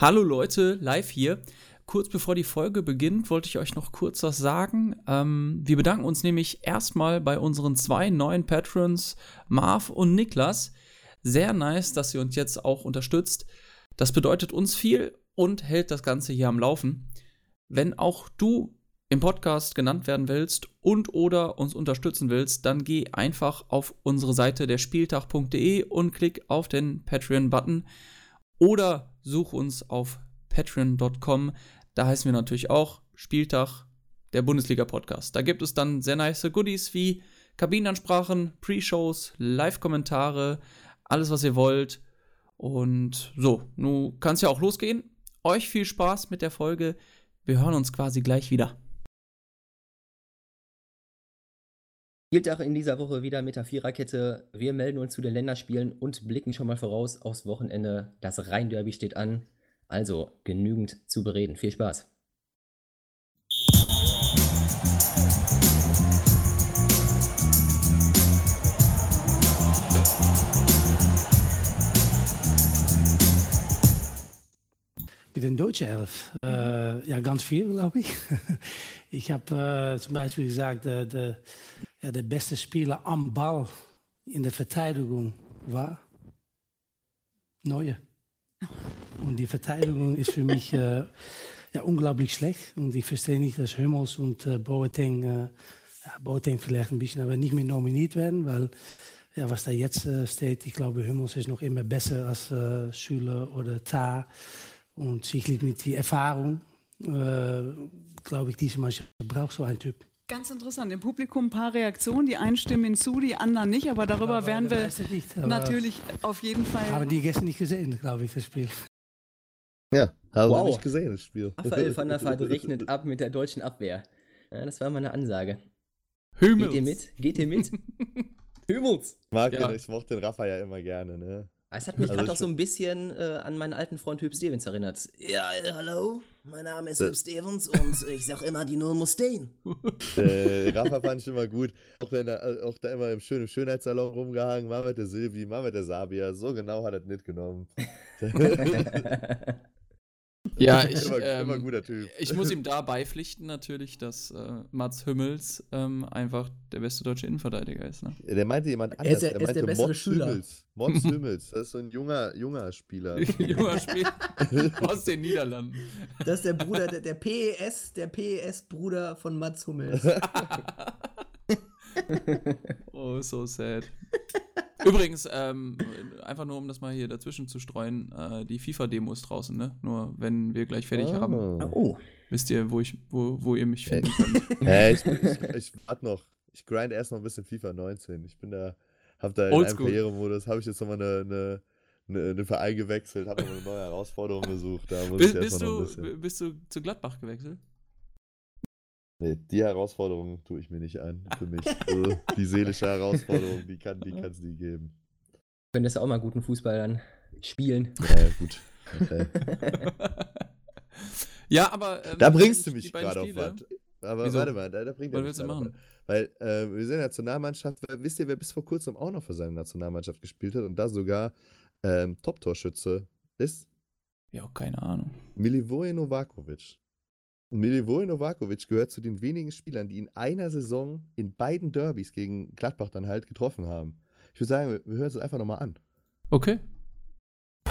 Hallo Leute, live hier. Kurz bevor die Folge beginnt, wollte ich euch noch kurz was sagen. Ähm, wir bedanken uns nämlich erstmal bei unseren zwei neuen Patrons, Marv und Niklas. Sehr nice, dass ihr uns jetzt auch unterstützt. Das bedeutet uns viel und hält das Ganze hier am Laufen. Wenn auch du im Podcast genannt werden willst und oder uns unterstützen willst, dann geh einfach auf unsere Seite der Spieltag.de und klick auf den Patreon-Button oder such uns auf patreon.com. Da heißen wir natürlich auch Spieltag, der Bundesliga-Podcast. Da gibt es dann sehr nice Goodies wie Kabinenansprachen, Pre-Shows, Live-Kommentare, alles, was ihr wollt. Und so, nun kann es ja auch losgehen. Euch viel Spaß mit der Folge. Wir hören uns quasi gleich wieder. Spieltag in dieser Woche wieder mit der Viererkette. Wir melden uns zu den Länderspielen und blicken schon mal voraus aufs Wochenende. Das Rhein-Derby steht an. Also genügend zu bereden. Viel Spaß. Mit den deutschen Elf? Äh, ja, ganz viel, glaube ich. Ich habe äh, zum Beispiel gesagt, äh, der, ja, der beste Spieler am Ball in der Verteidigung war Neue. Und die Verteidigung ist für mich äh, ja, unglaublich schlecht. Und ich verstehe nicht, dass Hummels und äh, Boateng, äh, ja, Boateng vielleicht ein bisschen, aber nicht mehr nominiert werden, weil ja, was da jetzt äh, steht, ich glaube, Hummels ist noch immer besser als äh, Schüler oder Ta. Und sicherlich mit die Erfahrung, äh, glaube ich, diese Mannschaft braucht so einen Typ. Ganz interessant. Im Publikum ein paar Reaktionen. Die einen stimmen hinzu, die anderen nicht. Aber darüber Aber werden der wir nicht, natürlich auf jeden Fall. Haben die gestern nicht gesehen, glaube ich, das Spiel. Ja, haben Wow. wir nicht gesehen, das Spiel. Raphael van der Vaart rechnet ab mit der deutschen Abwehr. Ja, das war mal eine Ansage. Geht Hümmels. ihr mit? Geht ihr mit? Hümmels! Mag Ja. den, ich mochte den Rafa ja immer gerne, ne? Es hat mich Also gerade auch so ein bisschen äh, an meinen alten Freund Hüb Stevens erinnert. Ja, äh, hallo, mein Name ist Äh. Hüb Stevens und ich sag immer, die Null muss stehen. äh, Rafa fand ich immer gut. Auch, wenn er, äh, auch da immer im schönen Schönheitssalon rumgehangen, mal mit der Silvi, mal mit der Sabia. So genau hat er das nicht genommen. Ja, ich, immer, ähm, immer guter Typ. ich muss ihm da beipflichten natürlich, dass äh, Mats Hümmels ähm, einfach der beste deutsche Innenverteidiger ist. Ne? Der meinte jemand Er ist anders. der- Er ist der meinte bessere Mods Schüler. Hümmels. Mods Hümmels. Das ist so ein junger, junger Spieler. Junger Spieler aus den Niederlanden. Das ist der Bruder, der, der PES, der PES-Bruder von Mats Hummels. Oh, so sad. Übrigens, ähm, einfach nur um das mal hier dazwischen zu streuen, äh, die FIFA-Demo ist draußen, ne? Nur wenn wir gleich fertig haben, Ah. Oh, wisst ihr, wo, ich, wo, wo ihr mich finden könnt. Hä, ich, ich, ich warte noch. Ich grind erst noch ein bisschen FIFA 19. Ich bin da, hab da in einem Oldschool. Karrieremodus, habe ich jetzt nochmal eine, eine, eine, eine Verein gewechselt, habe nochmal eine neue Herausforderung gesucht. Da muss Bist, ich bist, erstmal noch ein du, bist du zu Gladbach gewechselt? Nee, die Herausforderung tue ich mir nicht an. Für mich. Also, die seelische Herausforderung, die kann die kann's nie geben. könntest du auch mal guten Fußball dann spielen. Ja, gut. Okay. ja, aber. ähm, Da bringst du mich gerade auf was. Aber Wieso? warte mal, da, da bringt er Was mich machen? Weil äh, wir sind Nationalmannschaft, wisst ihr, wer bis vor kurzem auch noch für seine Nationalmannschaft gespielt hat und da sogar ähm, Top-Torschütze ist? Ja, keine Ahnung. Milivoje Novakovic. Und Milivoje Novakovic gehört zu den wenigen Spielern, die in einer Saison in beiden Derbys gegen Gladbach dann halt getroffen haben. Ich würde sagen, wir, hören es einfach nochmal an. Okay.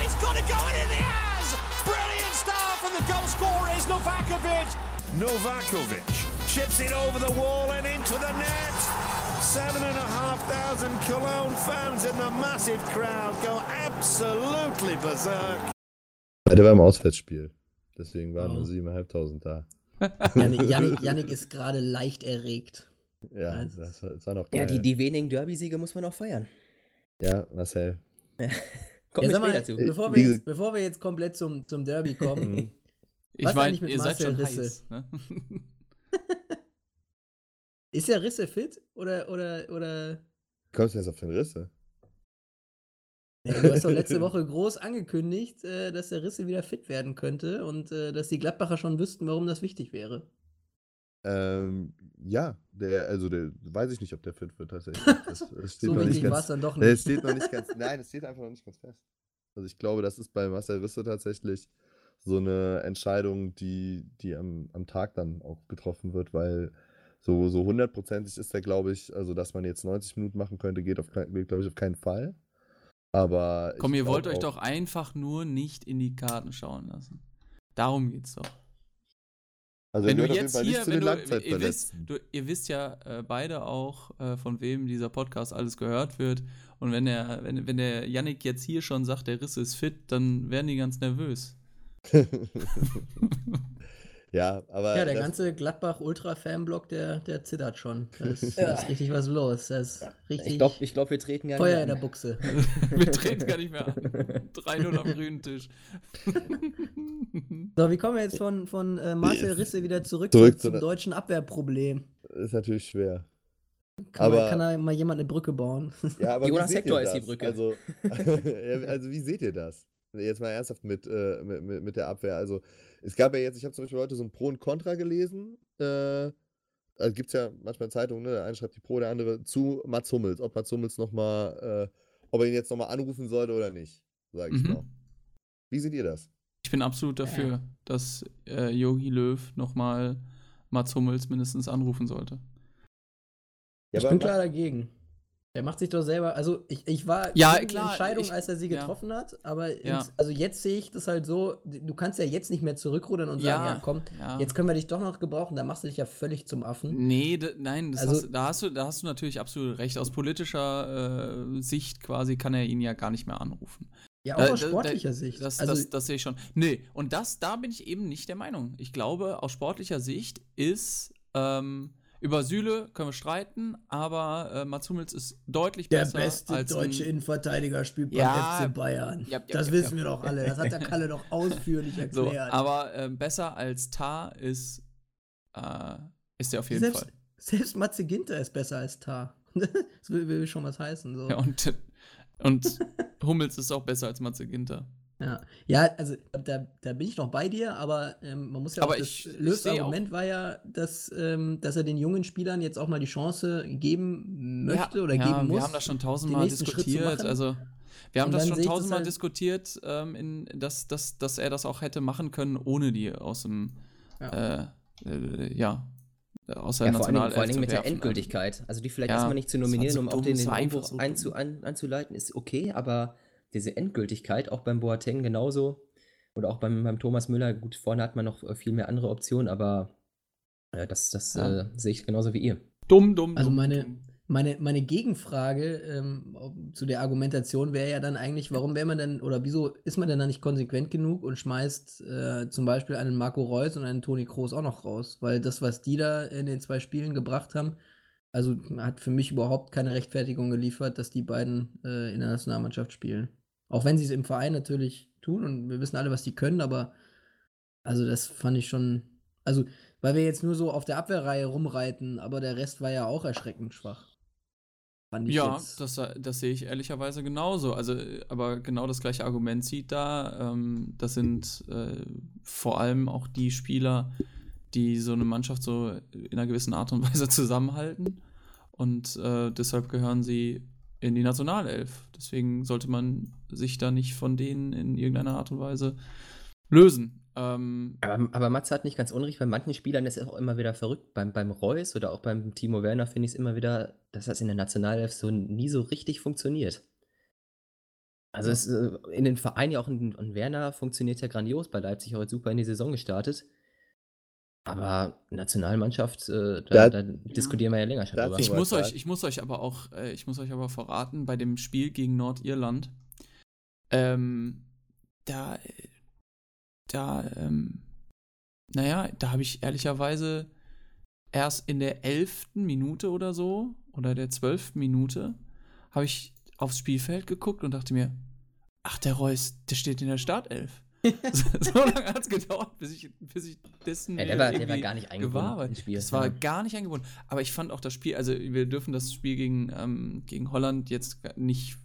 It's gonna go in it has! Brilliant start from the goal scorer is Novakovic. Novakovic chips it over the wall and into the net. Seven and a half thousand Cologne fans in the massive crowd go absolutely berserk. Der war im Auswärtsspiel. Deswegen waren nur Oh. 7.500 da. Yannick, Yannick, Yannick ist gerade leicht erregt. Ja, Also- das, war- das war noch Ja, geil. die, die wenigen Derby-Siege muss man auch feiern. ja, Marcel. Kommt Ja, ja, sag mal, später zu. äh, bevor, wir jetzt, bevor wir jetzt komplett zum, zum Derby kommen, Mhm. Ich Was meine, eigentlich mit ihr seid schon Marcel Risse? heiß. Ne? ist der Risse fit? Oder, oder, oder. Kommst du jetzt auf den Risse? Ja, du hast doch letzte Woche groß angekündigt, äh, dass der Risse wieder fit werden könnte und äh, dass die Gladbacher schon wüssten, warum das wichtig wäre. Ähm, ja, der, also der, weiß ich nicht, ob der fit wird tatsächlich. Das, das steht So noch nicht wichtig war es dann doch Nee, es nicht. steht noch nicht ganz, nein, es steht einfach noch nicht ganz fest. Also ich glaube, das ist bei Marcel Risse tatsächlich so eine Entscheidung, die, die am, am Tag dann auch getroffen wird, weil so, so hundertprozentig ist der, glaube ich, also dass man jetzt 90 Minuten machen könnte, geht, auf, glaube ich, auf keinen Fall. Aber Komm, ihr wollt euch doch einfach nur nicht in die Karten schauen lassen. Darum geht's doch. Also wenn du jetzt hier, wenn du, ihr wisst, du, ihr wisst ja äh, beide auch, äh, von wem dieser Podcast alles gehört wird. Und wenn der, wenn, wenn der Yannick jetzt hier schon sagt, der Riss ist fit, dann werden die ganz nervös. ja, aber Ja, der ganze Gladbach-Ultra-Fanblock, der, der zittert schon. Da ist, da ist richtig was los. Da ist richtig Ich glaube, ich glaub, wir treten gar Feuer nicht in der. Buchse. Wir treten gar nicht mehr an. 3-0 am grünen Tisch. So, wie kommen wir jetzt von, von äh, Marcel Risse wieder zurück, Zurück zum, zu deutschen Abwehrproblem? ist natürlich schwer. Kann, Aber- man, kann da mal jemand eine Brücke bauen? Ja, aber Jonas wie seht Hector ihr ist die das? Brücke. Also, ja, also wie seht ihr das? Jetzt mal ernsthaft mit, äh, mit, mit, mit der Abwehr. Also es gab ja jetzt, ich habe zum Beispiel heute so ein Pro und Contra gelesen. Äh, also gibt es ja manchmal in Zeitungen, ne? der eine schreibt die Pro, der andere zu Mats Hummels. Ob Mats Hummels nochmal, äh, ob er ihn jetzt nochmal anrufen sollte oder nicht, sage ich Mhm. mal. Wie seht ihr das? Ich bin absolut dafür, dass äh, Jogi Löw nochmal Mats Hummels mindestens anrufen sollte. Ja, ich bin klar dagegen. Der macht sich doch selber, also ich, ich war Ja, die klar, Entscheidung, ich- als er sie ja. getroffen hat, aber Ja. ins, also jetzt sehe ich das halt so, du kannst ja jetzt nicht mehr zurückrudern und sagen, Ja, ja komm, ja. jetzt können wir dich doch noch gebrauchen, da machst du dich ja völlig zum Affen. Nee, nein, Also- hast, da, hast du, da hast du natürlich absolut recht. Aus politischer äh, Sicht quasi kann er ihn ja gar nicht mehr anrufen. Ja, Da- auch aus da- sportlicher da, Sicht. Das, also, das, das sehe ich schon. Nee, und das, da bin ich eben nicht der Meinung. Ich glaube, aus sportlicher Sicht ist, ähm, über Süle können wir streiten, aber äh, Mats Hummels ist deutlich der besser beste als deutsche ein, Innenverteidiger spielt beim Ja, FC Bayern. ja, ja, das ja, wissen ja. wir doch alle. Das hat der Kalle doch ausführlich so, erklärt. aber ähm, besser als Tar ist, äh, ist er auf jeden selbst, Fall. selbst Matze Ginter ist besser als Tar. das will, will schon was heißen. So. Ja, und, und Hummels ist auch besser als Matze Ginter. Ja, ja also da, da bin ich noch bei dir, aber ähm, man muss ja Aber auch, das ich- sehe auch- Argument war ja, dass, ähm, dass er den jungen Spielern jetzt auch mal die Chance geben möchte ja, oder ja, geben muss. Wir haben das schon tausendmal diskutiert. Also, wir haben das schon das tausendmal halt- diskutiert, ähm, in, dass, dass, dass er das auch hätte machen können, ohne die aus dem, Ja. äh, äh, ja, aus der Ja, vor allen Dingen, Nationalelf vor allen Dingen zu mit der. Endgültigkeit. Also die vielleicht Ja, erstmal nicht zu das nominieren, so um auch den, den dumm. an, anzuleiten, ist okay, aber diese Endgültigkeit, auch beim Boateng genauso, oder auch beim, beim Thomas Müller, gut, vorne hat man noch äh, viel mehr andere Optionen, aber äh, das, das Ja. äh, sehe ich genauso wie ihr. Dumm, dumm, Also dumm, meine, meine, meine Gegenfrage ähm, zu der Argumentation wäre ja dann eigentlich, warum wäre man denn, oder wieso ist man denn da nicht konsequent genug und schmeißt äh, zum Beispiel einen Marco Reus und einen Toni Kroos auch noch raus? Weil das, was die da in den zwei Spielen gebracht haben, also hat für mich überhaupt keine Rechtfertigung geliefert, dass die beiden äh, in der Nationalmannschaft spielen. Auch wenn sie es im Verein natürlich tun und wir wissen alle, was die können, aber also das fand ich schon, also weil wir jetzt nur so auf der Abwehrreihe rumreiten, aber der Rest war ja auch erschreckend schwach. Fand ich Ja, jetzt. das, das sehe ich ehrlicherweise genauso. Also, aber genau das gleiche Argument sieht da. Ähm, das sind äh, vor allem auch die Spieler, die so eine Mannschaft so in einer gewissen Art und Weise zusammenhalten. Und äh, deshalb gehören sie in die Nationalelf. Deswegen sollte man sich da nicht von denen in irgendeiner Art und Weise lösen. Ähm, Aber, aber Matze hat nicht ganz unrecht, bei manchen Spielern ist es auch immer wieder verrückt. Beim, beim Reus oder auch beim Timo Werner finde ich es immer wieder, dass das in der Nationalelf so nie so richtig funktioniert. Also es, äh, in den Vereinen ja auch ein, ein Werner funktioniert ja grandios bei Leipzig, auch jetzt super in die Saison gestartet. Aber Nationalmannschaft, äh, da, Da- da diskutieren wir ja länger schon drüber. Ich muss, euch, ich muss euch aber auch, äh, ich muss euch aber verraten, bei dem Spiel gegen Nordirland, ähm, da, da, ähm, naja, da habe ich ehrlicherweise erst in der elften Minute oder so, oder der zwölften Minute, habe ich aufs Spielfeld geguckt und dachte mir, ach, der Reus, der steht in der Startelf. so, lange hat es gedauert, bis ich, bis ich dessen Ja, der war, der war gar nicht eingebunden Spiel. Das war ja. gar nicht eingebunden. Aber ich fand auch das Spiel, also wir dürfen das Spiel gegen, ähm, gegen Holland jetzt nicht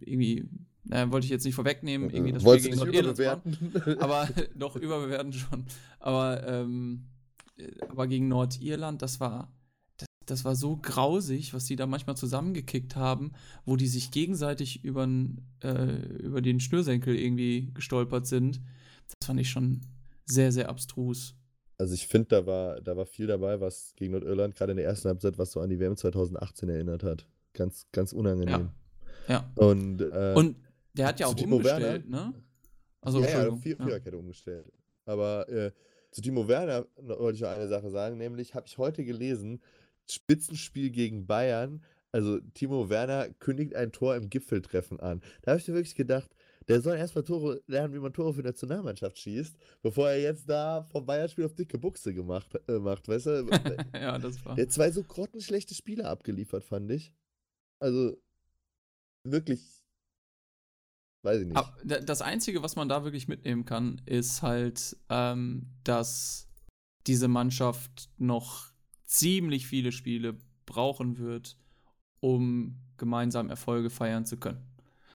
irgendwie, naja, wollte ich jetzt nicht vorwegnehmen, irgendwie das Spiel Wolltest du gegen nicht Nordirland. überbewerten? Aber doch überbewerten schon. Aber, ähm, äh, aber gegen Nordirland, das war, das, war so grausig, was die da manchmal zusammengekickt haben, wo die sich gegenseitig übern, äh, über den Schnürsenkel irgendwie gestolpert sind. Das fand ich schon sehr, sehr abstrus. Also ich finde, da war, da war viel dabei, was gegen Nordirland gerade in der ersten Halbzeit, was so an die WM 2018 erinnert hat. Ganz, ganz unangenehm. Ja. Und, äh, Und der hat ja auch umgestellt, ne? Also, ja, ja, vier, Ja. Viererkette umgestellt. Aber äh, zu Timo Werner wollte ich noch eine Sache sagen, nämlich habe ich heute gelesen, Spitzenspiel gegen Bayern, also Timo Werner kündigt ein Tor im Gipfeltreffen an. Da habe ich mir wirklich gedacht, der soll erstmal Tore lernen, wie man Tore für die Nationalmannschaft schießt, bevor er jetzt da vom Bayern-Spiel auf dicke Buchse gemacht, äh, macht, weißt du? ja, das war. Der zwei so grottenschlechte Spiele abgeliefert, fand ich. Also, wirklich, weiß ich nicht. Aber da- das Einzige, was man da wirklich mitnehmen kann, ist halt, ähm, dass diese Mannschaft noch ziemlich viele Spiele brauchen wird, um gemeinsam Erfolge feiern zu können.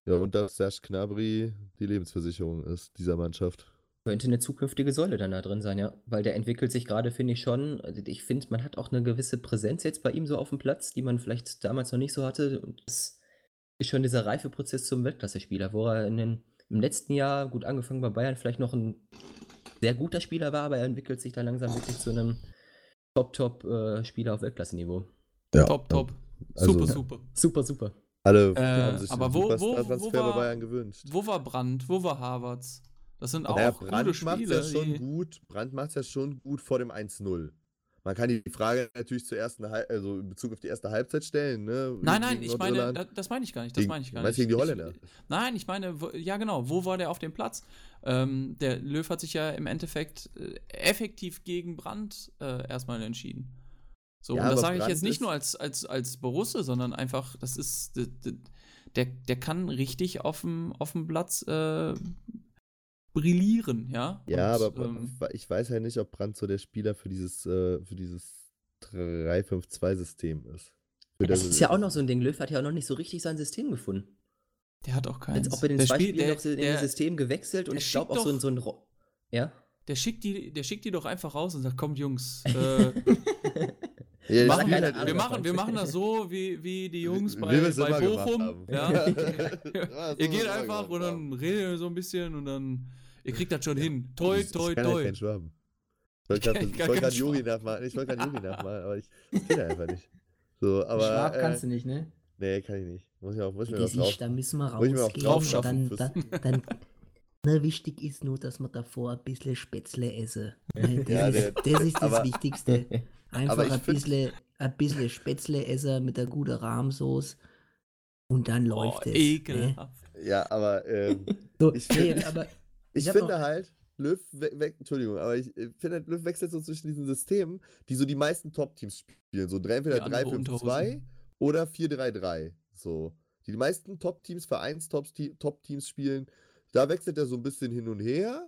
Ja, und dass Serge Gnabry die Lebensversicherung ist, dieser Mannschaft. Könnte eine zukünftige Säule dann da drin sein, ja. Weil der entwickelt sich gerade, finde ich schon. Also ich finde, man hat auch eine gewisse Präsenz jetzt bei ihm so auf dem Platz, die man vielleicht damals noch nicht so hatte. Und das ist schon dieser Reifeprozess zum Weltklasse-Spieler, wo er in den, im letzten Jahr, gut angefangen bei Bayern, vielleicht noch ein sehr guter Spieler war, aber er entwickelt sich da langsam wirklich zu einem Top-Top-Spieler auf Weltklasse-Niveau. Ja, top, top. also- super, super. Super, super. Alle Äh, haben sich aber wo- wo- wo war- bei Bayern gewünscht. Wo war Brandt? Wo war Havertz? Das sind auch Naja, gute Brandt macht Spiele. ja schon die- gut. Brandt macht ja schon gut vor dem 1-0. Man kann die Frage natürlich Halb also in Bezug auf die erste Halbzeit stellen, ne? Nein, nein, ich meine, da- das meine ich gar nicht. Das Gegen- meine ich gar nicht. gegen die Ich- Holländer? Nein, ich meine, wo, ja genau, wo war der auf dem Platz? Ähm, der Löw hat sich ja im Endeffekt äh, effektiv gegen Brand äh, erstmal entschieden. So, Ja, und das sage ich jetzt nicht nur als, als, als Borusse, sondern einfach, das ist, der, der kann richtig auf dem, auf dem Platz äh, brillieren, ja? Ja, Und, aber ähm, ich weiß ja nicht, ob Brandt so der Spieler für dieses, äh, für dieses 3-5-2-System ist. Für Das das ist ja auch noch so ein Ding. Löw hat ja auch noch nicht so richtig sein System gefunden. der hat auch keins. Als ob er den der zwei spielt- Spielen der- noch so in der- das System gewechselt und der ich glaube auch so in so ein. Ro ja? Der schickt, die, der schickt die doch einfach raus und sagt, kommt Jungs, äh, Ja, machen, keine halt- wir, machen, wir machen das so wie, wie die Jungs Wie- bei, wir bei Bochum. Ja. Ja, ihr wir geht einfach und dann redet ihr so ein bisschen und dann, ihr kriegt das schon hin. Toi, Ich- ich toi, kann halt toi. keinen Schwaben. Ich wollte gerade ich Yogi Schwaben. nachmachen. Ich wollte gerade Yogi nachmachen, aber ich, ich kenne einfach nicht. So, aber. Schwab äh, kannst du nicht, ne? Nee, kann ich nicht. Muss ich auch, muss ich mir drauf. Da müssen wir Muss ich mir auch rausgehen. drauf schaffen. dann, dann, dann, na, wichtig ist nur, dass man davor ein bisschen Spätzle esse. Ne, Das, Ja, ist, der- das ist das aber- Wichtigste. Einfach ich ein find- bisschen, ein bisschen Spätzle essen mit der guten Rahmsoße und dann Oh, läuft es. Ne? ekelhaft. Ja, aber ähm, So, Ich nee, find- aber ich, finde halt, Löw, we we Entschuldigung, aber ich finde, halt, Löw wechselt so zwischen diesen Systemen, die so die meisten Top-Teams spielen. So entweder Die andere 3-5-2 Unterhosen. oder 4-3-3. So. Die meisten Top-Teams, Vereins-Top-Teams spielen, da wechselt er so ein bisschen hin und her,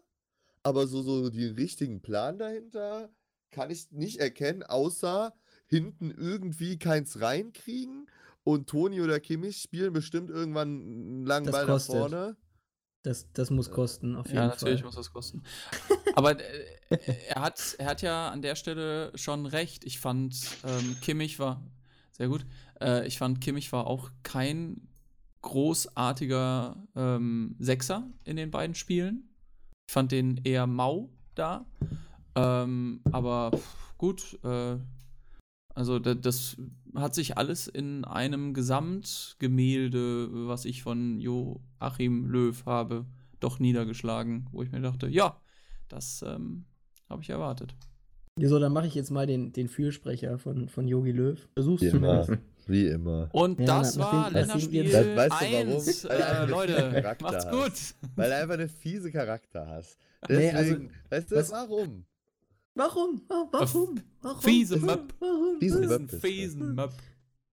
aber so, so den richtigen Plan dahinter kann ich nicht erkennen, außer hinten irgendwie keins reinkriegen und Toni oder Kimmich spielen bestimmt irgendwann einen langen Das Ball kostet. nach vorne. Das, das muss kosten, auf jeden Ja, Fall. natürlich muss das kosten. Aber äh, er, hat, er hat ja an der Stelle schon recht. Ich fand, ähm, Kimmich war, sehr gut, äh, ich fand, Kimmich war auch kein großartiger ähm, Sechser in den beiden Spielen. Ich fand den eher mau da. Ähm, aber gut, äh, also da, das hat sich alles in einem Gesamtgemälde, was ich von Joachim Löw habe, doch niedergeschlagen, wo ich mir dachte, ja, das ähm, habe ich erwartet. Ja, So, dann mache ich jetzt mal den, den Fürsprecher von, von Yogi Löw. Versuch's Wie immer. Wie immer. Und Ja, das nachdem- war Länderspiel Das- weißt du warum? 1. Weil du Äh, Leute, macht's hast. gut. Weil du einfach eine fiese Charakter hast. Nee, Deswegen, also, weißt du, was- warum? Warum? Wa- Warum? Warum? Fiese Warum? Möp. Warum? Fiese Das ist ein Möp ist das. fiesen Möp.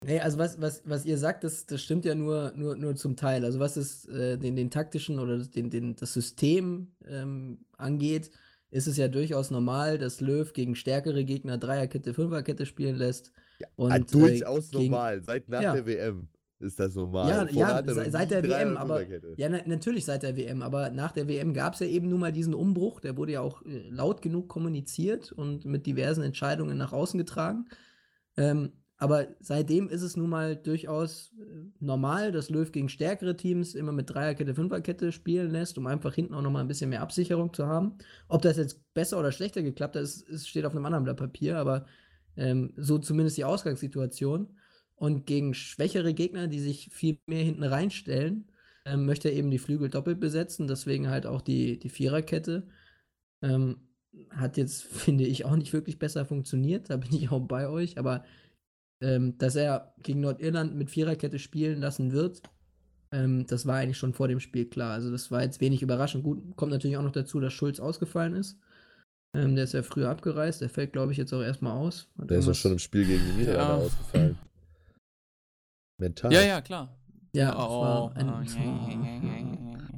Nee, also was, was, was ihr sagt, das, das stimmt ja nur, nur, nur zum Teil. Also was es äh, den, den taktischen oder das- den, den, das System ähm, angeht, ist es ja durchaus normal, dass Löw gegen stärkere Gegner Dreierkette, Fünferkette spielen lässt. Und, ah, äh, durchaus gegen- normal. Seit nach Ja. der WM ist das normal. Ja, Vorher ja seit der WM, aber ja, na, natürlich seit der WM, aber nach der WM gab es ja eben nun mal diesen Umbruch, der wurde ja auch äh, laut genug kommuniziert und mit diversen Entscheidungen nach außen getragen. Ähm, aber seitdem ist es nun mal durchaus äh, normal, dass Löw gegen stärkere Teams immer mit Dreierkette, Fünferkette spielen lässt, um einfach hinten auch noch mal ein bisschen mehr Absicherung zu haben. Ob das jetzt besser oder schlechter geklappt hat, ist, ist, steht auf einem anderen Blatt Papier, aber ähm, so zumindest die Ausgangssituation. Und gegen schwächere Gegner, die sich viel mehr hinten reinstellen, ähm, möchte er eben die Flügel doppelt besetzen, deswegen halt auch die, die Viererkette. Ähm, hat jetzt, finde ich, auch nicht wirklich besser funktioniert, da bin ich auch bei euch, aber ähm, dass er gegen Nordirland mit Viererkette spielen lassen wird, ähm, das war eigentlich schon vor dem Spiel klar. Also das war jetzt wenig überraschend. Gut, kommt natürlich auch noch dazu, dass Schulz ausgefallen ist. Ähm, der ist ja früher abgereist, der fällt, glaube ich, jetzt auch erstmal aus. Hat Der ist irgendwas- schon im Spiel gegen die Niederlande Ja. ausgefallen. Mental. Ja, ja, klar. Ja, das Oh, war ein, oh, ja, ja, ja, ja, ja.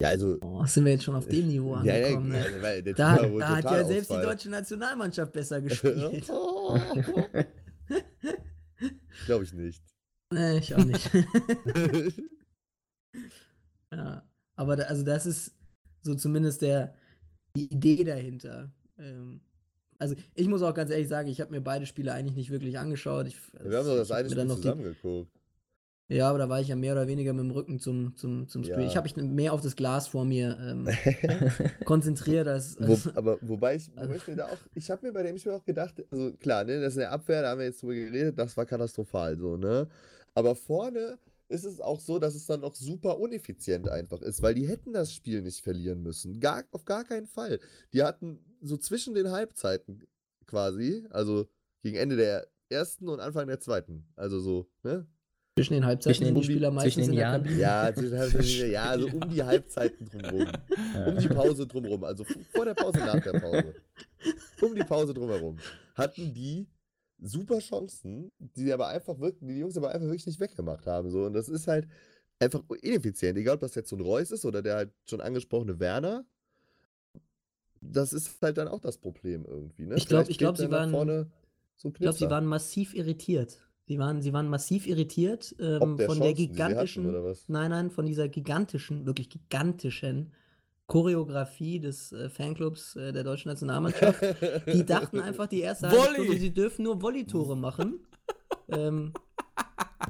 Ja, also. Oh, sind wir jetzt schon auf dem Niveau Ja, ja, angekommen? ne? also, weil der Da, da hat ja selbst die Ausfall. deutsche Nationalmannschaft besser gespielt. Glaube ich nicht. nee, ich auch nicht. ja, aber da, also das ist so zumindest der, die Idee dahinter. Ähm, also ich muss auch ganz ehrlich sagen, ich habe mir beide Spiele eigentlich nicht wirklich angeschaut. Ich, Wir haben doch das ich hab eine Spiel noch die- zusammen geguckt. Ja, aber da war ich ja mehr oder weniger mit dem Rücken zum, zum, zum Screen. Ja. Ich habe mich mehr auf das Glas vor mir ähm, konzentriert als. Wo, aber wobei ich, Also- wobei ich mir da auch, ich habe mir bei dem Spiel auch gedacht, also klar, ne, das ist eine Abwehr, da haben wir jetzt drüber geredet, das war katastrophal so, ne? Aber vorne ist es auch so, dass es dann auch super uneffizient einfach ist, weil die hätten das Spiel nicht verlieren müssen. Gar, auf gar keinen Fall. Die hatten so zwischen den Halbzeiten quasi, also gegen Ende der ersten und Anfang der zweiten, also so, ne? Zwischen den Halbzeiten Zwischen die den- Spieler meistens zwischen den in der Jahren. Kabine. Ja, zwischen Halbzeiten, ja, also um die Halbzeiten drumherum. Um die Pause drumherum, also vor der Pause, nach der Pause. Um die Pause drumherum. Hatten die super Chancen, die aber einfach wirklich, die Jungs aber einfach wirklich nicht weggemacht haben. So. Und das ist halt einfach ineffizient. Egal, ob das jetzt so ein Reus ist oder der halt schon angesprochene Werner. Das ist halt dann auch das Problem irgendwie. Ne? Ich glaub- Vielleicht ich glaub, sie waren- so Ich glaube, sie waren massiv irritiert. Sie waren, sie waren massiv irritiert ähm, der von der Chancen, die sie hatten, gigantischen, oder was? nein, nein, von dieser gigantischen, wirklich gigantischen Choreografie des äh, Fanclubs äh, der deutschen Nationalmannschaft. Die dachten einfach die erste halbe! Stunde, sie dürfen nur Volley-Tore machen. ähm,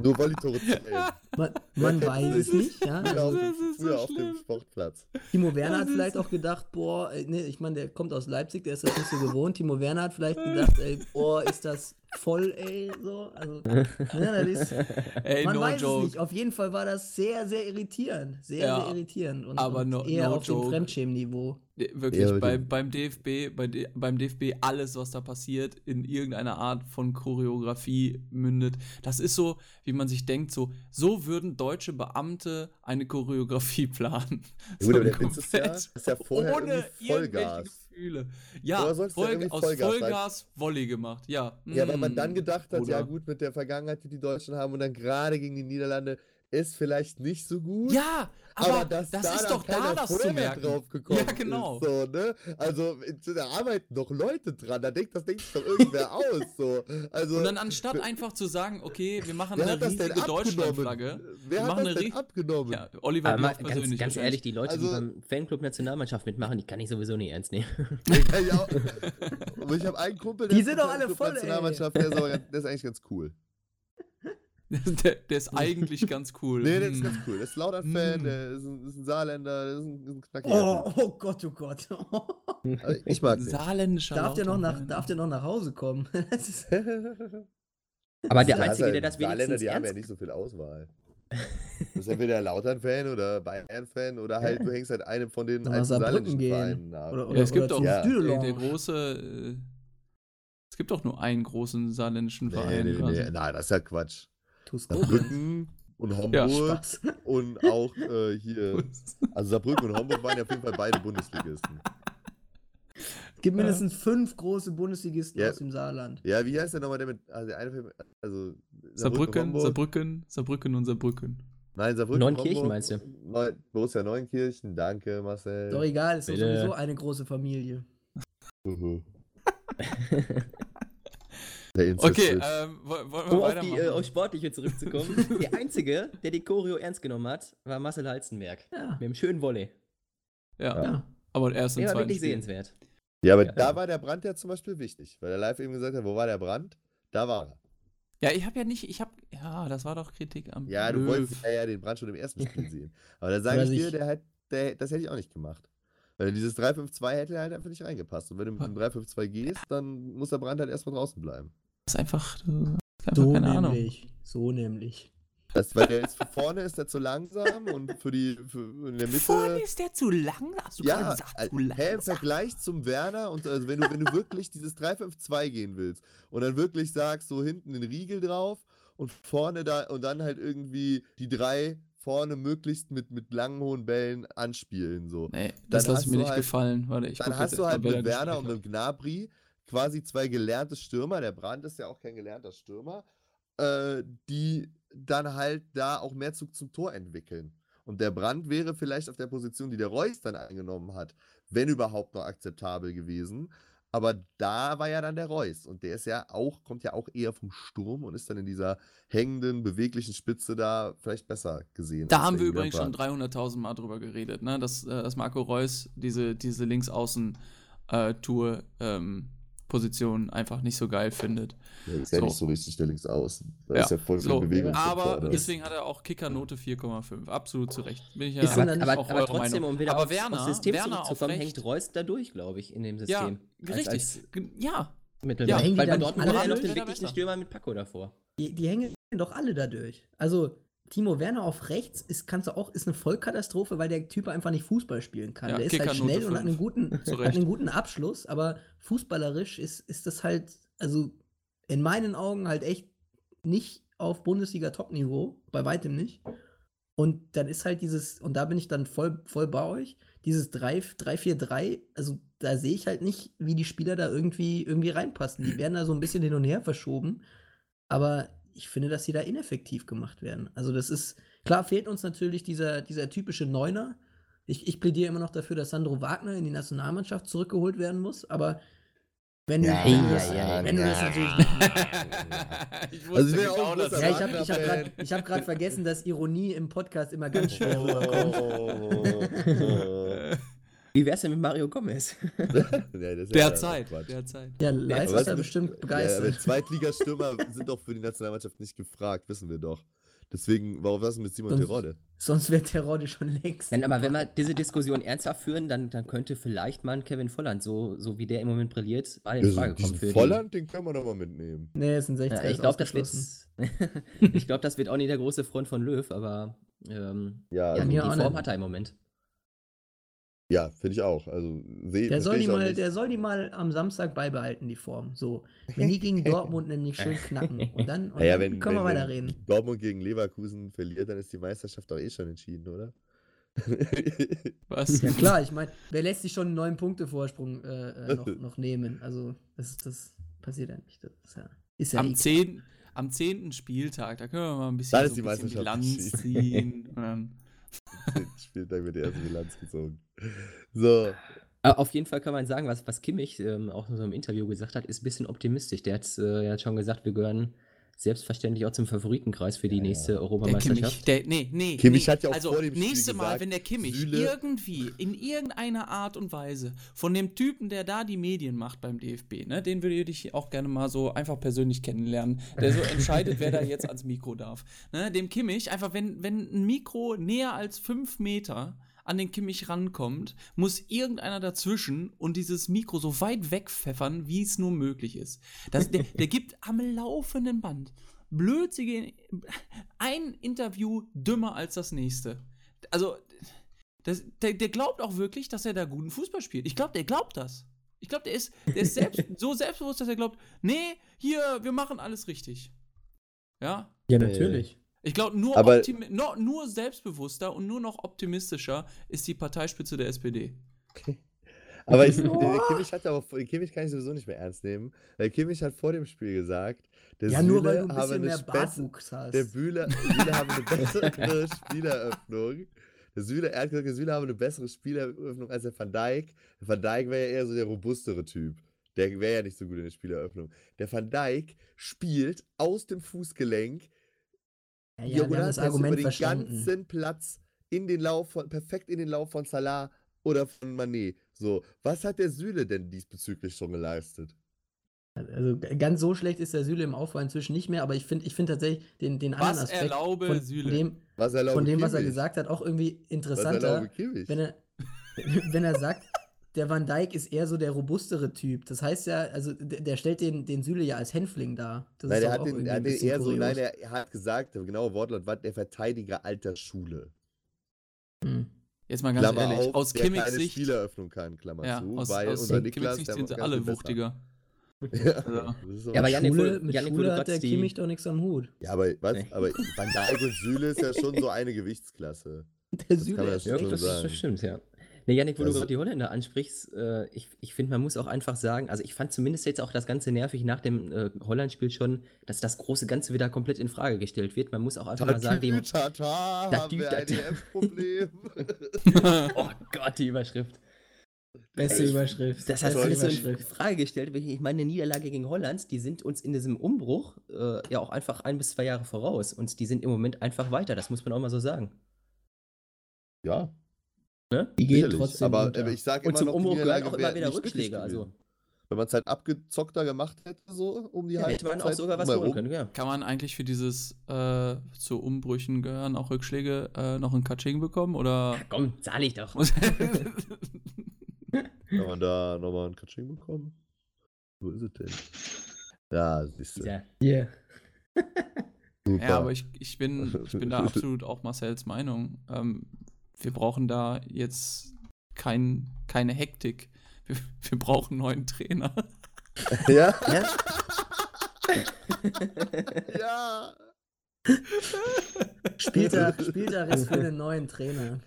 Nur Volley-Tore zählen. man man weiß es nicht, ja. Früher, auf Also, ist so früher auf dem. Sportplatz. Timo Werner hat vielleicht auch gedacht, boah, äh, nee, ich meine, der kommt aus Leipzig, der ist das nicht so gewohnt. Timo Werner hat vielleicht gedacht, ey, boah, ist das voll, ey, so. Also, ne, das ist, Ey, Man no weiß joke. es nicht. Auf jeden Fall war das sehr, sehr irritierend. Sehr, Ja, sehr irritierend. Und, aber und no- eher no auf joke. dem Fremdschämen-Niveau. Wirklich, Ja, bei, beim DFB, bei beim DFB, alles, was da passiert, in irgendeiner Art von Choreografie mündet. Das ist so, wie man sich denkt, so, so würden deutsche Beamte eine Choreografie planen. Ja, gut, aber der Witz ist ja, ist ja vorher ohne irgendwie irgendwelche Vollgas. Gefühle. Ja, Oder soll's ja Voll, irgendwie aus Vollgas? Vollgas Volley gemacht, ja. Ja, weil man Mm, dann gedacht hat, ja Bruder. gut, mit der Vergangenheit, die die Deutschen haben und dann gerade gegen die Niederlande, ist vielleicht nicht so gut. Ja, aber, dass das da ist doch da das zu mehr merken. drauf gekommen Ja, genau. Ist, so, ne? Also da arbeiten doch Leute dran, da denkt das denkt sich doch irgendwer aus. So. Also, Und dann anstatt einfach zu sagen, okay, wir machen eine riesige? Deutschlandflagge. Wer Wir hat machen das eine denn abgenommen? Ja, Oliver Aber mal, ganz, persönlich. ganz ehrlich, die Leute, die Also- beim Fanclub Nationalmannschaft mitmachen, die kann ich sowieso nicht ernst nehmen. Aber ich habe einen Kumpel, Die ist sind in doch der alle voll. Nationalmannschaft, der ist, aber der ist eigentlich ganz cool. der, der ist eigentlich ganz cool. Nee, der ist Hm. ganz cool. Der ist Lautern-Fan, Mm. der ist ein, ist ein Saarländer, der ist ein, ist ein knackiger Oh, oh Gott, oh Gott. Also, Ich mag den. Saarländischer darf, der noch nach, darf der noch nach Hause kommen? Ist, Aber der Einzige, der das Saarländer, wenigstens die haben ja nicht so viel Auswahl. Du bist entweder Lautern-Fan oder Bayern-Fan oder halt, du hängst halt einem von den saarländischen. Vereinen ab. Oder- Ja, es gibt zum Ja. der, große. Äh, es gibt auch nur einen großen saarländischen Nee, Verein. nee, quasi. nee, nein, das ist ja Quatsch. Saarbrücken und Ja, Homburg Spaß. und auch äh, hier, also Saarbrücken und Homburg waren ja auf jeden Fall beide Bundesligisten. Es gibt mindestens fünf große Bundesligisten Ja. aus dem Saarland. Ja, wie heißt der nochmal der mit, also der eine, also Saarbrücken, Homburg? Saarbrücken, Saarbrücken und Saarbrücken. Nein, Saarbrücken, Neunkirchen meinst du? Neu, Borussia Neunkirchen, danke Marcel. Doch egal, ist doch Bitte. sowieso eine große Familie. Der Okay, Inzest. ähm, wollen wir Um auf weitermachen? die äh, auf Sportliche zurückzukommen. der Einzige, der die Choreo ernst genommen hat, war Marcel Halzenberg. Ja. Mit dem schönen Volley. ja. Ja. aber erst im Der war wirklich Spiel. sehenswert. Ja, aber Ja. da war der Brand ja zum Beispiel wichtig, weil der live eben gesagt hat, wo war der Brand? Da war er. Ja, ich habe ja nicht, ich habe, ja, das war doch Kritik am Ja, du Löw. wolltest ja, ja den Brand schon im ersten Spiel sehen. Aber da sage ich dir, der hat, der, das hätte ich auch nicht gemacht. Weil dieses 3-5-2 hätte halt einfach nicht reingepasst. Und wenn du mit dem 3-5-2 gehst, dann muss der Brand halt erstmal draußen bleiben. Das ist einfach, du hast einfach So keine Ahnung. nämlich. So nämlich. Das, weil der ist für vorne ist der zu langsam und für die für in der Mitte. Vorne ist der zu lang, hast du gerade ja, gesagt, äh, zu hä, im langsam. Vergleich zum Werner und also wenn du, wenn du wirklich dieses 3-5-2 gehen willst und dann wirklich sagst, so hinten den Riegel drauf und vorne da und dann halt irgendwie die drei vorne möglichst mit, mit langen hohen Bällen anspielen. So. Nee, das lasse ich mir nicht halt- gefallen. Warte, ich Dann hast du halt mit Werner und mit Gnabry quasi zwei gelernte Stürmer. Der Brand ist ja auch kein gelernter Stürmer, äh, die dann halt da auch mehr Zug zum Tor entwickeln. Und der Brand wäre vielleicht auf der Position, die der Reus dann eingenommen hat, wenn überhaupt noch akzeptabel gewesen. Aber da war ja dann der Reus und der ist ja auch, kommt ja auch eher vom Sturm und ist dann in dieser hängenden, beweglichen Spitze da vielleicht besser gesehen. Da haben wir übrigens schon Brandt. 300.000 Mal drüber geredet, ne? dass, äh, dass Marco Reus diese, diese Linksaußen-Tour-Position einfach nicht so geil findet. Der ist ja So. nicht so richtig der Linksaußen. Da Ja, ist ja voll viel so, Bewegung. Aber deswegen hat er auch Kickernote 4,5. Absolut zu Recht. Bin ich ja Ist aber, dann aber, auch aber trotzdem, Meinung. um wieder aber Werner, aufs System Werner auf zurückzukommen, hängt Reus da durch, glaube ich, in dem Ja, System. Als- richtig. als G- ja. Ja, hängen weil bei Dortmund alle noch den wirklichen? Stürmer mit Paco davor. Die, die hängen doch alle dadurch. Also, Timo Werner auf rechts ist, kannst du auch, ist eine Vollkatastrophe, weil der Typ einfach nicht Fußball spielen kann. Ja, der ist halt schnell und hat einen, guten, hat einen guten Abschluss, aber fußballerisch ist, ist das halt, also in meinen Augen halt echt nicht auf Bundesliga-Top-Niveau, bei weitem nicht. Und dann ist halt dieses, und da bin ich dann voll, voll bei euch, dieses 3-4-3, also da sehe ich halt nicht, wie die Spieler da irgendwie, irgendwie reinpassen. Die werden da so ein bisschen hin und her verschoben, aber ich finde, dass sie da ineffektiv gemacht werden. Also das ist, klar fehlt uns natürlich dieser, dieser typische Neuner. Ich, ich plädiere immer noch dafür, dass Sandro Wagner in die Nationalmannschaft zurückgeholt werden muss, aber wenn du, Ja, wenn du, das, ja, ja, wenn du das ja. natürlich ich Also ich auch großer ja, das ich habe ich hab gerade ich hab grad vergessen, dass Ironie im Podcast immer ganz schwer rüberkommt. Oh. Wie wär's denn mit Mario Gomez? Ja, das ist ja Derzeit, derzeit. Ja, weißt ist er bestimmt Ja, aber begeistert. Zweitligastürmer sind doch für die Nationalmannschaft nicht gefragt, wissen wir doch. Deswegen, warum was mit Simon Sonst- Terodde? Sonst wäre Terodde schon längst. Nein, aber wenn wir diese Diskussion ernsthaft führen, dann, dann könnte vielleicht mal ein Kevin Volland, so, so wie der im Moment brilliert, mal in Frage kommen für die. Volland, den können wir doch mal mitnehmen. Nee, ist ein 60er. Ja, ich glaube, das wird. ich glaube, das wird auch nicht der große Freund von Löw, aber ähm, Ja, ja, also, die mir auch Form nicht. hat er im Moment. Ja finde ich auch. Also, seh, Der soll, die mal, nicht. der soll die mal am Samstag beibehalten, die Form. So, wenn die gegen Dortmund nämlich schön knacken. Und dann, und Naja, dann wenn, können wir wenn, weiter wenn reden. Dortmund gegen Leverkusen verliert, dann ist die Meisterschaft doch eh schon entschieden, oder? Was? Ja klar, ich meine, wer lässt sich schon einen neun Punkte Vorsprung äh, äh, noch, noch nehmen? Also, das, das passiert ja nicht. Das ist ja, ist ja am, eh- 10., am 10. Spieltag, da können wir mal ein bisschen, so die ein bisschen Bilanz ziehen. Und dann, Spieltag wird die erste Bilanz gezogen. So. Auf jeden Fall kann man sagen, was, was Kimmich ähm, auch in so einem Interview gesagt hat, ist ein bisschen optimistisch. Der hat, äh, er hat schon gesagt, wir gehören selbstverständlich auch zum Favoritenkreis für die nächste der Europameisterschaft. Kimmich, der, nee, nee. Kimmich nee. hat ja auch also, vor dem Spiel nächste Mal, gesagt, wenn der Kimmich Süle- irgendwie, in irgendeiner Art und Weise, von dem Typen, der da die Medien macht beim DFB, ne, den würde ich auch gerne mal so einfach persönlich kennenlernen, der so entscheidet, wer da jetzt ans Mikro darf. Ne, dem Kimmich, einfach, wenn, wenn ein Mikro näher als fünf Meter an den Kimmich rankommt, muss irgendeiner dazwischen und dieses Mikro so weit wegpfeffern, wie es nur möglich ist. Das, der, der gibt am laufenden Band blödsige, ein Interview dümmer als das nächste. Also, das, der, der glaubt auch wirklich, dass er da guten Fußball spielt. Ich glaube, der glaubt das. Ich glaube, der ist, der ist selbst, so selbstbewusst, dass er glaubt, nee, hier, wir machen alles richtig. Ja? ja, natürlich. Ich glaube, nur, no, nur selbstbewusster und nur noch optimistischer ist die Parteispitze der SPD. Aber ich, der, der Kimmich hat aber, den Kimmich kann ich sowieso nicht mehr ernst nehmen, weil Kimmich hat vor dem Spiel gesagt, der Ja, Süle nur weil du ein habe bisschen eine mehr Bartwuchs hast. Der Bühler, Süle habe eine bessere Spieleröffnung. Der Süle, er hat gesagt, der Süle habe eine bessere Spieleröffnung als der Van Dijk. Der Van Dijk wäre ja eher so der robustere Typ. Der wäre ja nicht so gut in der Spieleröffnung. Der Van Dijk spielt aus dem Fußgelenk ja, ja, haben das Argument über den verstanden. ganzen Platz in den Lauf von, perfekt in den Lauf von Salah oder von Manet. So, was hat der Süle denn diesbezüglich schon geleistet? Also ganz so schlecht ist der Süle im Aufbau inzwischen nicht mehr, aber ich finde ich find tatsächlich den, den anderen Was Aspekt erlaube von, Süle? dem, Was erlaube von dem, was er gesagt hat, auch irgendwie Was interessanter, wenn er, wenn er sagt, der Van Dijk ist eher so der robustere Typ. Das heißt ja, also der, der stellt den, den Süle ja als Hänfling dar. Das Nein, ist der doch hat auch den, er hat den eher so, nein, er hat gesagt, der genaue Wortlaut war der Verteidiger alter Schule. Hm. Jetzt mal ganz Klammer ehrlich, auf, aus Kimmichs Sicht. Spieleröffnung kann, Klammer Ja, zu, aus, weil aus unser Niklas, Sicht sind sie alle wuchtiger. Ja, Also- das. Ja, aber Janik, Schule, mit Janik, Schule hat der die- Kimmich doch nichts am Hut. Ja, aber was? Nee. Aber Van Dijk und Süle ist ja schon so eine Gewichtsklasse. Der kann Süle das Ja, schon das, sagen. das stimmt, ja. Ne, Janik, wo du Also- gerade die Holländer ansprichst, äh, ich, ich finde, man muss auch einfach sagen, also ich fand zumindest jetzt auch das Ganze nervig nach dem äh, Holland-Spiel schon, dass das große Ganze wieder komplett in Frage gestellt wird. Man muss auch einfach mal sagen, die, Tata, haben wir ein. EM-Problem. oh Gott, die Überschrift. Beste Ich- Überschrift. Das hat alles so in. Frage gestellt. Ich meine, eine Niederlage gegen Holland, die sind uns in diesem Umbruch äh, ja auch einfach ein bis zwei Jahre voraus. Und die sind im Moment einfach weiter, das muss man auch mal so sagen. Ja, Ne? Die gehen sicherlich. trotzdem Aber unter. äh, ich sage Und immer zum noch, die Umbruch gehören auch immer wieder Rückschläge, also. Wenn man es halt abgezockter gemacht hätte, so um die Ja, hätte man auch sogar was holen können, ja. Kann man eigentlich für dieses äh, zu Umbrüchen gehören auch Rückschläge äh, noch ein Katsching bekommen? Oder Komm, zahl ich doch. Kann man da nochmal ein Katsching bekommen? Wo ist es denn? Ja, siehst du. Ja. Yeah. Super. Ja, aber ich, ich, bin, ich bin da absolut auch Marcells Meinung. Ähm, wir brauchen da jetzt kein, keine Hektik. Wir, wir brauchen einen neuen Trainer. ja? Ja? ja. Spieltag, Spieltag ist für den neuen Trainer.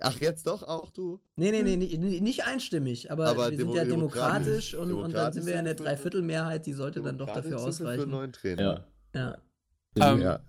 Ach, jetzt doch auch du? Nee, nee, nee, nicht, einstimmig, aber, Aber wir sind demo- ja demokratisch- demokratisch und, und dann sind wir ja eine Dreiviertelmehrheit, die sollte dann doch dafür wir Für einen ausreichen. neuen Trainer. Ja. Ja. Ähm, ja.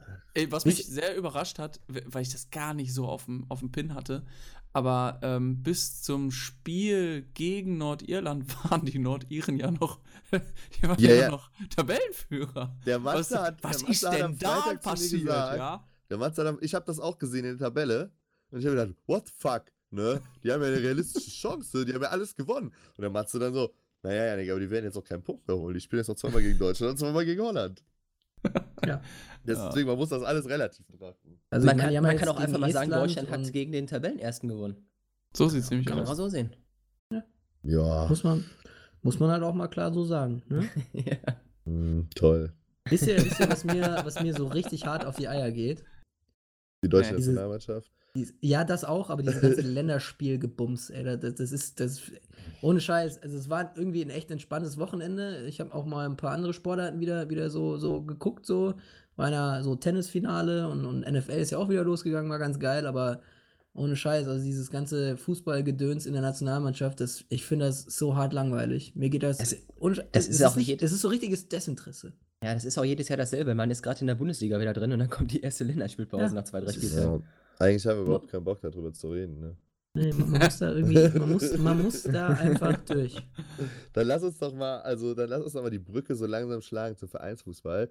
Was mich sehr überrascht hat, weil ich das gar nicht so auf dem, auf dem Pin hatte, aber ähm, bis zum Spiel gegen Nordirland waren die Nordiren ja noch, die waren Ja, ja, ja. noch Tabellenführer. Der Matze Was, hat, was der ist denn da Freitag passiert, gesagt, ja? Der Matze hat, ich habe das auch gesehen in der Tabelle und ich habe gedacht, what the fuck, ne? Die haben ja eine realistische Chance, die haben ja alles gewonnen. Und der Matze dann so, naja, Janik, aber die werden jetzt auch keinen Punkt mehr holen. Die spielen jetzt noch zweimal gegen Deutschland und zweimal gegen Holland. Ja. Deswegen, man muss das alles relativ betrachten. Also man kann, man kann auch einfach mal sagen, Deutschland hat gegen den Tabellenersten gewonnen. So sieht es nämlich Kann man auch aus. so sehen. Ja, Muss man, muss man halt auch mal klar so sagen. Ne? ja. hm, toll. Wisst ihr, wisst ihr was, mir, was mir so richtig hart auf die Eier geht? Die deutsche Nationalmannschaft. Ja, das auch, aber dieses ganze Länderspielgebums, ey, das, das ist, das, ohne Scheiß, also es war irgendwie ein echt entspanntes Wochenende. Ich habe auch mal ein paar andere Sportarten wieder, wieder so, so geguckt, so, war ja so Tennisfinale und, und NFL ist ja auch wieder losgegangen, war ganz geil, aber ohne Scheiß, also dieses ganze Fußballgedöns in der Nationalmannschaft, das, ich finde das so hart langweilig. Mir geht das, Es- es es ist auch nicht, das ist so richtiges Desinteresse. ja, das ist auch jedes Jahr dasselbe. Man ist gerade in der Bundesliga wieder drin und dann kommt die erste Länderspielpause Ja, nach zwei, drei das ist- Spieltagen. Eigentlich haben wir überhaupt keinen Bock darüber zu reden. Ne? Nee, man, man muss da irgendwie, man muss, man muss da einfach durch. Dann lass uns doch mal, also dann lass uns doch mal die Brücke so langsam schlagen zum Vereinsfußball.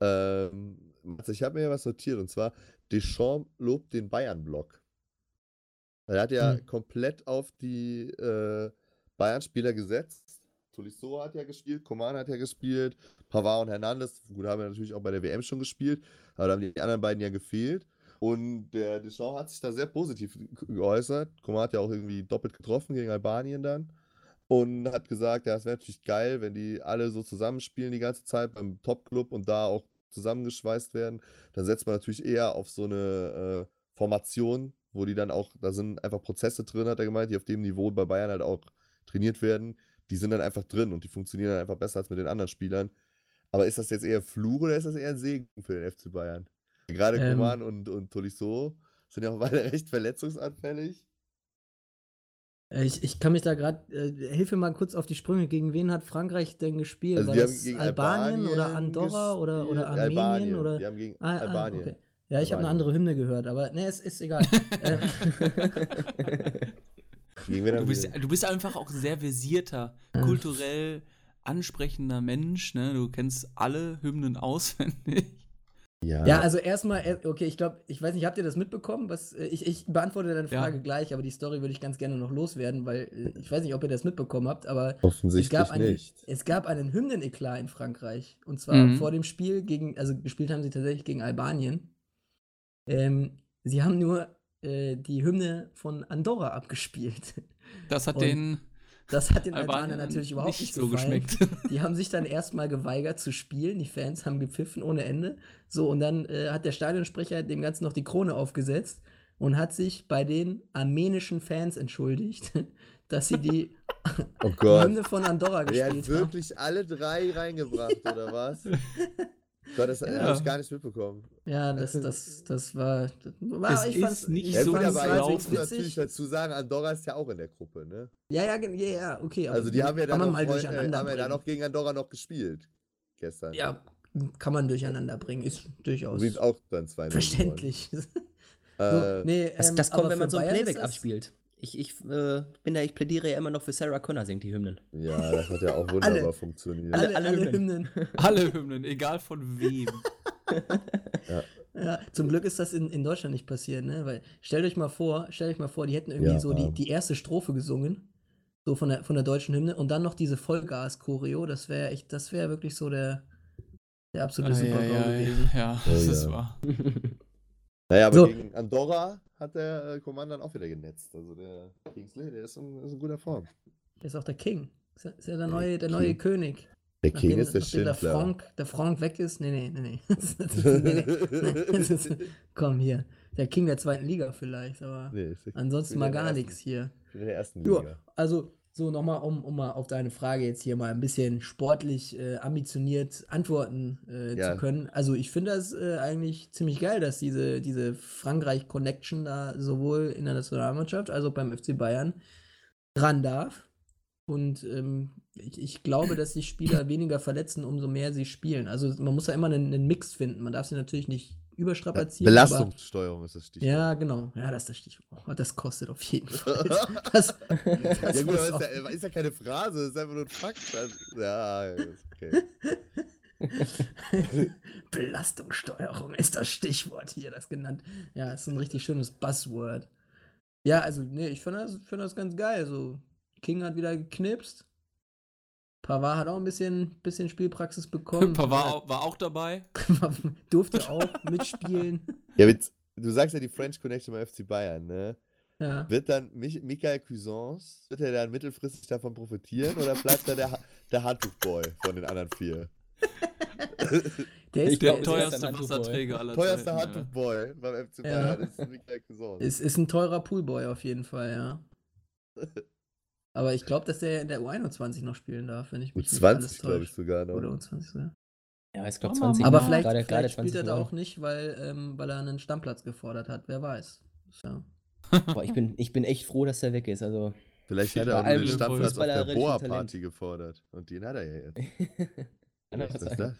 Ähm, also ich habe mir ja was notiert und zwar Deschamps lobt den Bayern-Block. Er hat ja Hm. komplett auf die äh, Bayern-Spieler gesetzt. Tolisso hat ja gespielt, Coman hat ja gespielt, Pavard und Hernandez, gut, haben ja natürlich auch bei der WM schon gespielt, aber da haben die anderen beiden ja gefehlt. Und der Deschamps hat sich da sehr positiv ge- geäußert. Coman hat ja auch irgendwie doppelt getroffen gegen Albanien dann. Und hat gesagt, ja, es wäre natürlich geil, wenn die alle so zusammenspielen die ganze Zeit beim Top-Club und da auch zusammengeschweißt werden. Dann setzt man natürlich eher auf so eine äh, Formation, wo die dann auch, da sind einfach Prozesse drin, hat er gemeint, die auf dem Niveau bei Bayern halt auch trainiert werden. Die sind dann einfach drin und die funktionieren dann einfach besser als mit den anderen Spielern. Aber ist das jetzt eher Fluch oder ist das eher ein Segen für den FC Bayern? Gerade Ähm. Coman und, und Tolisso sind ja auch beide recht verletzungsanfällig. Äh, Ich, ich kann mich da gerade, äh, hilf mir mal kurz auf die Sprünge. Gegen wen hat Frankreich denn gespielt? Also War das gegen Albanien, oder Albanien Andorra oder, oder. Armenien? Albanien. Oder? Die haben gegen Ah, ah, Albanien. okay. Ja, ich habe eine Albanien. andere Hymne gehört, aber ne, es ist egal. äh, Du bist, du bist einfach auch sehr versierter, Ja. kulturell ansprechender Mensch. Ne? Du kennst alle Hymnen auswendig. Ja, Ja, also erstmal, okay, ich glaube, ich weiß nicht, habt ihr das mitbekommen? Was, äh, ich, ich beantworte deine Ja. Frage gleich, aber die Story würde ich ganz gerne noch loswerden, weil äh, ich weiß nicht, ob ihr das mitbekommen habt, aber es gab, einen, nicht. es gab einen Hymnen-Eklat in Frankreich. Und zwar Mhm. vor dem Spiel gegen, also gespielt haben sie tatsächlich gegen Albanien. Ähm, sie haben nur äh, die Hymne von Andorra abgespielt. Das hat Und den Das hat den Albanern natürlich überhaupt nicht nicht, so gefallen. geschmeckt. Die haben sich dann erstmal geweigert zu spielen. Die Fans haben gepfiffen ohne Ende. So, und dann äh, hat der Stadionsprecher dem Ganzen noch die Krone aufgesetzt und hat sich bei den armenischen Fans entschuldigt, dass sie die Oh. Hymne von Andorra hat gespielt haben. wirklich alle drei reingebracht, oder was? Gott, das Ja. habe ich gar nicht mitbekommen. Ja, das, das, das war. Das war Es ich fand's- ist nicht ich Ja, so gut, fand's aber halbwegs muss natürlich dazu sagen, Andorra ist ja auch in der Gruppe, ne? Ja, ja, ja, ja, okay. aber Also die haben ja dann noch, mal Freund- äh, durcheinander haben ja dann noch gegen Andorra noch gespielt. Gestern. Ja, kann man durcheinander bringen. Ist durchaus Übrigens auch dann 2 verständlich. Äh, so, nee, Das, ähm, das kommt, wenn man so ein Playback das- abspielt. Ich, ich äh, bin da, ich plädiere ja immer noch für Sarah Connor singt die Hymnen. ja, das hat ja auch wunderbar Alle. funktioniert. Alle, Alle- alle, Hymnen. alle Hymnen, egal von wem. Ja, zum Glück ist das in, in Deutschland nicht passiert, ne? Weil stellt euch mal vor, stellt euch mal vor, die hätten irgendwie Ja. so die, die erste Strophe gesungen, so von der, von der deutschen Hymne, und dann noch diese Vollgas-Choreo, das wäre echt, das wäre wirklich so der, der absolute Super-GAU gewesen. ja, Oh das ist ja. wahr. Naja, aber So. gegen Andorra hat der äh, Command dann auch wieder genetzt. Also der Kingsley, der ist in, ist in guter Form. Der ist auch der King. Ist ja, ist ja der neue, der neue König. Der King Nachdem- ist der nachdem der Schindler. Frank, der Frank weg ist. Nee, nee, nee, nee. Komm hier. Der King der zweiten Liga vielleicht, aber Nee, ansonsten King mal gar nichts hier. in der ersten Liga. also so nochmal, um, um mal auf deine Frage jetzt hier mal ein bisschen sportlich äh, ambitioniert antworten äh, Ja. zu können. Also ich finde das äh, eigentlich ziemlich geil, dass diese, diese Frankreich-Connection da sowohl in der Nationalmannschaft als auch beim FC Bayern ran darf. Und ähm, ich, ich glaube, dass sich Spieler weniger verletzen, umso mehr sie spielen. Also man muss ja immer einen, einen Mix finden. Man darf sie natürlich nicht überstrapazieren. aber- Belastungssteuerung ist das Stichwort. Ja, genau. Ja, das ist das Stichwort. Oh, Das kostet auf jeden Fall. Das, das ja gut, aber ist ja, ist ja keine Phrase, ist einfach nur ein Fakt. Ja, ist okay. Belastungssteuerung ist das Stichwort hier, das genannt. Ja, ist ein richtig schönes Buzzword. Ja, also, nee, ich finde das, find das ganz geil. So, King hat wieder geknipst. Pavard hat auch ein bisschen, bisschen Spielpraxis bekommen. Pavard war auch dabei. Durfte auch mitspielen. Ja, mit, du sagst ja die French Connection beim FC Bayern, ne? Ja. Wird dann Mich Michael Cuisance, wird er dann mittelfristig davon profitieren oder bleibt er der, Ha- der Handtuchboy von den anderen vier? Der ist, Der er teuerste. Wasserträger aller Teuerster. Handtuchboy beim FC Ja. Bayern ist Michael Cuisance. ist, ist ein teurer Poolboy auf jeden Fall, ja. Aber ich glaube, dass der in der U21 noch spielen darf, wenn ich Mit mich nicht alles 20, glaube ich sogar noch. Oder U20 sogar. Ja, ich glaube Schauen wir 20. mal. Aber vielleicht, gerade, vielleicht gerade spielt er da auch nicht, weil, ähm, weil er einen Stammplatz gefordert hat. Wer weiß. So. Boah, ich, bin, ich bin echt froh, dass er weg ist. Also, Vielleicht hat er Bei auch allem Stammplatz auf der Boa-Party gefordert. Und den hat er ja jetzt. Was ist sein. das?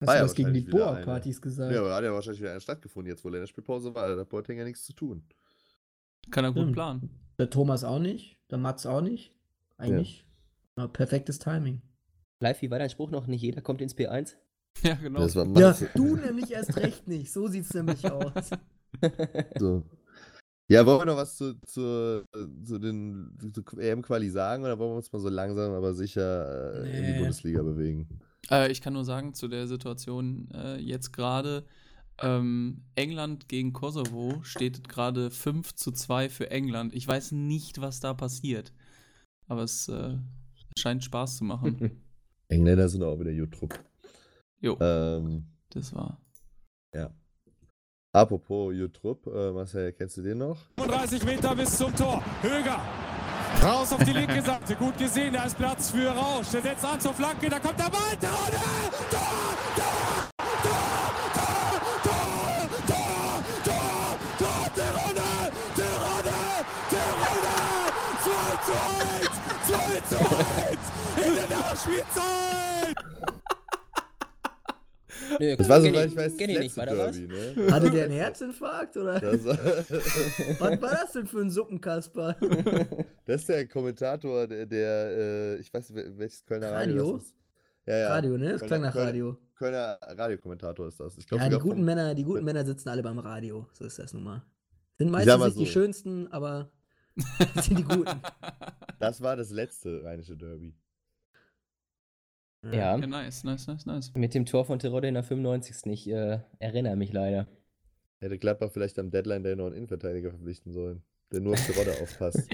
Hast du ja was gegen die wahrscheinlich wieder eine. Boa-Partys gesagt? Ja, aber hat ja wahrscheinlich wieder eine stattgefunden, jetzt wo Länderspielpause war. Da hat Boateng ja nichts zu tun. Kann er gut Stimmt. planen. Der Thomas auch nicht, der Mats auch nicht. Eigentlich ja, perfektes Timing. Live, wie war dein Spruch noch? Nicht jeder kommt ins P1? Ja, genau. Das war Ja, Mats- du nämlich erst recht nicht. So sieht's nämlich aus. So. Ja, wollen wir noch was zu, zu, zu den zu EM-Quali sagen oder wollen wir uns mal so langsam, aber sicher äh, in die Nee. Bundesliga bewegen? Äh, ich kann nur sagen, zu der Situation äh, jetzt gerade, ähm, England gegen Kosovo steht gerade 5 zu 2 für England. Ich weiß nicht, was da passiert. Aber es äh, scheint Spaß zu machen. Engländer sind auch wieder YouTube. Jo, Ähm, das war. ja. Apropos YouTube, äh, Marcel, kennst du den noch? 35 Meter bis zum Tor. Höger. Raus auf die linke Seite. Gut gesehen, da ist Platz für Rausch. Der setzt an zur Flanke. Da kommt der Ball. Tor! Tor! Zu 1! In der Nachspielzeit! Nö, Das war so, weil ich- weiß, kenn ich nicht. War? Derby, ne? Hatte der einen Herzinfarkt oder? Das, war- Was war das denn für ein Suppenkasper? das ist der Kommentator, der, der äh, ich weiß nicht, wel- welches Kölner Radio, Radio? das ist. Ja, ja. Radio, ne? Das Kölner- klang nach Kölner- Radio. Kölner Radiokommentator ist das. Ich glaub Ja, die guten Männer, die guten Männer sitzen alle beim Radio. So ist das nun mal. Sind meistens mal nicht die so. schönsten, aber sind die guten. Das war das letzte rheinische Derby. Ja, Ja, nice, nice, nice, nice. mit dem Tor von Terodde in der 95. Ich äh, erinnere mich leider. Hätte Gladbach vielleicht am Deadline Day noch einen Innenverteidiger verpflichten sollen, der nur auf Terodde aufpasst.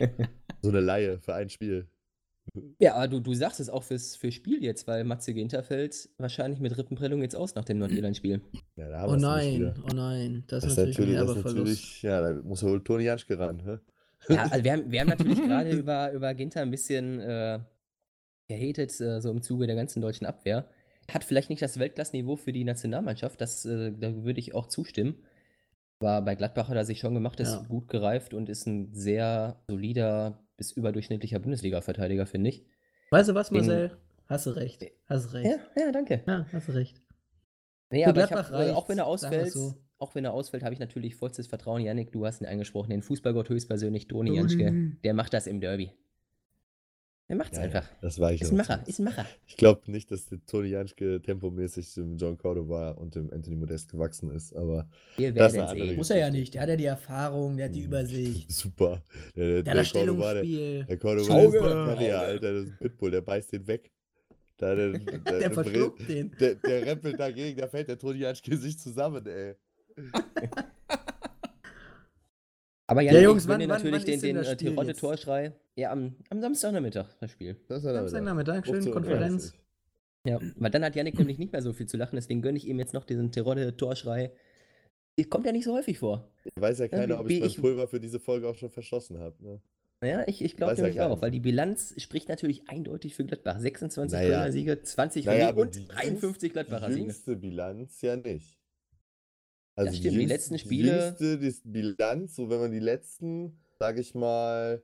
So eine Laie für ein Spiel. Ja, aber du, du sagst es auch fürs, fürs Spiel jetzt, weil Matze Ginter fällt wahrscheinlich mit Rippenprellung jetzt aus nach dem Nordirland-Spiel. Ja, da haben Oh nein, oh nein. Das, Das ist natürlich, ein Verlust. natürlich, ja, da muss wohl Toni Janschke ran. Hä? Ja, also wir haben, wir haben natürlich gerade über, über Ginter ein bisschen äh, gehatet, äh, so im Zuge der ganzen deutschen Abwehr. Hat vielleicht nicht das Weltklassenniveau für die Nationalmannschaft, das, äh, da würde ich auch zustimmen. Aber bei Gladbach hat er sich schon gemacht, ist Ja. gut gereift und ist ein sehr solider bis überdurchschnittlicher Bundesliga-Verteidiger, finde ich. Weißt du was, Den- Marcel? Hast du recht. Hast du recht. Ja, ja, danke. Ja, hast du recht. Nee, Für aber Gladbach hab, äh, auch wenn er ausfällt, so. auch wenn er ausfällt, habe ich natürlich vollstes Vertrauen. Janik, du hast ihn angesprochen, den Fußballgott höchstpersönlich, Toni Toni. Janschke. Der macht das im Derby. Der macht's Ja, ja, einfach. das war ich Ist auch ein. Macher, ist ein Macher. Ich glaube nicht, dass der Toni Janschke tempomäßig dem John Cordova und dem Anthony Modest gewachsen ist, aber Wir Das ist werden sehen. Muss er ja nicht. Der hat ja die Erfahrung, der hat die Hm, Übersicht. super. Der, Der Cordova, der, Stellungsspiel. der Cordova Auge, ist der Terrier. Alter, das ist ein Pitbull, der beißt den weg. Da, der, der, Der verschluckt den. Der, der rempelt dagegen, da fällt der Toni Janschke sich zusammen, ey. Aber Ja, Janik, Jungs, ich wann- natürlich wann den, den das äh, Spiel Tirode jetzt? Torschrei. Ja, am, am Samstagnachmittag das Spiel. Das ist er Samstagnachmittag, schön 15:30. Konferenz. Ja, weil dann hat Janik nämlich nicht mehr so viel zu lachen, deswegen gönne ich ihm jetzt noch diesen Tirode Torschrei. Kommt ja nicht so häufig vor. Weiß ja keiner, ob wie ich mein ich- Pulver für diese Folge auch schon verschossen habe. Ne? Ja, ich, ich glaube ja nämlich keiner. auch, weil die Bilanz spricht natürlich eindeutig für Gladbach. 26 Naja. Kölner Siege, 20 Naja, aber und die 53 Gladbacher Siege. jüngste Bilanz ja nicht. Also stimmt, die letzten Spiele- jüngste die Bilanz, so wenn man die letzten, sag ich mal,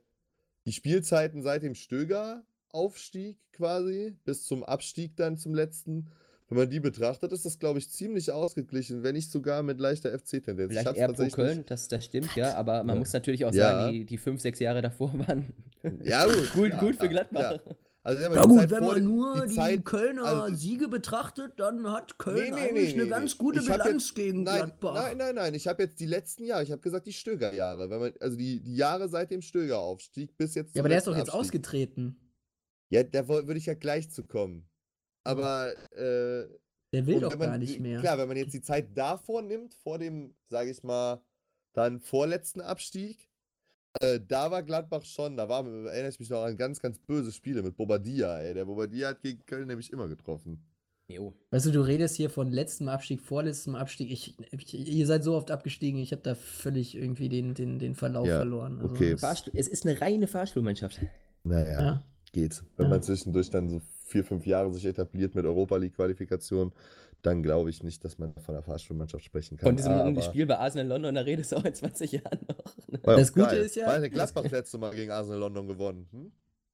die Spielzeiten seit dem Stöger-Aufstieg quasi, bis zum Abstieg dann zum letzten, wenn man die betrachtet, ist das, glaube ich, ziemlich ausgeglichen, wenn nicht sogar mit leichter FC-Tendenz. Ich Vielleicht eher pro Köln, das, das stimmt, ja, aber man Ja. muss natürlich auch Ja. sagen, die, die fünf, sechs Jahre davor waren Ja, gut. gut, ja, gut für Gladbach. Also, Ja die gut, wenn man nur die, Zeit- Kölner also- Siege betrachtet, dann hat Köln Nee, nee, eigentlich nee, eine ganz gute Bilanz jetzt- gegen nein, Gladbach. Nein, nein, nein. Ich habe jetzt die letzten Jahre, ich habe gesagt die Stöger-Jahre. Man, also die, die Jahre seit dem Stöger-Aufstieg bis jetzt. Ja, aber der ist doch jetzt Abstieg. ausgetreten. Ja, da würde ich ja gleich zu kommen. Aber. Äh, Der will doch man gar nicht mehr. Klar, wenn man jetzt die Zeit davor nimmt, vor dem, sage ich mal, dann vorletzten Abstieg, äh, da war Gladbach schon, da war, erinnere ich mich noch an ganz, ganz böse Spiele mit Bobadilla, ey. Der Bobadilla hat gegen Köln nämlich immer getroffen. Jo. Weißt du, du redest hier von letztem Abstieg, vorletztem Abstieg. Ich, ich, ihr seid so oft abgestiegen, ich habe da völlig irgendwie den, den, den Verlauf Ja, verloren. Also okay. Fahrstuhl, es ist eine reine Fahrstuhlmannschaft. Naja. Ja. geht. Wenn Ja. man zwischendurch dann so vier, fünf Jahre sich etabliert mit Europa League-Qualifikation, dann glaube ich nicht, dass man von der Fahrstuhlmannschaft sprechen kann. Von diesem aber- Spiel bei Arsenal London, da redest du auch in 20 Jahren noch. War Das Gute geil. ist ja- War der Gladbach das letzte Mal gegen Arsenal London gewonnen? Hm?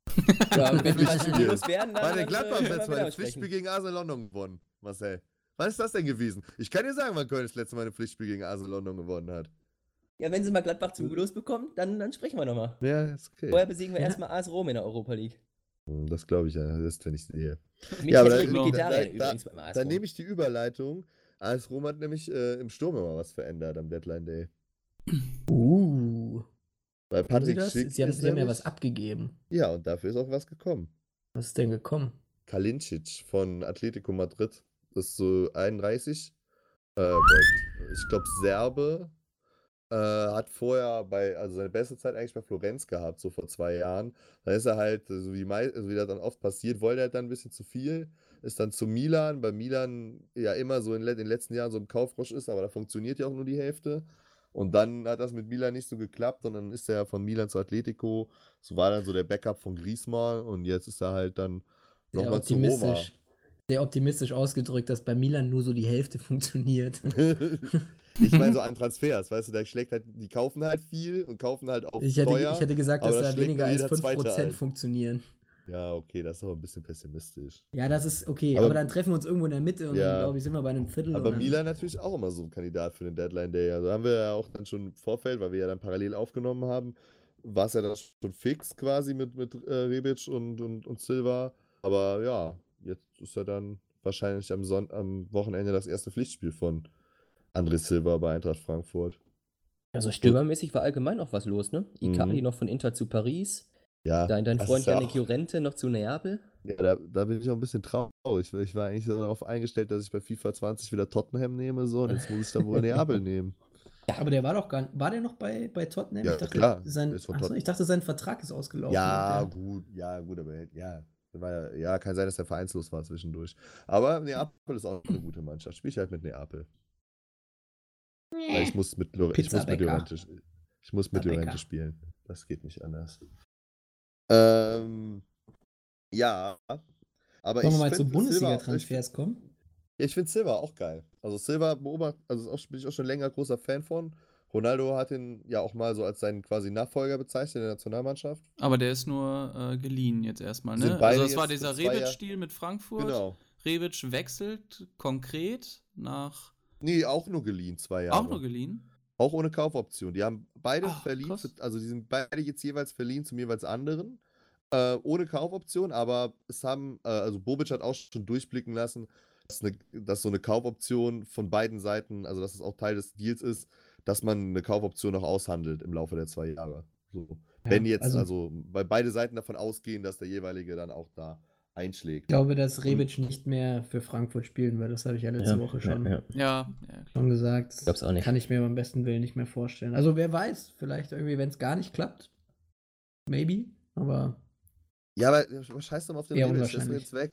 Ja, wenn Pflichtspiel. los wären, dann War der dann, äh, Gladbach wir letzte Mal ein Pflichtspiel gegen Arsenal London gewonnen, Marcel? Wann ist das denn gewesen? Ich kann dir sagen, wann Köln das letzte Mal ein Pflichtspiel gegen Arsenal London gewonnen hat. Ja, wenn sie mal Gladbach zum Los bekommen, dann, dann sprechen wir nochmal. Ja, ist okay. Vorher besiegen wir erstmal AS Rom in der Europa League. Hm, Das glaube ich ja, das ist, wenn ich sehe. Ja, aber Hattrick da- Mkhitaryan da- da- übrigens beim AS Dann nehme ich die Überleitung. AS Rom hat nämlich äh, im Sturm immer was verändert am Deadline Day. Uh. Weil Patrick? Schick Sie, haben, Sie haben ja was abgegeben. Ja, und dafür ist auch was gekommen. Was ist denn gekommen? Kalincic von Atletico Madrid. Das ist so 31. Äh, ich glaube, Serbe. Äh, hat vorher bei, also seine beste Zeit eigentlich bei Florenz gehabt, so vor zwei Jahren. Dann ist er halt, äh, so wie, mei- also wie das dann oft passiert, wollte er halt dann ein bisschen zu viel. Ist dann zu Milan, bei Milan ja immer so in le- den letzten Jahren so im Kaufrausch ist, aber da funktioniert ja auch nur die Hälfte. Und dann hat das mit Milan nicht so geklappt und dann ist er von Milan zu Atletico. So war dann so der Backup von Griezmann und jetzt ist er halt dann nochmal zu Roma. Sehr optimistisch ausgedrückt, dass bei Milan nur so die Hälfte funktioniert. ich meine so an Transfers, weißt du, da schlägt halt, die kaufen halt viel und kaufen halt auch Ich hätte, teuer. ich hätte gesagt, dass das da weniger als jeder Zweite 5% ein. funktionieren. Ja, okay, das ist aber ein bisschen pessimistisch. Ja, das ist okay, aber, Aber- dann treffen wir uns irgendwo in der Mitte und Ja. dann, glaube ich, sind wir bei einem Viertel. Aber Milan natürlich auch immer so ein Kandidat für den Deadline Day. Also haben wir ja auch dann schon im Vorfeld, weil wir ja dann parallel aufgenommen haben, war es ja dann schon fix quasi mit, mit äh, Rebic und, und, und Silva. Aber ja, jetzt ist er dann wahrscheinlich am, Son am Wochenende das erste Pflichtspiel von André Silva bei Eintracht Frankfurt. Also stürmermäßig war allgemein auch was los, ne? Icardi Mhm. noch von Inter zu Paris. Ja, Dein, dein Freund ja auch- Llorente noch zu Neapel. Ja, da, da bin ich auch ein bisschen traurig. weil Ich war eigentlich so darauf eingestellt, dass ich bei FIFA 20 wieder Tottenham nehme, so, und jetzt muss ich dann wohl Neapel nehmen. Aber der war doch gar nicht. War der noch bei, bei Tottenham? Ja, ich, dachte, klar, Sein, der achso, ich dachte, sein Vertrag ist ausgelaufen. Ja, Der- gut, ja, gut, aber ja, war ja, ja, kann sein, dass er vereinslos war zwischendurch. Aber Neapel ist auch eine gute Mannschaft. Spiel ich halt mit Neapel. Weil ich muss mit, Lor ich muss mit ich muss. Llorente spielen. Das geht nicht anders. Ähm, ja, aber Wollen ich wir mal zu Bundesliga-Transfers kommen? Ich, ich finde Silva auch geil. Also Silva beobachtet, also auch, bin ich auch schon länger großer Fan von. Ronaldo hat ihn ja auch mal so als seinen quasi Nachfolger bezeichnet in der Nationalmannschaft. Aber der ist nur äh, geliehen jetzt erstmal, ne? Also es war dieser Rebic-Stil mit Frankfurt. Genau. Rebic wechselt konkret nach. Nee, auch nur geliehen, zwei Jahre. Auch nur geliehen. Auch ohne Kaufoption. Die haben beide Ach, verliehen, krass. also die sind beide jetzt jeweils verliehen zum jeweils anderen. Äh, ohne Kaufoption, aber es haben, äh, also Bobic hat auch schon durchblicken lassen, dass, eine, dass so eine Kaufoption von beiden Seiten, also dass es auch Teil des Deals ist, dass man eine Kaufoption noch aushandelt im Laufe der zwei Jahre. So. Ja, Wenn jetzt, also- also, weil beide Seiten davon ausgehen, dass der jeweilige dann auch da einschlägt. Ich glaube, dass Rebic nicht mehr für Frankfurt spielen wird. Das habe ich ja letzte Ja, Woche schon, ja. Ja, schon gesagt. Ich glaub's auch nicht. Kann ich mir beim besten Willen nicht mehr vorstellen. Also wer weiß, vielleicht irgendwie, wenn es gar nicht klappt. Maybe. Aber Ja, aber scheiß doch mal auf den Rebic, der ist jetzt weg.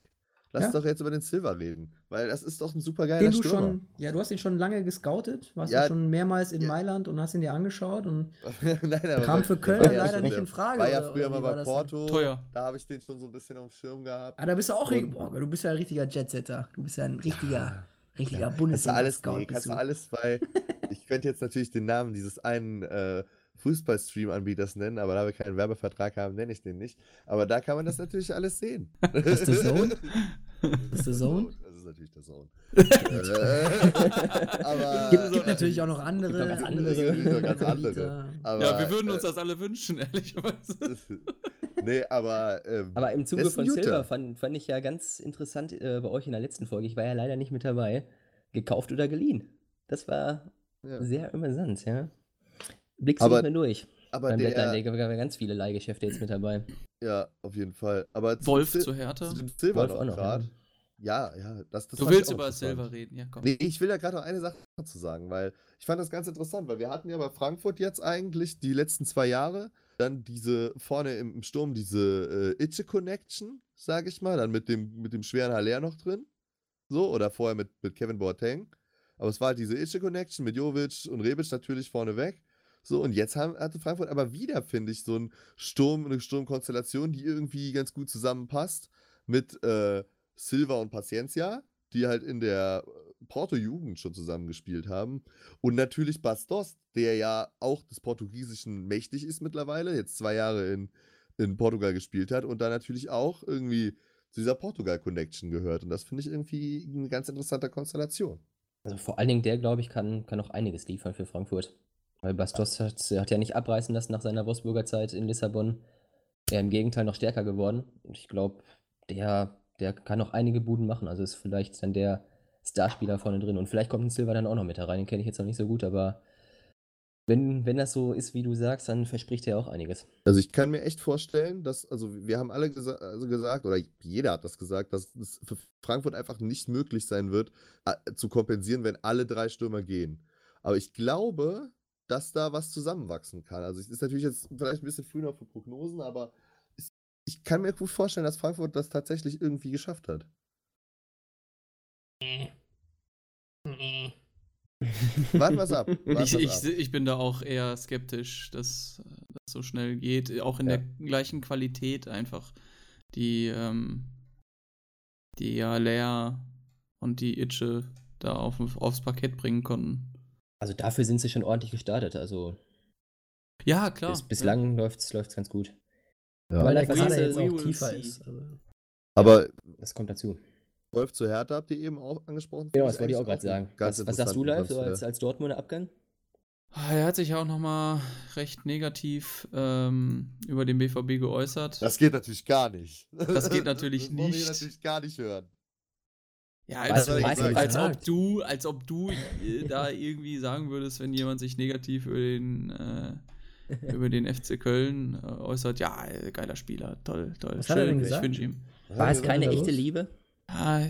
Lass Ja. doch jetzt über den Silver reden, weil das ist doch ein super geiler den du Stürmer. schon, ja, du hast ihn schon lange gescoutet, warst Ja, schon mehrmals in ja. Mailand und hast ihn dir angeschaut und Nein, aber kam bei- für Köln leider nicht in Frage. War ja früher mal bei das Porto. Teuer. Da habe ich den schon so ein bisschen auf dem Schirm gehabt. Ah, da bist du auch, Und- boah, du bist ja ein richtiger Jetsetter. Du bist ja ein richtiger, richtiger Kannst du Bundesliga alles, Scout. nee, kannst du alles, weil ich könnte jetzt natürlich den Namen dieses einen äh, Fußball-Stream-Anbieters nennen, aber da wir keinen Werbevertrag haben, nenne ich den nicht. Aber da kann man das natürlich alles sehen. Ist The Zone? Ist The Zone? Das ist natürlich der Zone. Äh, aber Gibt, gibt natürlich auch noch andere, ganz andere, ganz andere. Aber, ja, wir würden uns äh, das alle wünschen, ehrlicherweise. nee, aber. Ähm, Aber im der Zuge von. Silva fand, fand ich ja ganz interessant äh, bei euch in der letzten Folge. Ich war ja leider nicht mit dabei. Gekauft oder geliehen. Das war Ja. sehr amüsant, ja. Blickst du nicht mehr durch. Aber Beim der, Day waren ganz viele Leihgeschäfte jetzt mit dabei. Ja, auf jeden Fall. Aber zu Wolf Sil- zu Hertha. Zu dem Silver Wolf noch gerade. Ja, ja, das, das Du willst über. Silver reden, ja komm. Nee, ich will da gerade noch eine Sache dazu sagen, weil ich fand das ganz interessant, weil wir hatten ja bei Frankfurt jetzt eigentlich die letzten zwei Jahre dann diese vorne im, im Sturm diese äh, Itche Connection, sage ich mal, dann mit dem, mit dem schweren Haller noch drin. So, oder vorher mit, mit Kevin Boateng. Aber es war halt diese Itche Connection mit Jovic und Rebic natürlich vorne weg. So, und jetzt haben, hatte Frankfurt aber wieder, finde ich, so einen Sturm, eine Sturmkonstellation, die irgendwie ganz gut zusammenpasst mit äh, Silva und Paciencia, die halt in der äh, Porto-Jugend schon zusammengespielt haben. Und natürlich Bastos, der ja auch des Portugiesischen mächtig ist mittlerweile, jetzt zwei Jahre in, in Portugal gespielt hat und da natürlich auch irgendwie zu dieser Portugal-Connection gehört. Und das finde ich irgendwie eine ganz interessante Konstellation. Also vor allen Dingen der, glaube ich, kann, kann auch einiges liefern für Frankfurt. Weil Bastos hat, hat ja nicht abreißen lassen nach seiner Wolfsburger Zeit in Lissabon. Er im Gegenteil noch stärker geworden. Und ich glaube, der, der kann auch einige Buden machen. Also ist vielleicht dann der Starspieler vorne drin. Und vielleicht kommt ein Silver dann auch noch mit herein. Den kenne ich jetzt noch nicht so gut, aber wenn, wenn das so ist, wie du sagst, dann verspricht er auch einiges. Also ich kann mir echt vorstellen, dass, also wir haben alle gesa also gesagt, oder jeder hat das gesagt, dass es für Frankfurt einfach nicht möglich sein wird, zu kompensieren, wenn alle drei Stürmer gehen. Aber ich glaube, dass da was zusammenwachsen kann. Also es ist natürlich jetzt vielleicht ein bisschen früh noch für Prognosen, aber ich kann mir gut vorstellen, dass Frankfurt das tatsächlich irgendwie geschafft hat. Warten wir's ab. Warten Ich, ich, ab. ich bin da auch eher skeptisch, dass das so schnell geht. Auch in Ja. der gleichen Qualität einfach. Die, ähm, die ja Lea und die Itche da auf, aufs Parkett bringen konnten. Also dafür sind sie schon ordentlich gestartet. Also Ja, klar. bis, bislang läuft es ganz gut. Ja. Weil Kader Kader jetzt auch tiefer see. ist. Also. Aber Das kommt dazu. Wolf zu Hertha habt ihr eben auch angesprochen. Genau, das wollte ich auch gerade sagen. Was, was sagst du live, so als, als Dortmunder Abgang? Ah, Er hat sich auch nochmal recht negativ ähm, über den BVB geäußert. Das geht natürlich gar nicht. Das geht natürlich das wollen wir nicht. natürlich gar nicht hören. Ja, Was als, weiß als, als ob du, als ob du äh, da irgendwie sagen würdest, wenn jemand sich negativ über den, äh, über den FC Köln äh, äußert, ja, geiler Spieler, toll, toll, Was hat er denn ich gesagt? wünsche ihm. War es keine echte los? Liebe? Ja,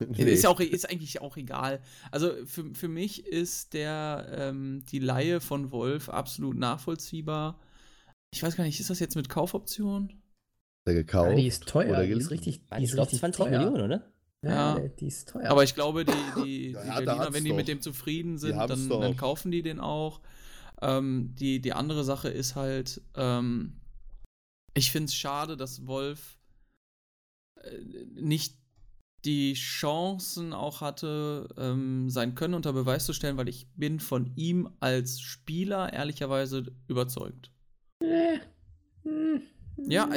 nee. ist, ja auch, ist eigentlich auch egal. Also für, für mich ist der ähm, die Laie von Wolf absolut nachvollziehbar. Ich weiß gar nicht, ist das jetzt mit Kaufoption? der gekauft. Ja, die ist teuer, oder die ist richtig, War die ist glaube richtig 20 teuer. Millionen, oder? Ja, Ja. die ist teuer. Aber ich glaube, die, die, Ja, die Hertha Berliner, wenn die mit doch. dem zufrieden sind, dann, dann kaufen die den auch. Ähm, die, die andere Sache ist halt, ähm, ich finde es schade, dass Wolf äh, nicht die Chancen auch hatte, ähm, sein Können unter Beweis zu stellen, weil ich bin von ihm als Spieler ehrlicherweise überzeugt. Ja, äh, ja,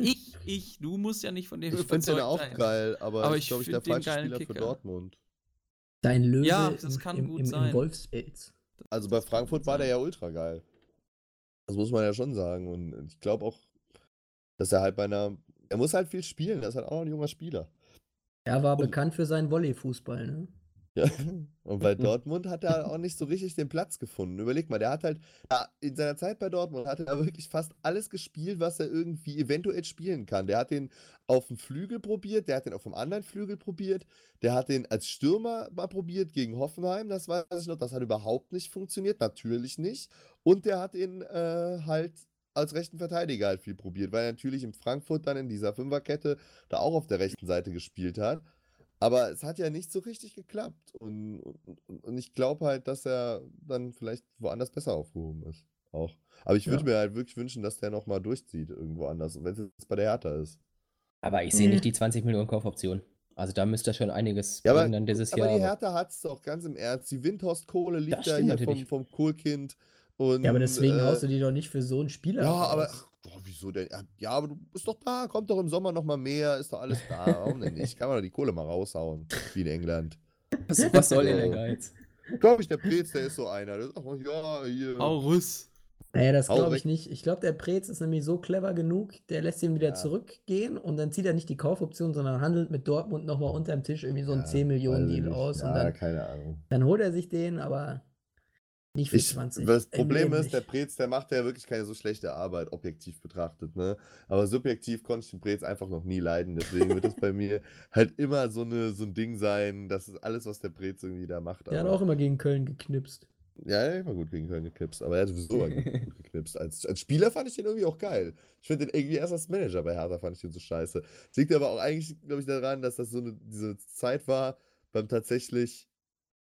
ich, ich, du musst ja nicht von dem Ich finde den auch sein. geil, aber, Aber ich glaube, ich der falsche Spieler für Kicker. Dortmund. Dein Löwe Ja, das im, kann im, gut im, sein. im Wolfspelz. Also bei Frankfurt war der ja ultra geil. Das muss man ja schon sagen. Und ich glaube auch, dass er halt bei einer. Er muss halt viel spielen, er ist halt auch noch ein junger Spieler. Er war Und- bekannt für seinen Volleyfußball, ne? Ja. Und bei Dortmund hat er auch nicht so richtig den Platz gefunden. Überleg mal, der hat halt in seiner Zeit bei Dortmund hat er wirklich fast alles gespielt, was er irgendwie eventuell spielen kann. Der hat den auf dem Flügel probiert, der hat den auf dem anderen Flügel probiert, der hat den als Stürmer mal probiert gegen Hoffenheim, das weiß ich noch, das hat überhaupt nicht funktioniert, natürlich nicht. Und der hat ihn äh, halt als rechten Verteidiger halt viel probiert, weil er natürlich in Frankfurt dann in dieser Fünferkette da auch auf der rechten Seite gespielt hat. Aber es hat ja nicht so richtig geklappt. Und, und, und- ich glaube halt, dass er dann vielleicht woanders besser aufgehoben ist. Auch. Aber ich würde Ja. mir halt wirklich wünschen, dass der nochmal durchzieht irgendwo anders. Und wenn es jetzt bei der Hertha ist. Aber ich sehe Mhm. nicht die 20 Millionen Kaufoption. Also da müsste er schon einiges Ja, aber, bringen dann dieses aber Jahr. die aber- Hertha hat es doch ganz im Ernst. Die Windhorst-Kohle liegt Das da hier vom, vom Kohlkind. Und, Ja, aber deswegen äh, haust du die doch nicht für so einen Spieler Ja, aber. Boah, wieso denn? Ja, Ja, aber du bist doch da, kommt doch im Sommer nochmal mehr, ist doch alles da. Warum denn nicht? Kann man doch die Kohle mal raushauen, wie in England. Was, was soll denn der. Geiz? Glaube ich, der Prez, der ist so einer. Der sagt, oh, ja, hier. Aurus. Naja, das glaube ich nicht. Ich glaube, der Preetz ist nämlich so clever genug, der lässt ihn wieder Ja. zurückgehen und dann zieht er nicht die Kaufoption, sondern handelt mit Dortmund nochmal unterm Tisch irgendwie so einen Ja, 10 Millionen weiß ich Deal nicht. aus Ja, und dann, keine Ahnung. dann holt er sich den, aber nicht für Ich, 20. das Problem ist, der. Prez, der macht ja wirklich keine so schlechte Arbeit, objektiv betrachtet, ne? Aber subjektiv konnte ich den Prez einfach noch nie leiden. Deswegen wird es bei mir halt immer so, eine, so ein Ding sein, das ist alles, was der Prez irgendwie da macht. Der hat aber- auch immer gegen Köln geknipst. Ja, er hat immer gut gegen Köln geknipst, aber er hat sowieso immer gut geknipst. Als, als Spieler fand ich den irgendwie auch geil. Ich finde den irgendwie erst als Manager bei Hertha fand ich den so scheiße. Das liegt aber auch eigentlich, glaube ich, daran, dass das so eine, diese Zeit war beim tatsächlich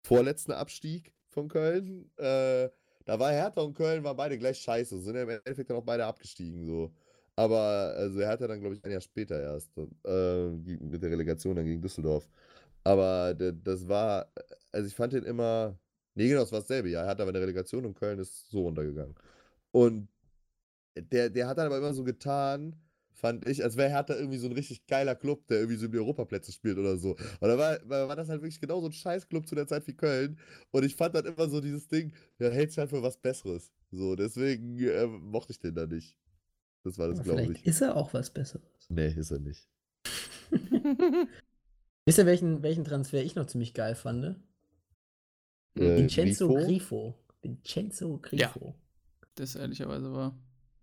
vorletzten Abstieg von Köln. Äh, da war Hertha und Köln waren beide gleich scheiße, sind ja im Endeffekt dann auch beide abgestiegen so. Aber also Hertha dann, glaube ich, ein Jahr später erst äh, mit der Relegation dann gegen Düsseldorf. Aber das war, also ich fand den immer, nee, genau, das war dasselbe. Ja, er hat aber eine Relegation und Köln ist so runtergegangen. Und der, der hat dann aber immer so getan, fand ich, als wäre Hertha irgendwie so ein richtig geiler Club, der irgendwie so um die Europaplätze spielt oder so. Und da war, war, das halt wirklich genau so ein Scheißclub zu der Zeit wie Köln. Und ich fand dann immer so dieses Ding, der hält sich halt für was Besseres. So, deswegen äh, mochte ich den da nicht. Das war das, glaube ich. ist er auch was Besseres. Nee, ist er nicht. Wisst ihr, welchen, welchen Transfer ich noch ziemlich geil fand? Äh, Vincenzo Grifo? Grifo. Vincenzo Grifo. Das ehrlicherweise war.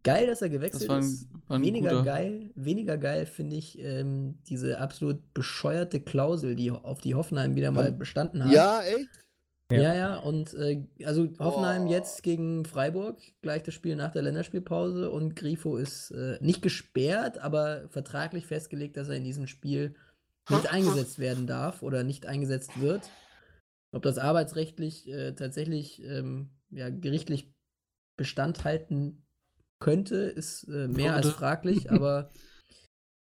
Geil, dass er Das gewechselt war ein, ist. war ein Weniger guter. geil, weniger geil finde ich ähm, diese absolut bescheuerte Klausel, die auf die Hoffenheim wieder mal bestanden hat. Ja, echt? Ja, ja, und äh, also Hoffenheim Oh. jetzt gegen Freiburg, gleich das Spiel nach der Länderspielpause und Grifo ist äh, nicht gesperrt, aber vertraglich festgelegt, dass er in diesem Spiel nicht eingesetzt werden darf oder nicht eingesetzt wird. Ob das arbeitsrechtlich äh, tatsächlich ähm, ja, gerichtlich Bestand halten könnte, ist äh, mehr als Würde. fraglich, aber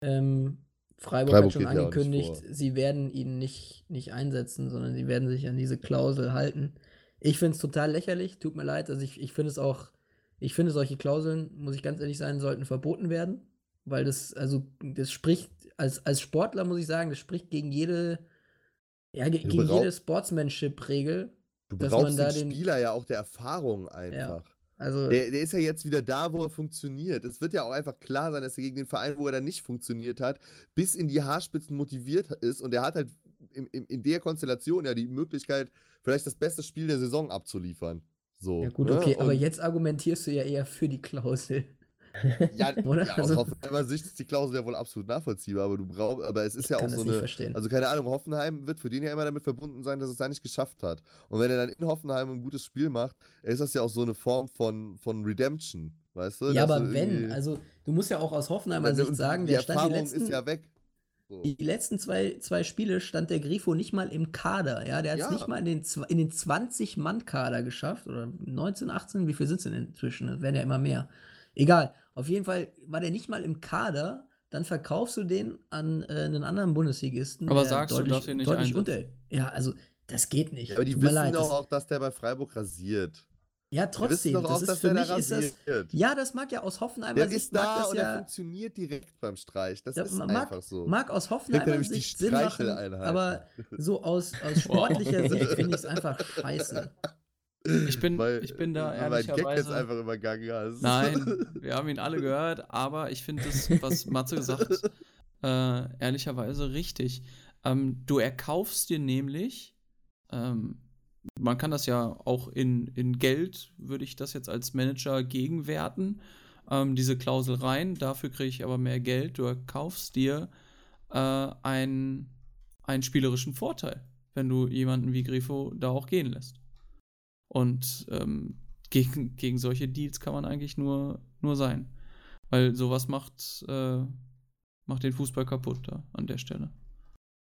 ähm, Freiburg, Freiburg hat schon ja angekündigt, sie werden ihn nicht, nicht einsetzen, sondern sie werden sich an diese Klausel halten. Ich finde es total lächerlich, tut mir leid, also ich, ich finde es auch, ich finde solche Klauseln, muss ich ganz ehrlich sein, sollten verboten werden, weil das, also das spricht, als, als Sportler muss ich sagen, das spricht gegen jede, ja, ge gegen jede Sportsmanship-Regel. Du Dass brauchst man da den den- Spieler ja auch der Erfahrung einfach. Also, Der, der ist ja jetzt wieder da, wo er funktioniert. Es wird ja auch einfach klar sein, dass er gegen den Verein, wo er dann nicht funktioniert hat, bis in die Haarspitzen motiviert ist. Und er hat halt in, in, in der Konstellation ja die Möglichkeit, vielleicht das beste Spiel der Saison abzuliefern. So, ja gut, ne? okay, aber Und- jetzt argumentierst du ja eher für die Klausel. Ja, Oder? ja Also- aus Hoffenheimer Sicht ist die Klausel ja wohl absolut nachvollziehbar, aber du brauchst, aber es ist ja auch so eine, verstehen. also keine Ahnung, Hoffenheim wird für den ja immer damit verbunden sein, dass es da nicht geschafft hat. Und wenn er dann in Hoffenheim ein gutes Spiel macht, ist das ja auch so eine Form von, von Redemption, weißt du? ja, Dass aber du wenn, also du musst ja auch aus Hoffenheimer Sicht sagen, der stand die letzten, ist ja weg. So. die letzten zwei, zwei Spiele stand der Grifo nicht mal im Kader. Ja, der hat es Ja. nicht mal in den, in den 20-Mann-Kader geschafft. Oder 19, 18, wie viel sind es denn inzwischen? Das werden ja immer mehr. Egal, auf jeden Fall war der nicht mal im Kader. Dann verkaufst du den an äh, einen anderen Bundesligisten. Aber sagst du, deutlich, darfst ihn nicht deutlich unter. Ja, also das geht nicht. Ja, aber die Tut wissen leid. doch das, auch, dass der bei Freiburg rasiert. ja, trotzdem. doch Das auch, ist dass für der da mich ist das. Ja, das mag ja aus Hoffenheimer Der Sicht ist da das und ja. der funktioniert direkt beim Streich. Das Ja, ist mag- einfach so. Mag aus die Sicht Sinn machen, aber so aus, aus sportlicher Sicht finde ich es einfach scheiße. Ich bin, Weil, ich bin da weil mein Gag jetzt ehrlicherweise. einfach übergangen hast. Nein, wir haben ihn alle gehört, aber ich finde das, was Matze gesagt hat, äh, ehrlicherweise richtig. Ähm, du erkaufst dir nämlich, ähm, man kann das ja auch in, in Geld, würde ich das jetzt als Manager gegenwerten, ähm, diese Klausel rein, dafür kriege ich aber mehr Geld. Du erkaufst dir äh, einen, einen spielerischen Vorteil, wenn du jemanden wie Grifo da auch gehen lässt. Und ähm, gegen, gegen solche Deals kann man eigentlich nur, nur sein. Weil sowas macht, äh, macht den Fußball kaputt da an der Stelle.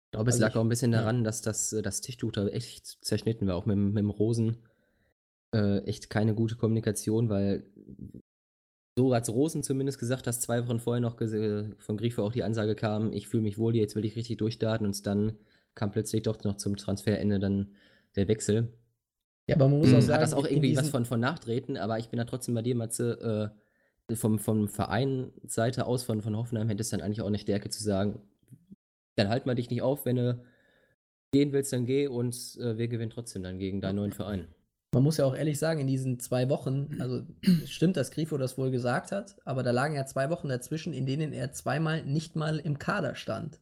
Ich glaube, es Also lag ich- auch ein bisschen ja. daran, dass das, äh, das Tischtuch da echt zerschnitten war, auch mit, dem- mit dem Rosen. Äh, echt keine gute Kommunikation, weil so als Rosen zumindest gesagt, dass zwei Wochen vorher noch von Grifo auch die Ansage kam, ich fühle mich wohl, hier, jetzt will ich richtig durchstarten und dann kam plötzlich doch noch zum Transferende dann der Wechsel. Ja, aber man muss Mhm. auch Hat sagen, das auch irgendwie was von, von Nachtreten, aber ich bin da trotzdem bei dir, Matze, äh, vom, vom Vereinsseite aus von, von Hoffenheim hätte es dann eigentlich auch eine Stärke zu sagen, dann halt mal dich nicht auf, wenn du gehen willst, dann geh und äh, wir gewinnen trotzdem dann gegen deinen neuen Verein. Man muss ja auch ehrlich sagen, in diesen zwei Wochen, also es stimmt, dass Grifo das wohl gesagt hat, aber da lagen ja zwei Wochen dazwischen, in denen er zweimal nicht mal im Kader stand.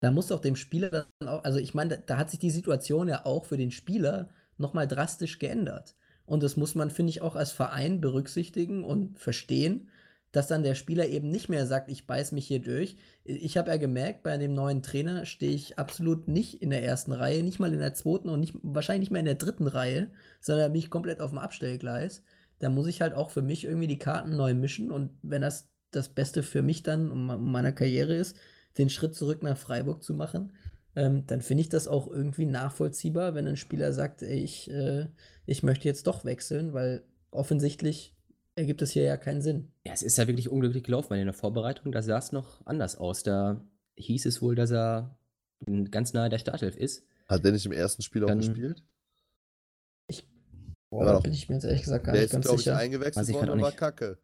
Da muss doch dem Spieler dann auch, also ich meine, da, da hat sich die Situation ja auch für den Spieler nochmal drastisch geändert. Und das muss man, finde ich, auch als Verein berücksichtigen und verstehen, dass dann der Spieler eben nicht mehr sagt, ich beiß mich hier durch. Ich habe ja gemerkt, bei dem neuen Trainer stehe ich absolut nicht in der ersten Reihe, nicht mal in der zweiten und nicht, wahrscheinlich nicht mehr in der dritten Reihe, sondern bin ich komplett auf dem Abstellgleis. Da muss ich halt auch für mich irgendwie die Karten neu mischen und wenn das das Beste für mich dann um meiner Karriere ist, den Schritt zurück nach Freiburg zu machen, ähm, dann finde ich das auch irgendwie nachvollziehbar, wenn ein Spieler sagt, ey, ich, äh, ich möchte jetzt doch wechseln, weil offensichtlich ergibt es hier ja keinen Sinn. Ja, es ist ja wirklich unglücklich gelaufen, weil in der Vorbereitung, da sah es noch anders aus. Da hieß es wohl, dass er ganz nahe der Startelf ist. Hat der nicht im ersten Spiel auch Dann- gespielt? Boah, Ja, da doch. bin ich mir jetzt ehrlich gesagt gar Der nicht ist, ganz glaube ich, sicher. eingewechselt ich worden und auch war kacke.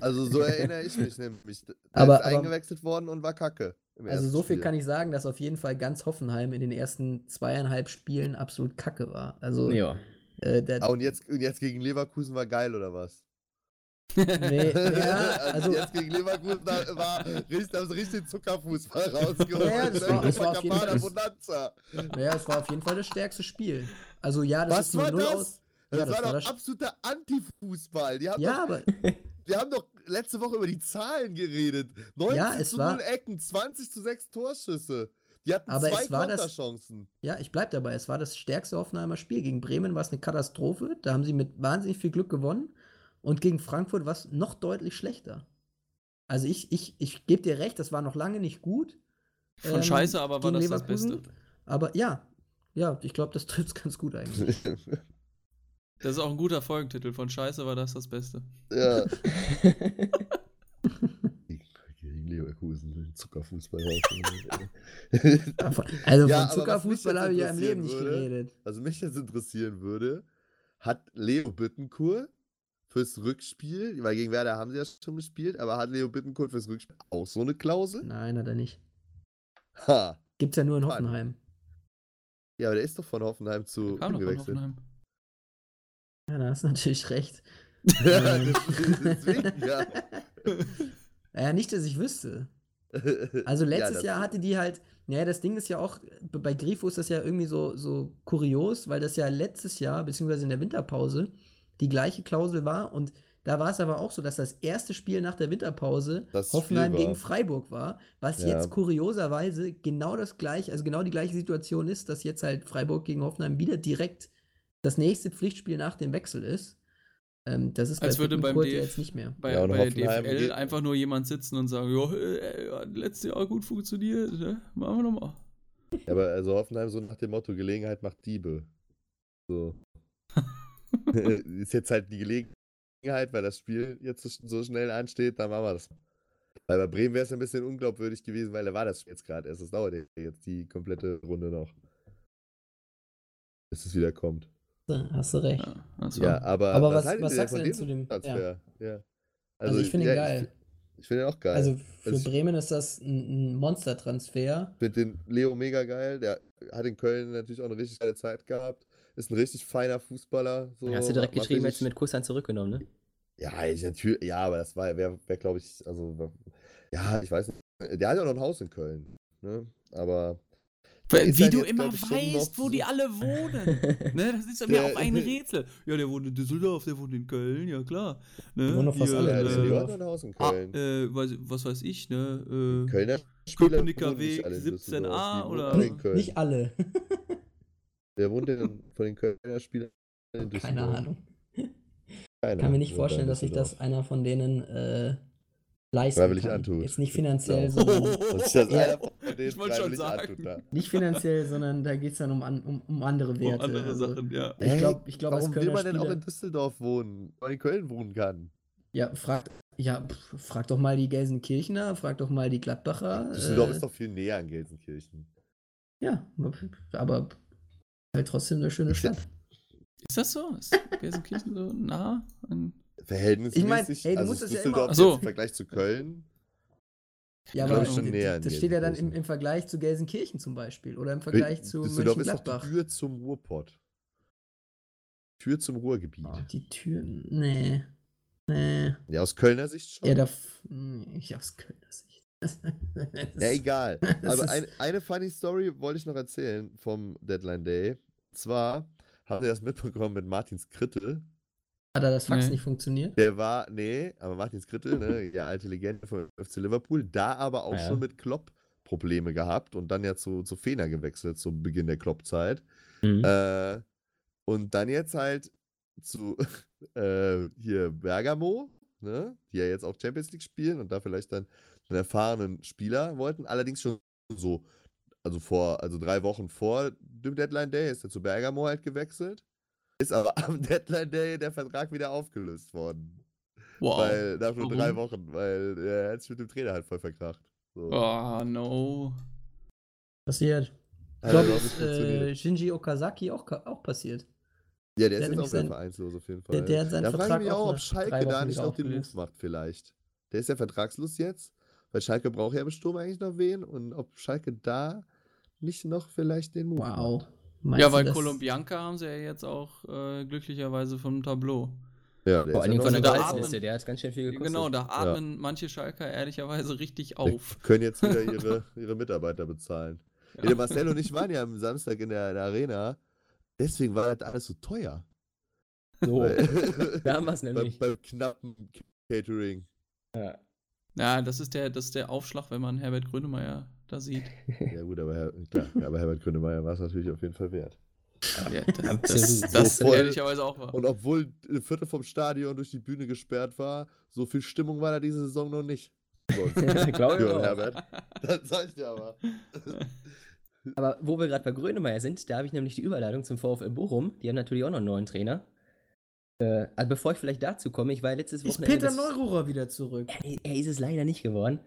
Also so erinnere ich mich nämlich. Der Aber- ist aber- eingewechselt worden und war kacke. im Also so viel Spiel. kann ich sagen, dass auf jeden Fall ganz Hoffenheim in den ersten zweieinhalb Spielen absolut kacke war. Also Ja. äh, der, Ah, und jetzt, und jetzt gegen Leverkusen war geil, oder was? nee, ja, also jetzt gegen Leverkusen da war richtig, haben sie richtig Zuckerfußball rausgeholt. Ja, ja, das war- das war auf jeden Fall- Bonanza. naja, es war auf jeden Fall das stärkste Spiel. Also ja, das Was ist nur war null das? aus. Das, Ja, das war war doch das- absoluter Antifußball. Die haben Ja, doch, aber wir haben doch letzte Woche über die Zahlen geredet. 19 Ja, es zu war- 0 Ecken, 20 zu 6 Torschüsse. Die hatten Aber zwei es war das- ja, ich bleib dabei. Es war das stärkste Hoffenheimer Spiel. Gegen Bremen war es eine Katastrophe. Da haben sie mit wahnsinnig viel Glück gewonnen. Und gegen Frankfurt war es noch deutlich schlechter. Also ich, ich, ich gebe dir recht, das war noch lange nicht gut. Von ähm, Scheiße, aber war das das Leverkusen. Beste. Aber ja, ja, ich glaube, das trifft es ganz gut eigentlich. Das ist auch ein guter Folgentitel. Von Scheiße war das das Beste. ja. Gegen Leverkusen, Zuckerfußball. Also Ja, von aber was mich Zuckerfußball jetzt habe ich ja im Leben interessieren nicht würde, geredet. Also mich jetzt interessieren würde, hat Leo Bittencourt fürs Rückspiel, weil gegen Werder haben sie ja schon gespielt, aber hat Leo Bittencourt fürs Rückspiel auch so eine Klausel? Nein, hat er nicht. Ha. Gibt's ja nur in. Hoffenheim. Ja, aber der ist doch von Hoffenheim zu Der kam doch von. Hoffenheim. Ja, da hast du natürlich recht. Ja, Ähm. deswegen, ja. Ja, nicht, dass ich wüsste. Also letztes das- Jahr hatte die halt, ja, das Ding ist ja auch, bei Grifo ist das ja irgendwie so, so kurios, weil das ja letztes Jahr, beziehungsweise in der Winterpause, die gleiche Klausel war und da war es aber auch so, dass das erste Spiel nach der Winterpause Das Hoffenheim gegen Freiburg war, was Ja. jetzt kurioserweise genau das gleiche, also genau die gleiche Situation ist, dass jetzt halt Freiburg gegen Hoffenheim wieder direkt das nächste Pflichtspiel nach dem Wechsel ist. Ähm, das ist Als würde beim DF jetzt nicht mehr. Bei, Ja, bei DFL einfach nur jemand sitzen und sagen, ja, äh, hat letztes Jahr gut funktioniert, ne? machen wir nochmal. Ja, aber also Hoffenheim so nach dem Motto, Gelegenheit macht Diebe. So. ist jetzt halt die Gelegenheit, weil das Spiel jetzt so, schnell ansteht, dann machen wir das. Weil bei Bremen wäre es ein bisschen unglaubwürdig gewesen, weil da war das jetzt gerade erst. Das dauert jetzt die komplette Runde noch. Bis es wieder kommt. Hast du recht. Ja, das Ja, aber, Aber was- was ihr sagst du denn zu dem- Transfer? Ja. Also ich finde ihn ja, geil. Ich, ich finde ihn auch geil. Also für Also Bremen ist das ein, ein Monster-Transfer. Finde den Leo mega geil. Der hat in Köln natürlich auch eine richtig geile Zeit gehabt. Ist ein richtig feiner Fußballer. So, Hast du direkt geschrieben, richtig- jetzt mit Kusshand zurückgenommen, ne? Ja, ich, natürlich, ja, aber das war, wäre, wär, glaube ich, also, ja, ich weiß nicht. Der hat ja noch ein Haus in Köln. Ne? Aber. Wie du immer weißt, noch wo die alle wohnen. ne? Das ist ja mir auch ein Rätsel. Ja, der wohnt in Düsseldorf, der wohnt in Köln, ja klar. Ne? Die wohnen doch fast alle äh, noch in ah, Köln. äh, weiß, was weiß ich, ne? Äh, Kölner Spieler Köpenicker Weg alle in 17a Düsseldorf, die wohnen oder- Köln. Nicht alle. Der wohnt denn von den Kölner Spielern in Düsseldorf. Keine Ahnung. Keiner Kann mir nicht vorstellen, dass sich das einer von denen äh, leisten Freiwillig kann. antut. Jetzt nicht finanziell, Ja. sondern das Ja. von denen Ich wollte schon sagen. antut, nicht finanziell, sondern da geht es dann um, an, um, um andere um Werte. andere also, Sachen, ja. Ich glaube, ich glaub, als Warum will man denn auch in Düsseldorf wohnen, weil man in Köln wohnen kann? ja, frag, ja, pf, frag doch mal die Gelsenkirchener, frag doch mal die Gladbacher. Düsseldorf äh, ist doch viel näher an Gelsenkirchen. Ja, aber halt trotzdem eine schöne Stadt. Ist das so? Ist Gelsenkirchen so nah? An Verhältnismäßig, ey, du also musst ist das ja immer- so. im Vergleich zu Köln. Ja, aber ich, schon näher das steht ja dann im, im Vergleich zu Gelsenkirchen zum Beispiel oder im Vergleich zu Düsseldorf ist doch Mönchengladbach. die Tür zum Ruhrpott. Tür zum Ruhrgebiet. Oh, die Tür, nee. Nee. Ja, aus Kölner Sicht schon. Ja, da. Ich aus Kölner Sicht. Ja, egal. Aber ein, eine funny Story wollte ich noch erzählen vom Deadline Day. Zwar habt ihr das mitbekommen mit Martins Krittel. Hat da das Fax Nee. nicht funktioniert? Der war, nee, aber Martins Krittel, ne, der alte Legende von FC Liverpool, da aber auch Ja. schon mit Klopp Probleme gehabt und dann ja zu, zu Fener gewechselt zum Beginn der Klopp-Zeit. Mhm. Äh, und dann jetzt halt zu äh, hier Bergamo, ne, die ja jetzt auch Champions League spielen und da vielleicht dann einen erfahrenen Spieler wollten. Allerdings schon so, also vor, also drei Wochen vor dem Deadline Day ist er zu Bergamo halt gewechselt. Ist aber am Deadline Day der Vertrag wieder aufgelöst worden. Wow. Weil nach nur drei Warum? Wochen, weil er hat sich mit dem Trainer halt voll verkracht. So. Oh, no. Passiert. Ich glaube, überhaupt ist äh, Shinji Okazaki auch, auch passiert. Ja, der der ist jetzt auch sein- vereinslos auf jeden Fall. der- der hat seinen da frage Vertrag ich mich auch ob Schalke drei da nicht wieder noch den Move macht vielleicht. Der ist ja vertragslos jetzt, weil Schalke braucht ja im Sturm eigentlich noch wen und ob Schalke da nicht noch vielleicht den Move Wow. macht. Meinst Ja, weil Colombianca haben sie ja jetzt auch äh, glücklicherweise vom Tableau. Ja, der Vor allen Dingen ja von der Gehaltsliste, der hat ganz schön viel gekostet. Genau, da atmen manche Schalker ehrlicherweise richtig Die auf. können jetzt wieder ihre, ihre Mitarbeiter bezahlen. Ja. Ja. der Marcel und ich waren ja am Samstag in der, in der Arena. Deswegen war das alles so teuer. So, Weil- da haben wir es beim, nämlich. beim knappen Catering. Ja, das ist der, das ist der Aufschlag, wenn man Herbert Grönemeyer da sieht. Ja gut, aber, Herr, klar, aber Herbert Grönemeyer war es natürlich auf jeden Fall wert. Ja, das, das, das So voll- ehrlicherweise auch war. Und obwohl ein Viertel vom Stadion durch die Bühne gesperrt war, so viel Stimmung war da diese Saison noch nicht. Glaube ich auch. Herbert. Das sag ich dir aber. Aber wo wir gerade bei Grönemeyer sind, da habe ich nämlich die Überleitung zum VfL Bochum. Die haben natürlich auch noch einen neuen Trainer. Äh, also bevor ich vielleicht dazu komme, ich war ja letztes Ist Wochenende. Peter das- Neururer wieder zurück? Er, er ist es leider nicht geworden.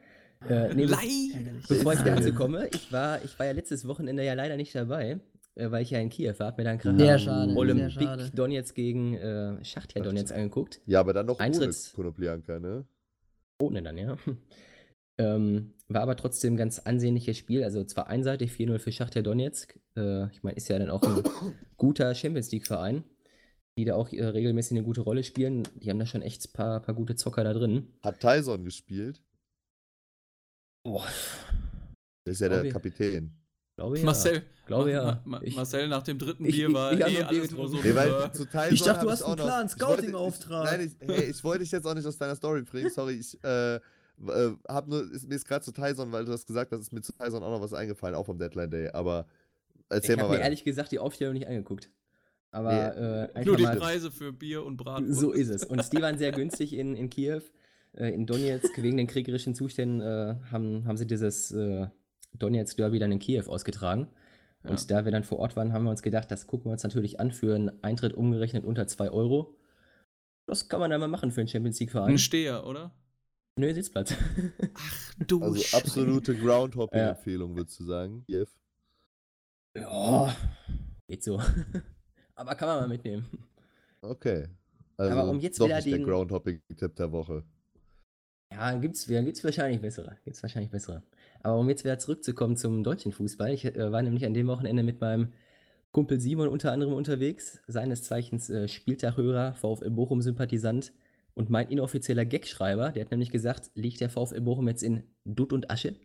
Äh, nee, bevor ich dazu komme, ich war, ich war ja letztes Wochenende ja leider nicht dabei, äh, weil ich ja in Kiew war, hab mir dann gerade Sehr schade, sehr schade. Donetsk gegen äh, Schachtja Donetsk angeguckt. Ja, aber dann noch Eintritts- ohne Konoplianka, ne? Ohne dann, ja. Ähm, war aber trotzdem ein ganz ansehnliches Spiel. Also zwar einseitig 4-0 für Schachtja Donetsk. Äh, ich meine, ist ja dann auch ein guter Champions League-Verein. die da auch äh, regelmäßig eine gute Rolle spielen. Die haben da schon echt ein paar, paar gute Zocker da drin. Hat Tyson gespielt? Boah, Der ist ja Glaube der ich- Kapitän. glaube ja. Marcel, glaube ja. Ma- Ma- Ich- Marcel nach dem dritten ich- Bier ich- war ich eh noch ein Bier alles getrunken. Nee, weil zu Tyson Ich dachte, du hast auch einen ich wollte- Scouting-Auftrag. ich- Nein, ich, hey, ich wollte dich jetzt auch nicht aus deiner Story bringen. Sorry, ich äh, äh, hab nur, ist, mir ist gerade zu Tyson, weil du hast gesagt hast, ist mir zu Tyson auch noch was eingefallen, auch vom Deadline Day. Aber Ich erzähl habe mal mir weiter. ehrlich gesagt die Aufstellung nicht angeguckt. Aber Nee, äh, Nur die mal, Preise für Bier und Bratwurst. so ist es. Und die waren sehr günstig in, in Kiew. Äh, in Donetsk, wegen den kriegerischen Zuständen, äh, haben, haben sie dieses äh, Donetsk-Derby dann in Kiew ausgetragen. Und Ja. da wir dann vor Ort waren, haben wir uns gedacht, das gucken wir uns natürlich an für einen Eintritt umgerechnet unter 2 Euro. Das kann man dann mal machen für einen Champions League-Verein. Ein Steher, oder? Nö, Sitzplatz. Du Also Schwein. absolute Groundhopping-Empfehlung, würdest du sagen? Jeff? ja, geht so. Aber kann man mal mitnehmen. Okay. Also Aber um jetzt doch wieder nicht der den- Groundhopping-Tipp der Woche. Ja, gibt's, ja, gibt's wahrscheinlich bessere. Gibt's wahrscheinlich bessere. Aber um jetzt wieder zurückzukommen zum deutschen Fußball. Ich äh, war nämlich an dem Wochenende mit meinem Kumpel Simon unter anderem unterwegs. Seines Zeichens äh, Spieltaghörer, VfL Bochum-Sympathisant und mein inoffizieller Gagschreiber. Der hat nämlich gesagt, liegt der VfL Bochum jetzt in Dutt und Asche?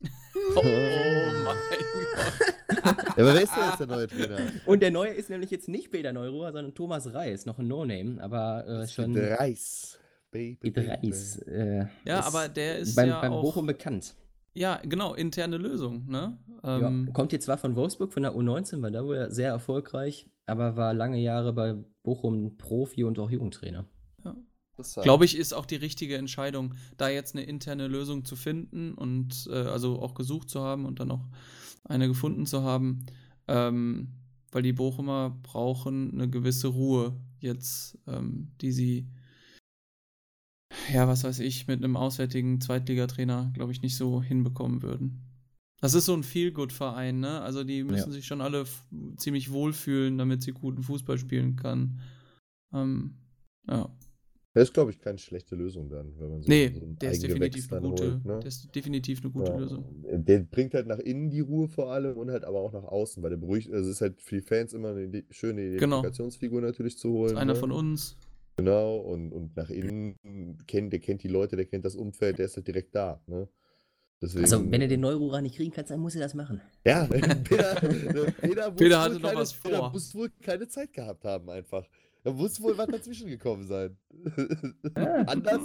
Oh mein Gott. Ja, aber wer ist denn jetzt der neue Trainer? Und der neue ist nämlich jetzt nicht Peter Neuruhr, sondern Thomas Reis. Noch ein No-Name, aber äh, schon Reis. Baby. Reis. Äh, Ja, aber der ist beim, ja beim auch. Bochum bekannt. Ja, genau, interne Lösung, ne? Ja, Ähm, kommt jetzt zwar von Wolfsburg, von der U19, war da wohl sehr erfolgreich, aber war lange Jahre bei Bochum Profi und auch Jugendtrainer. Interessant. Glaube ich, ist auch die richtige Entscheidung, da jetzt eine interne Lösung zu finden und äh, also auch gesucht zu haben und dann auch eine gefunden zu haben, ähm, weil die Bochumer brauchen eine gewisse Ruhe jetzt, ähm, die sie, ja, was weiß ich, mit einem auswärtigen Zweitligatrainer, glaube ich, nicht so hinbekommen würden. Das ist so ein Feel-Good-Verein, ne? Also die müssen Ja. sich schon alle ziemlich wohlfühlen, damit sie guten Fußball spielen kann. Ähm, ja. Das ist, glaube ich, keine schlechte Lösung dann, wenn man so, Nee, so ein der ist definitiv eine gute, holt, ne? der ist definitiv eine gute Ja. Lösung. Der bringt halt nach innen die Ruhe vor allem und halt aber auch nach außen, weil der beruhigt, also es ist halt für die Fans immer eine schöne Genau. Identifikationsfigur natürlich zu holen. Ist einer ne? von uns. Genau, und, und nach innen kennt, der kennt die Leute, der kennt das Umfeld, der ist halt direkt da, ne? Deswegen, Also, wenn er den Neururer nicht kriegen kann, dann muss er das machen. Ja, Peter, Peter, muss Peter wohl hatte noch keine, was Peter vor. muss wohl keine Zeit gehabt haben, einfach. Da muss wohl was dazwischen gekommen sein. Anders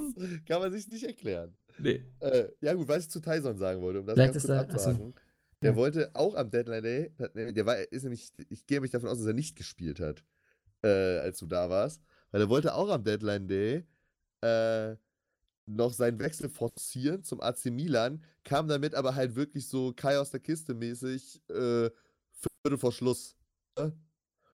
kann man sich nicht erklären. Nee. Äh, ja, gut, was ich zu Tyson sagen wollte, um das Vielleicht ganz kurz er- achso. abzuhaken. Der Ja. wollte auch am Deadline Day, der war, ist nämlich, ich gehe mich davon aus, dass er nicht gespielt hat, äh, als du da warst, weil er wollte auch am Deadline Day äh, noch seinen Wechsel forcieren zum AC Milan, kam damit aber halt wirklich so Kai aus der Kiste mäßig äh, Viertel vor Schluss. Ne?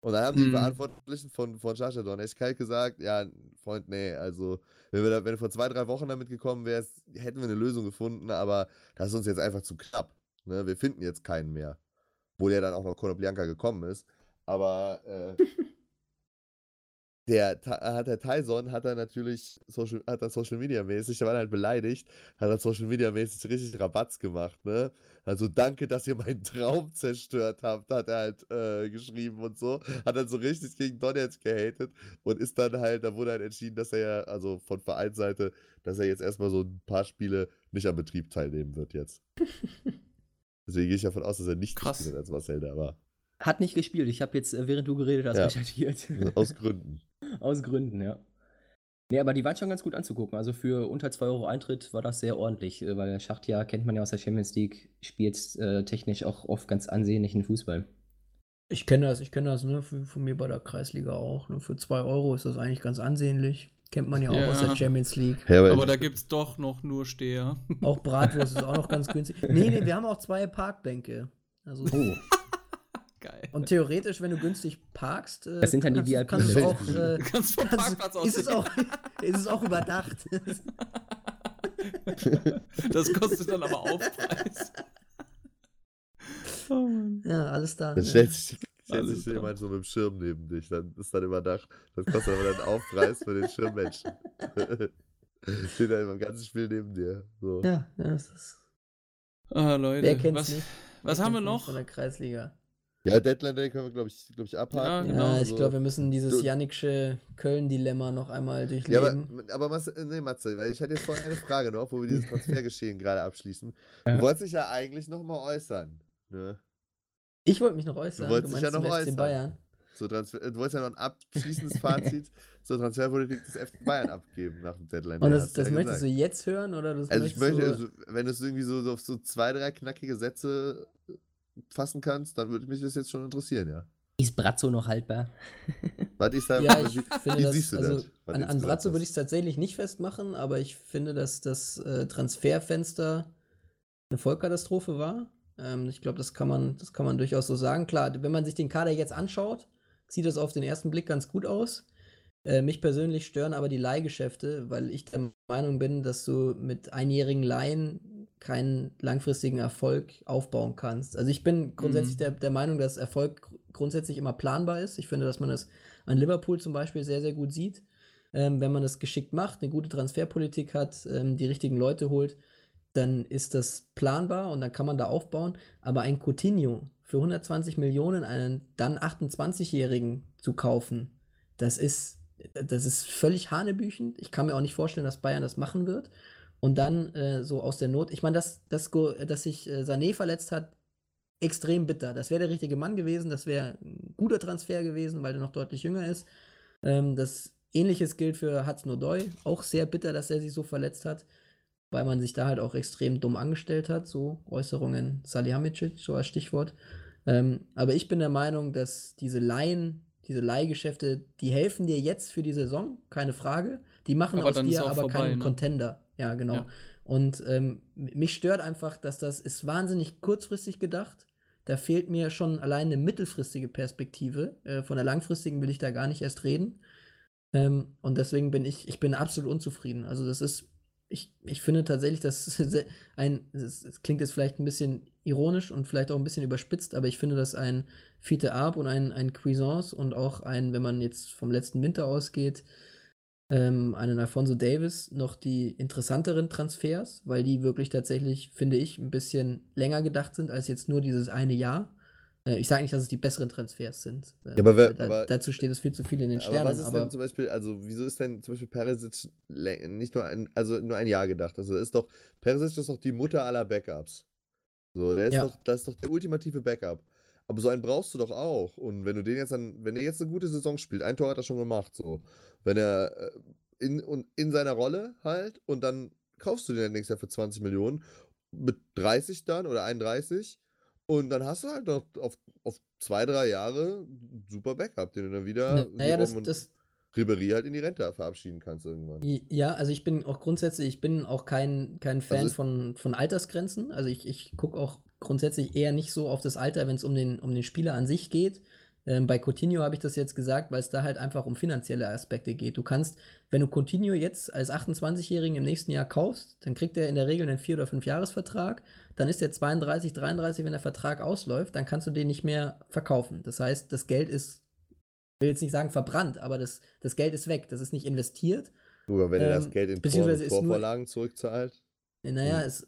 Und dann haben die Mhm. Verantwortlichen von, von Sascha Donetsk kalt gesagt, ja, Freund, nee, also wenn, wir da, wenn du vor zwei, drei Wochen damit gekommen wärst, hätten wir eine Lösung gefunden, aber das ist uns jetzt einfach zu knapp. Ne? Wir finden jetzt keinen mehr. Wo ja dann auch noch Konoplyanka gekommen ist. Aber äh, der, Ta- hat der Tyson hat er natürlich Social, hat er Social Media mäßig, der war halt beleidigt, hat er Social Media mäßig richtig Rabatz gemacht, ne? Also danke, dass ihr meinen Traum zerstört habt, hat er halt äh, geschrieben und so. Hat dann so richtig gegen Donetsk gehatet und ist dann halt, da wurde halt entschieden, dass er ja, also von Vereinsseite, dass er jetzt erstmal so ein paar Spiele nicht am Betrieb teilnehmen wird jetzt. Deswegen gehe ich davon aus, dass er nicht gespielt hat, als Marcel da war. Hat nicht gespielt. Ich habe jetzt, äh, während du geredet hast, Ja. recherchiert. Aus Gründen. Aus Gründen, ja. Nee, aber die waren schon ganz gut anzugucken. Also für unter 2 Euro Eintritt war das sehr ordentlich, äh, weil Schachtja kennt man ja aus der Champions League, spielt äh, technisch auch oft ganz ansehnlichen Fußball. Ich kenne das, ich kenne das, ne, von, von mir bei der Kreisliga auch. Ne, für 2 Euro ist das eigentlich ganz ansehnlich. Kennt man ja auch aus Ja. der Champions League. Ja, Aber da gibt es doch noch nur Steher. Auch Bratwurst ist auch noch ganz günstig. Nee, nee, wir haben auch zwei Parkbänke. Also, Oh, Geil. und theoretisch, wenn du günstig parkst, äh, Das sind dann die kannst, VIP kannst du auch, äh, kannst vom kannst, Parkplatz aus ist, es auch, ist es auch überdacht. Das kostet dann aber Aufpreis. Oh ja, alles da. Dann ne? stellt sich, stellt sich jemand so mit dem Schirm neben dich. Dann ist dann überdacht. Das kostet aber dann Aufpreis für den Schirmmenschen. Steht dann im ganzen Spiel neben dir. So. Ja, ja, das ist. Ah, Leute. Wer kennt's was nicht? was Wer haben wir noch? Von der Kreisliga. Ja, Deadline Day können wir, glaube ich, glaub ich, abhaken. Ja, genau. Ja, ich So. glaube, wir müssen dieses Du- Yannicksche Köln-Dilemma noch einmal Ja, durchleben. aber, aber Matze, äh, nee, Matze, weil ich hatte jetzt vorhin eine Frage noch, wo wir dieses Transfergeschehen gerade abschließen. Ja. Du wolltest dich ja eigentlich noch mal äußern. Ne? ich wollte mich noch äußern. wolltest dich ja meinst noch äußern. Bayern. So Transfer, äh, du wolltest ja noch ein abschließendes Fazit zur Transferpolitik des FC Bayern abgeben nach dem Deadline. Und Day, das, hast du das ja möchtest du gesagt. jetzt hören oder das Also ich möchte, du... also, wenn du es irgendwie so, so auf so zwei, drei knackige Sätze fassen kannst, dann würde mich das jetzt schon interessieren, ja. Ist Brazzo noch haltbar? Was ich da, Ja, ich wie, finde wie das, siehst du also das? an, an Brazzo würde ich es tatsächlich nicht festmachen, aber ich finde, dass das äh, Transferfenster eine Vollkatastrophe war. Ähm, ich glaube, das kann man, das kann man durchaus so sagen. Klar, wenn man sich den Kader jetzt anschaut, sieht das auf den ersten Blick ganz gut aus. Äh, mich persönlich stören aber die Leihgeschäfte, weil ich der Meinung bin, dass du mit einjährigen Leihen keinen langfristigen Erfolg aufbauen kannst. Also ich bin grundsätzlich Mhm. der, der Meinung, dass Erfolg gr- grundsätzlich immer planbar ist. Ich finde, dass man das an Liverpool zum Beispiel sehr, sehr gut sieht. Ähm, wenn man das geschickt macht, eine gute Transferpolitik hat, ähm, die richtigen Leute holt, dann ist das planbar und dann kann man da aufbauen. Aber ein Coutinho für 120 Millionen, einen dann 28-Jährigen zu kaufen, das ist, das ist völlig hanebüchend. Ich kann mir auch nicht vorstellen, dass Bayern das machen wird. Und dann äh, so aus der Not, ich meine, dass, dass, Go- dass sich äh, Sané verletzt hat, extrem bitter. Das wäre der richtige Mann gewesen, das wäre ein guter Transfer gewesen, weil er noch deutlich jünger ist. Ähm, das Ähnliches gilt für Hudson Odoi, auch sehr bitter, dass er sich so verletzt hat, weil man sich da halt auch extrem dumm angestellt hat, so Äußerungen Salihamidzic, so als Stichwort. Ähm, aber ich bin der Meinung, dass diese Laien, diese Leihgeschäfte, die helfen dir jetzt für die Saison, keine Frage. Die machen Aber aus dir aber vorbei, keinen ne? Contender. Ja, genau. Ja. Und ähm, mich stört einfach, dass das ist wahnsinnig kurzfristig gedacht. Da fehlt mir schon allein eine mittelfristige Perspektive. Äh, von der langfristigen will ich da gar nicht erst reden. Ähm, und deswegen bin ich, ich bin absolut unzufrieden. Also das ist, ich, ich finde tatsächlich, dass se- ein, es klingt jetzt vielleicht ein bisschen ironisch und vielleicht auch ein bisschen überspitzt, aber ich finde, dass ein Fiete Arp und ein, ein Cuisance und auch ein, wenn man jetzt vom letzten Winter ausgeht, ähm, einen Alfonso Davis noch die interessanteren Transfers, weil die wirklich tatsächlich, finde ich, ein bisschen länger gedacht sind als jetzt nur dieses eine Jahr. Äh, ich sage nicht, dass es die besseren Transfers sind. Äh, aber wer- da, aber- dazu steht es viel zu viel in den Aber Sternen. was ist Aber, denn zum Beispiel, also wieso ist denn zum Beispiel Perisic nicht nur ein, also nur ein Jahr gedacht? Also ist doch, Perisic ist doch die Mutter aller Backups. So, der ist Ja. doch, das ist doch der ultimative Backup. Aber so einen brauchst du doch auch. Und wenn du den jetzt dann, wenn er jetzt eine gute Saison spielt, ein Tor hat er schon gemacht, so. Wenn er äh, in, und in seiner Rolle halt und dann kaufst du den nächstes Jahr für 20 Millionen mit 30 dann oder 31 und dann hast du halt noch auf, auf zwei, drei Jahre super Backup, den du dann wieder Na- naja, das, das, Ribery halt in die Rente verabschieden kannst irgendwann. ja, also ich bin auch grundsätzlich, ich bin auch kein, kein Fan ist- von, von Altersgrenzen. Also ich, ich gucke auch grundsätzlich eher nicht so auf das Alter, wenn es um den, um den Spieler an sich geht. Ähm, bei Coutinho habe ich das jetzt gesagt, weil es da halt einfach um finanzielle Aspekte geht. Du kannst, wenn du Coutinho jetzt als 28-Jährigen im nächsten Jahr kaufst, dann kriegt er in der Regel einen 4- oder 5-Jahres-Vertrag. Dann ist er 32, 33, wenn der Vertrag ausläuft, dann kannst du den nicht mehr verkaufen. Das heißt, das Geld ist, ich will jetzt nicht sagen verbrannt, aber das, das Geld ist weg. Das ist nicht investiert. Oder wenn er das Ähm, Geld in Tor Torvorlagen zurückzahlt. Naja, Hm. es,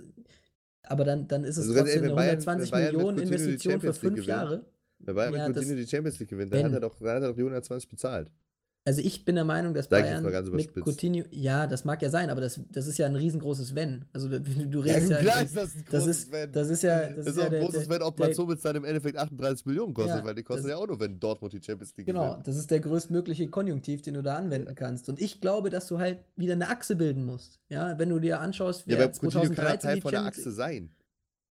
aber dann, dann ist es Also trotzdem ehrlich, eine wenn Bayern- 120 wenn Bayern mit Millionen die Investition für fünf gewinnt, Jahre. Wenn Bayern Ja, mit Coutinho die Champions League gewinnt, dann hat er doch, dann hat er doch die 120 bezahlt. Also ich bin der Meinung, dass Sag Bayern mit. Coutinho, ja, das mag ja sein, aber das, das ist ja ein riesengroßes Wenn. Also du, du Ja, redest ja, klar ist das ein das großes ist, Wenn. das ist ja, das Das ist ist ja ein der, großes der, Wenn, der, Mats Hummels dann im Endeffekt 38 Millionen kostet, Ja, weil die kosten ja auch nur, wenn Dortmund die Champions League Genau, gewinnt. das ist der größtmögliche Konjunktiv, den du da anwenden kannst. Und ich glaube, dass du halt wieder eine Achse bilden musst. Ja, wenn du dir anschaust, Ja, wer aber Coutinho kann ja 2013 Teil von der Achse sein.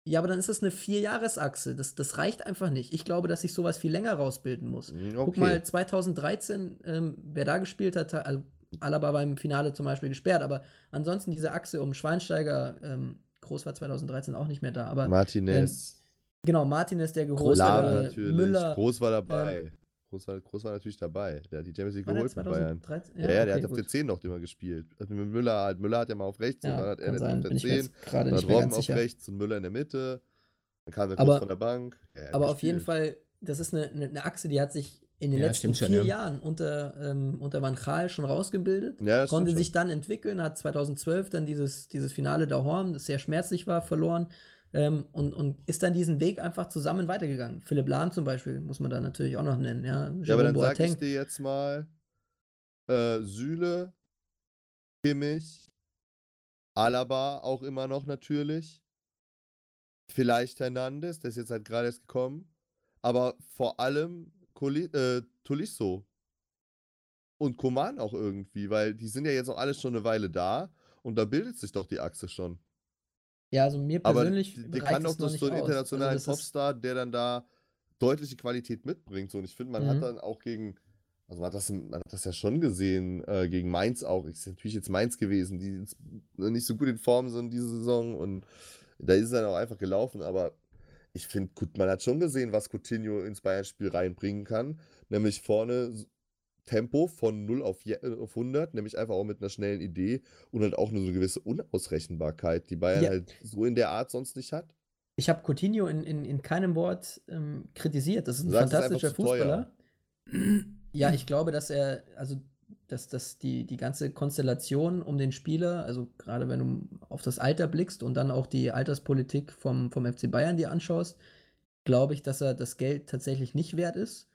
Ja, aber dann ist das eine Vierjahresachse. Das, das reicht einfach nicht. Ich glaube, dass sich sowas viel länger rausbilden muss. Hm, Guck Okay. mal, 2013, ähm, wer da gespielt hat, also Alaba beim Finale zum Beispiel gesperrt, aber ansonsten diese Achse um Schweinsteiger, ähm, Groß war 2013 auch nicht mehr da, aber Martinez, genau, Martinez, der geholt wurde, natürlich, Müller. Groß war dabei. Groß, war, Groß war natürlich dabei. Der hat die Champions League War geholt mit Bayern. 2013? Ja, ja, der okay, hat auf gut. der 10 noch immer gespielt. Also mit Müller, halt, Müller hat ja mal auf rechts und Ja, dann hat er sein, auf der bin ich mir 10. jetzt gerade Dann hat Robben auf rechts und Müller in der Mitte. Dann kam der Aber- kurz von der Bank. Ja, er Aber auf jeden. Fall, das ist eine, eine, eine Achse, die hat sich in den Ja, letzten schon, vier ja. Jahren unter, ähm, unter Van Gaal schon rausgebildet. Ja, konnte sich schon. dann entwickeln, hat 2012 dann dieses, dieses Finale der Horn, das sehr schmerzlich war, verloren. Ähm, und, und ist dann diesen Weg einfach zusammen weitergegangen. Philipp Lahn zum Beispiel, muss man da natürlich auch noch nennen. Ja, Ja, aber dann Jerome sag ich Boateng. dir jetzt mal, äh, Süle, Kimmich, Alaba auch immer noch natürlich. Vielleicht Hernandez, der ist jetzt halt gerade erst gekommen. Aber vor allem Coli äh, Tolisso und Koman auch irgendwie, weil die sind ja jetzt auch alle schon eine Weile da und da bildet sich doch die Achse schon. Ja, also mir Aber persönlich d- der kann doch das so einen aus. Also internationalen das ist- Popstar, der dann da deutliche Qualität mitbringt. So, und ich finde, man Mhm. hat dann auch gegen, also man hat das, man hat das ja schon gesehen, äh, gegen Mainz auch. Ist natürlich jetzt Mainz gewesen, die nicht so gut in Form sind diese Saison und da ist es dann auch einfach gelaufen, aber ich finde, gut, man hat schon gesehen, was Coutinho ins Bayern-Spiel reinbringen kann, nämlich vorne Tempo von 0 auf, je- äh, auf 100, nämlich einfach auch mit einer schnellen Idee und halt auch nur so eine gewisse Unausrechenbarkeit, die Bayern Ja. halt so in der Art sonst nicht hat. Ich habe Coutinho in, in, in keinem Wort ähm, kritisiert. Das ist ein sagst, fantastischer teuer. Fußballer. Ja, ich glaube, dass er, also dass, dass die, die ganze Konstellation um den Spieler, also gerade wenn du auf das Alter blickst und dann auch die Alterspolitik vom, vom FC Bayern dir anschaust, glaube ich, dass er das Geld tatsächlich nicht wert ist.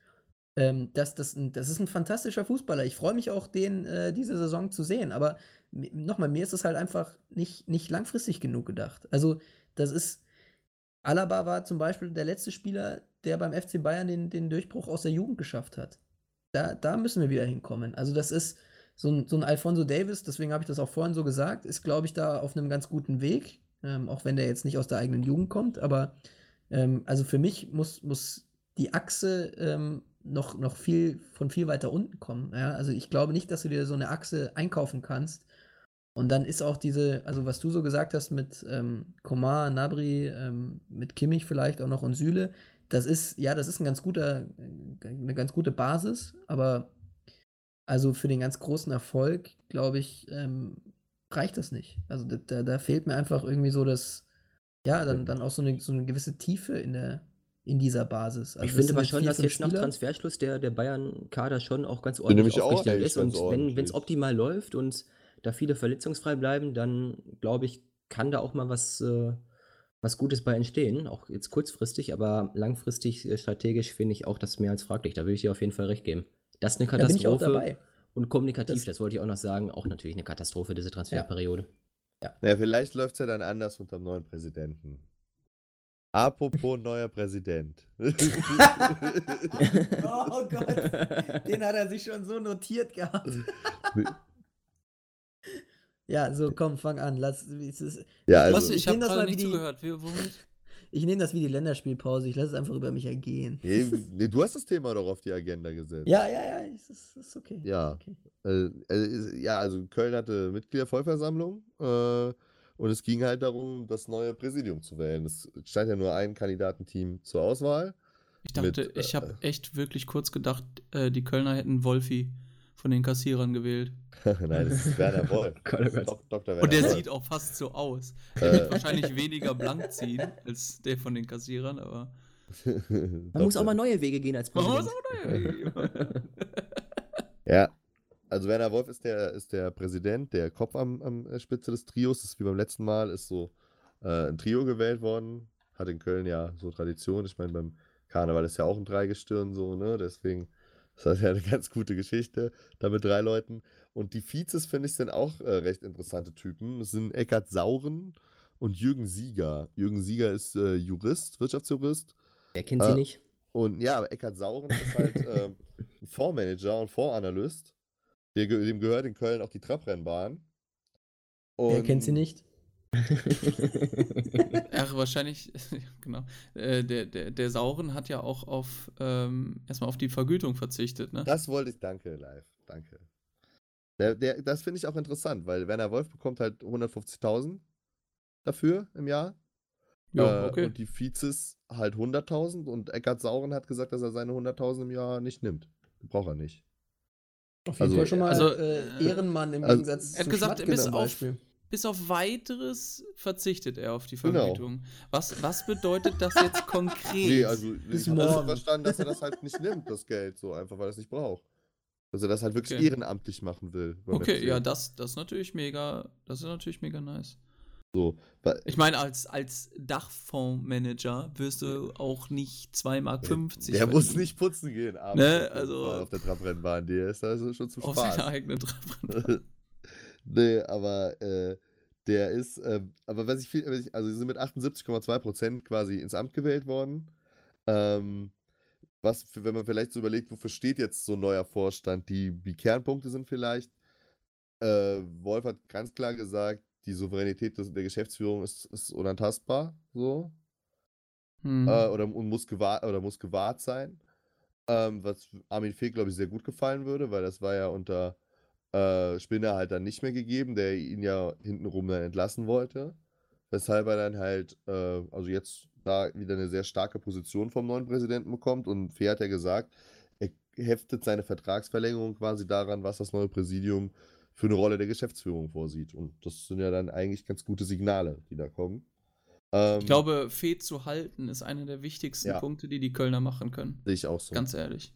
Ähm, das, das, das ist ein fantastischer Fußballer. Ich freue mich auch, den äh, diese Saison zu sehen. Aber nochmal, mir ist es halt einfach nicht, nicht langfristig genug gedacht. Also, das ist. Alaba war zum Beispiel der letzte Spieler, der beim FC Bayern den, den Durchbruch aus der Jugend geschafft hat. Da, da müssen wir wieder hinkommen. Also, das ist so ein, so ein Alfonso Davis, deswegen habe ich das auch vorhin so gesagt, ist, glaube ich, da auf einem ganz guten Weg. Ähm, auch wenn der jetzt nicht aus der eigenen Jugend kommt. Aber ähm, also für mich muss, muss die Achse ähm, noch, noch viel von viel weiter unten kommen. Ja? Also ich glaube nicht, dass du dir so eine Achse einkaufen kannst. Und dann ist auch diese, also was du so gesagt hast mit ähm, Komar, Nabri, ähm, mit Kimmich vielleicht auch noch und Süle, das ist, ja, das ist ein ganz guter, eine ganz gute Basis, aber also für den ganz großen Erfolg, glaube ich, ähm, reicht das nicht. Also da, da, da fehlt mir einfach irgendwie so das, ja, dann, dann auch so eine, so eine gewisse Tiefe in der, in dieser Basis. Also ich finde aber schon, dass jetzt nach Spieler. Transferschluss der, der Bayern-Kader schon auch ganz ordentlich aufgestellt ist. Und wenn es optimal läuft und da viele verletzungsfrei bleiben, dann glaube ich, kann da auch mal was, äh, was Gutes bei entstehen. Auch jetzt kurzfristig, aber langfristig äh, strategisch finde ich auch das mehr als fraglich. Da würde ich dir auf jeden Fall recht geben. Das ist eine Da bin ich auch Katastrophe. dabei. Und kommunikativ, Das- das, wollte ich auch noch sagen, auch natürlich eine Katastrophe, diese Transferperiode. Naja, vielleicht läuft es ja dann anders unter dem neuen Präsidenten. Apropos neuer Präsident. Oh Gott, den hat er sich schon so notiert gehabt. Ja, so komm, fang an. Lass, es ist, ja, also, Was? Ich nehm habe das mal wie nicht die- zugehört. Wie, ich nehme das wie die Länderspielpause. Ich lasse es einfach über mich ergehen. nee, nee, du hast das Thema doch auf die Agenda gesetzt. Ja, ja, ja, es ist, ist okay. Ja. Okay. Äh, äh, ist- ja, also Köln hatte Mitgliedervollversammlung äh, und es ging halt darum, das neue Präsidium zu wählen. Es stand ja nur ein Kandidatenteam zur Auswahl. Ich dachte, Mit, ich habe äh, echt wirklich kurz gedacht, äh, die Kölner hätten Wolfi von den Kassierern gewählt. Nein, das ist Werner Wolf. Gott, oh ist Gott. Dok- Dr. Werner Und der Wolf. sieht auch fast so aus. Äh. Der wird wahrscheinlich weniger blank ziehen als der von den Kassierern, aber. Man muss auch mal neue Wege gehen als Man muss Präsident. auch neue Ja, also Werner Wolf ist der, ist der Präsident, der Kopf am, am äh, Spitze des Trios. Das ist wie beim letzten Mal, ist so äh, ein Trio gewählt worden. Hat in Köln ja so Tradition. Ich meine, beim Karneval ist ja auch ein Dreigestirn so, ne? Deswegen ist das ja eine ganz gute Geschichte, da mit drei Leuten. Und die Vizes, finde ich, sind auch äh, recht interessante Typen. Es sind Eckhard Sauren und Jürgen Sieger. Jürgen Sieger ist äh, Jurist, Wirtschaftsjurist. Wer kennt Äh, sie nicht? Und ja, aber Eckhard Sauren ist halt ähm, ein Fondsmanager und Fondsanalyst. Dem gehört in Köln auch die Trabrennbahn. Wer kennt sie Und- nicht? Ach, wahrscheinlich, genau. Äh, der, der, der Sauren hat ja auch auf ähm, erstmal auf die Vergütung verzichtet, ne? Das wollte ich, danke, live, danke. Der, der, das finde ich auch interessant, weil Werner Wolf bekommt halt 150.000 dafür im Jahr. Ja, Äh, okay. Und die Vizes halt 100.000 und Eckhard Sauren hat gesagt, dass er seine 100.000 im Jahr nicht nimmt. Braucht er nicht. Auf jeden Also- Fall schon mal Also, äh, Ehrenmann im also- Gegensatz Er hat zu gesagt, bis auf- Beispiel. Bis auf weiteres verzichtet er auf die Genau. Vergütung. Was, was bedeutet das jetzt konkret? Nee, also Bis ich habe das verstanden, dass er das halt nicht nimmt, das Geld, so einfach, weil er es nicht braucht. Dass er das halt wirklich Okay. ehrenamtlich machen will. okay, ja, das, das ist natürlich mega, das ist natürlich mega nice. So, Ich meine, als, als Dachfondsmanager wirst du auch nicht 2,50 Mark. der verdienen. muss nicht putzen gehen abends Ne, auf also- auf der Trabrennbahn. Der ist also schon zum auf Spaß. seiner eigenen Treffer. nee, aber äh, der ist, ähm, aber was ich viel, also sie sind mit 78,2% quasi ins Amt gewählt worden. Ähm, was, wenn man vielleicht so überlegt, wofür steht jetzt so ein neuer Vorstand, die, die Kernpunkte sind vielleicht, äh, Wolf hat ganz klar gesagt, die Souveränität des, der Geschäftsführung ist, ist unantastbar, so Hm. äh, oder, und muss gewahrt, oder muss gewahrt sein. Ähm, was Armin Fee, glaube ich, sehr gut gefallen würde, weil das war ja unter äh, Spinner halt dann nicht mehr gegeben, der ihn ja hintenrum dann entlassen wollte. Weshalb er dann halt, äh, also jetzt da wieder eine sehr starke Position vom neuen Präsidenten bekommt. Und Fee hat ja gesagt, er heftet seine Vertragsverlängerung quasi daran, was das neue Präsidium für eine Rolle der Geschäftsführung vorsieht. Und das sind ja dann eigentlich ganz gute Signale, die da kommen. Ähm, Ich glaube, Fee zu halten ist einer der wichtigsten Ja. Punkte, die die Kölner machen können. sehe ich auch so. Ganz ehrlich.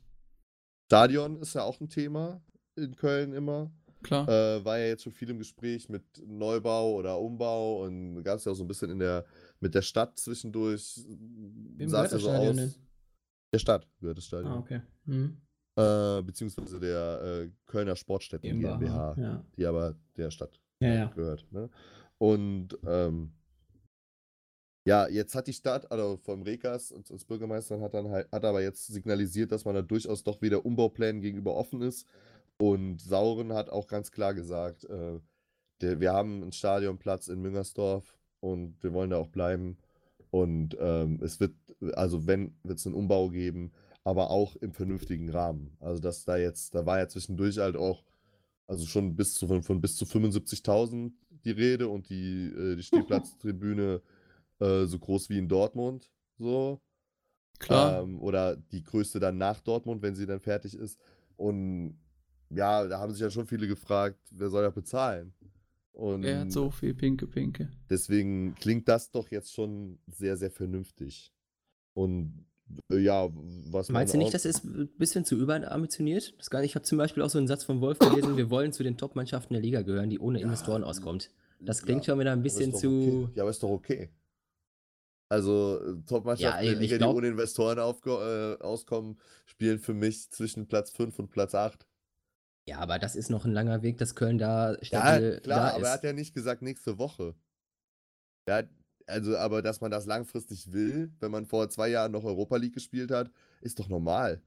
Stadion ist ja auch ein Thema in Köln immer. Klar. Äh, war ja jetzt schon viel im Gespräch mit Neubau oder Umbau und gab es ja auch so ein bisschen in der, mit der Stadt zwischendurch. Wem sah gehört es ja das Stadion denn? Der Stadt gehört das Stadion. Ah, okay. Mhm. Äh, beziehungsweise der äh, Kölner Sportstätten GmbH, Ja. die aber der Stadt Ja, gehört. Ne? Und ähm, ja, jetzt hat die Stadt, also vom Rekas als, als Bürgermeister hat dann halt, hat aber jetzt signalisiert, dass man da durchaus doch wieder Umbauplänen gegenüber offen ist. Und Sauren hat auch ganz klar gesagt, äh, der, wir haben einen Stadionplatz in Müngersdorf und wir wollen da auch bleiben. Und ähm, es wird, also wenn, wird es einen Umbau geben, aber auch im vernünftigen Rahmen. Also dass da jetzt, da war ja zwischendurch halt auch, also schon bis zu, von, von bis zu 75.000 die Rede und die, äh, die Stehplatztribüne äh, so groß wie in Dortmund, so. Klar. Ähm, oder die größte dann nach Dortmund, wenn sie dann fertig ist. Und ja, da haben sich ja schon viele gefragt, wer soll da bezahlen? Und Wer hat so viel Pinke Pinke? deswegen klingt das doch jetzt schon sehr, sehr vernünftig. Und ja, was Meinst du nicht, das ist ein bisschen zu überambitioniert? Das gar nicht. Ich habe zum Beispiel auch so einen Satz von Wolf gelesen, wir wollen zu den Top-Mannschaften der Liga gehören, die ohne Investoren auskommt. Das klingt schon wieder ein bisschen zu. Okay. Ja, aber ist doch okay. Also, äh, Top-Mannschaften Ja, der Liga, glaub- die ohne Investoren äh, auskommen, spielen für mich zwischen Platz 5 und Platz 8. Ja, aber das ist noch ein langer Weg, dass Köln da Ja, stabil klar, da aber ist. er hat ja nicht gesagt nächste Woche. Er hat, also, aber dass man das langfristig will, wenn man vor zwei Jahren noch Europa League gespielt hat, ist doch normal.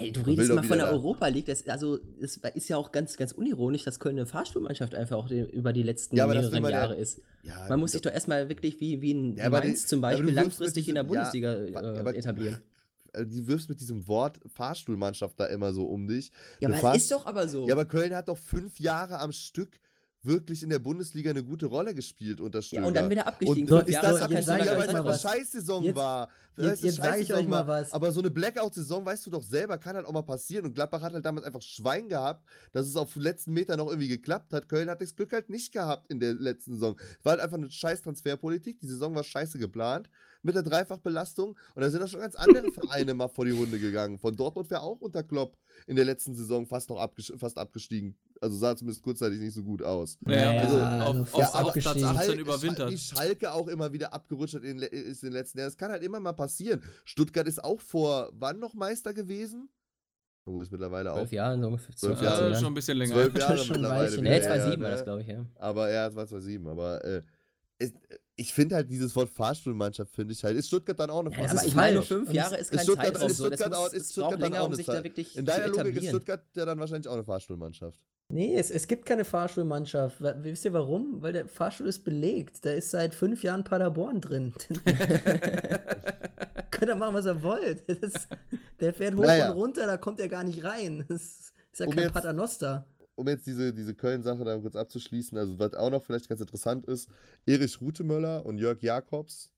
Ey, du redest mal von der Europa League. Das, also, es ist ja auch ganz, ganz unironisch, dass Köln eine Fahrstuhlmannschaft einfach auch über die letzten Ja, mehreren man ja- Jahre ist. Ja, Man muss sich doch erstmal wirklich wie, wie ein Ja, Mainz die- zum Beispiel langfristig in der diesem- Bundesliga äh, aber- etablieren. äh, Du wirfst mit diesem Wort Fahrstuhlmannschaft da immer so um dich. Ja, aber ist doch aber so. Ja, aber Köln hat doch fünf Jahre am Stück wirklich in der Bundesliga eine gute Rolle gespielt unter Ja, und dann Stöger. wieder abgestiegen. Und So, ist das- jetzt kein sag ich euch mal was. Scheißsaison Jetzt- war. jetzt- jetzt sag ich euch mal was. Aber so eine Blackout-Saison, weißt du doch selber, kann halt auch mal passieren. Und Gladbach hat halt damals einfach Schwein gehabt, dass es auf den letzten Meter noch irgendwie geklappt hat. Köln hat das Glück halt nicht gehabt in der letzten Saison. Es war halt einfach eine scheiß Transferpolitik. Die Saison war scheiße geplant mit der Dreifachbelastung. Und da sind auch schon ganz andere Vereine mal vor die Runde gegangen. Von Dortmund wäre auch unter Klopp in der letzten Saison fast noch abges fast abgestiegen. Also sah zumindest kurzzeitig nicht so gut aus. Ja, Ja, also also auf, fast auf, auf Platz abgestiegen. 18 Schalke- überwintert. Wie Schalke auch immer wieder abgerutscht hat in, ist in den letzten Jahren. Das kann halt immer mal passieren. Stuttgart ist auch vor, wann noch Meister gewesen? Oh, ist mittlerweile auch. Zwölf Jahre, so ungefähr. Zwölf Jahre, Ja, Jahren. schon ein bisschen länger. Zwölf Jahre ist schon mittlerweile. Wieder, Nee, her. 2007 war ne? das, glaube ich, ja. Aber ja, es war 2007. Aber äh, es, ich finde halt dieses Wort Fahrstuhlmannschaft, finde ich halt. Ist Stuttgart dann auch eine Ja, Das aber ist ich meine, fünf Jahre ist ist kein Stuttgart- Zeitraum ist so. Das, Stuttgart muss, auch- ist Stuttgart dann länger, auch um eine sich da Zeit. wirklich In deiner Logik ist. Stuttgart ja dann wahrscheinlich auch eine Fahrstuhlmannschaft. Nee, es, es gibt keine Fahrstuhlmannschaft. Wa- Wisst ihr warum? Weil der Fahrstuhl ist belegt. Da ist seit fünf Jahren Paderborn drin. Könnt ihr machen, was ihr wollt. Das, der fährt hoch Naja. und runter, da kommt er gar nicht rein. Das ist ja Um kein jetzt- Paternoster. um jetzt diese, diese Köln-Sache da kurz abzuschließen, also was auch noch vielleicht ganz interessant ist, Erich Rutemöller und Jörg Jakobs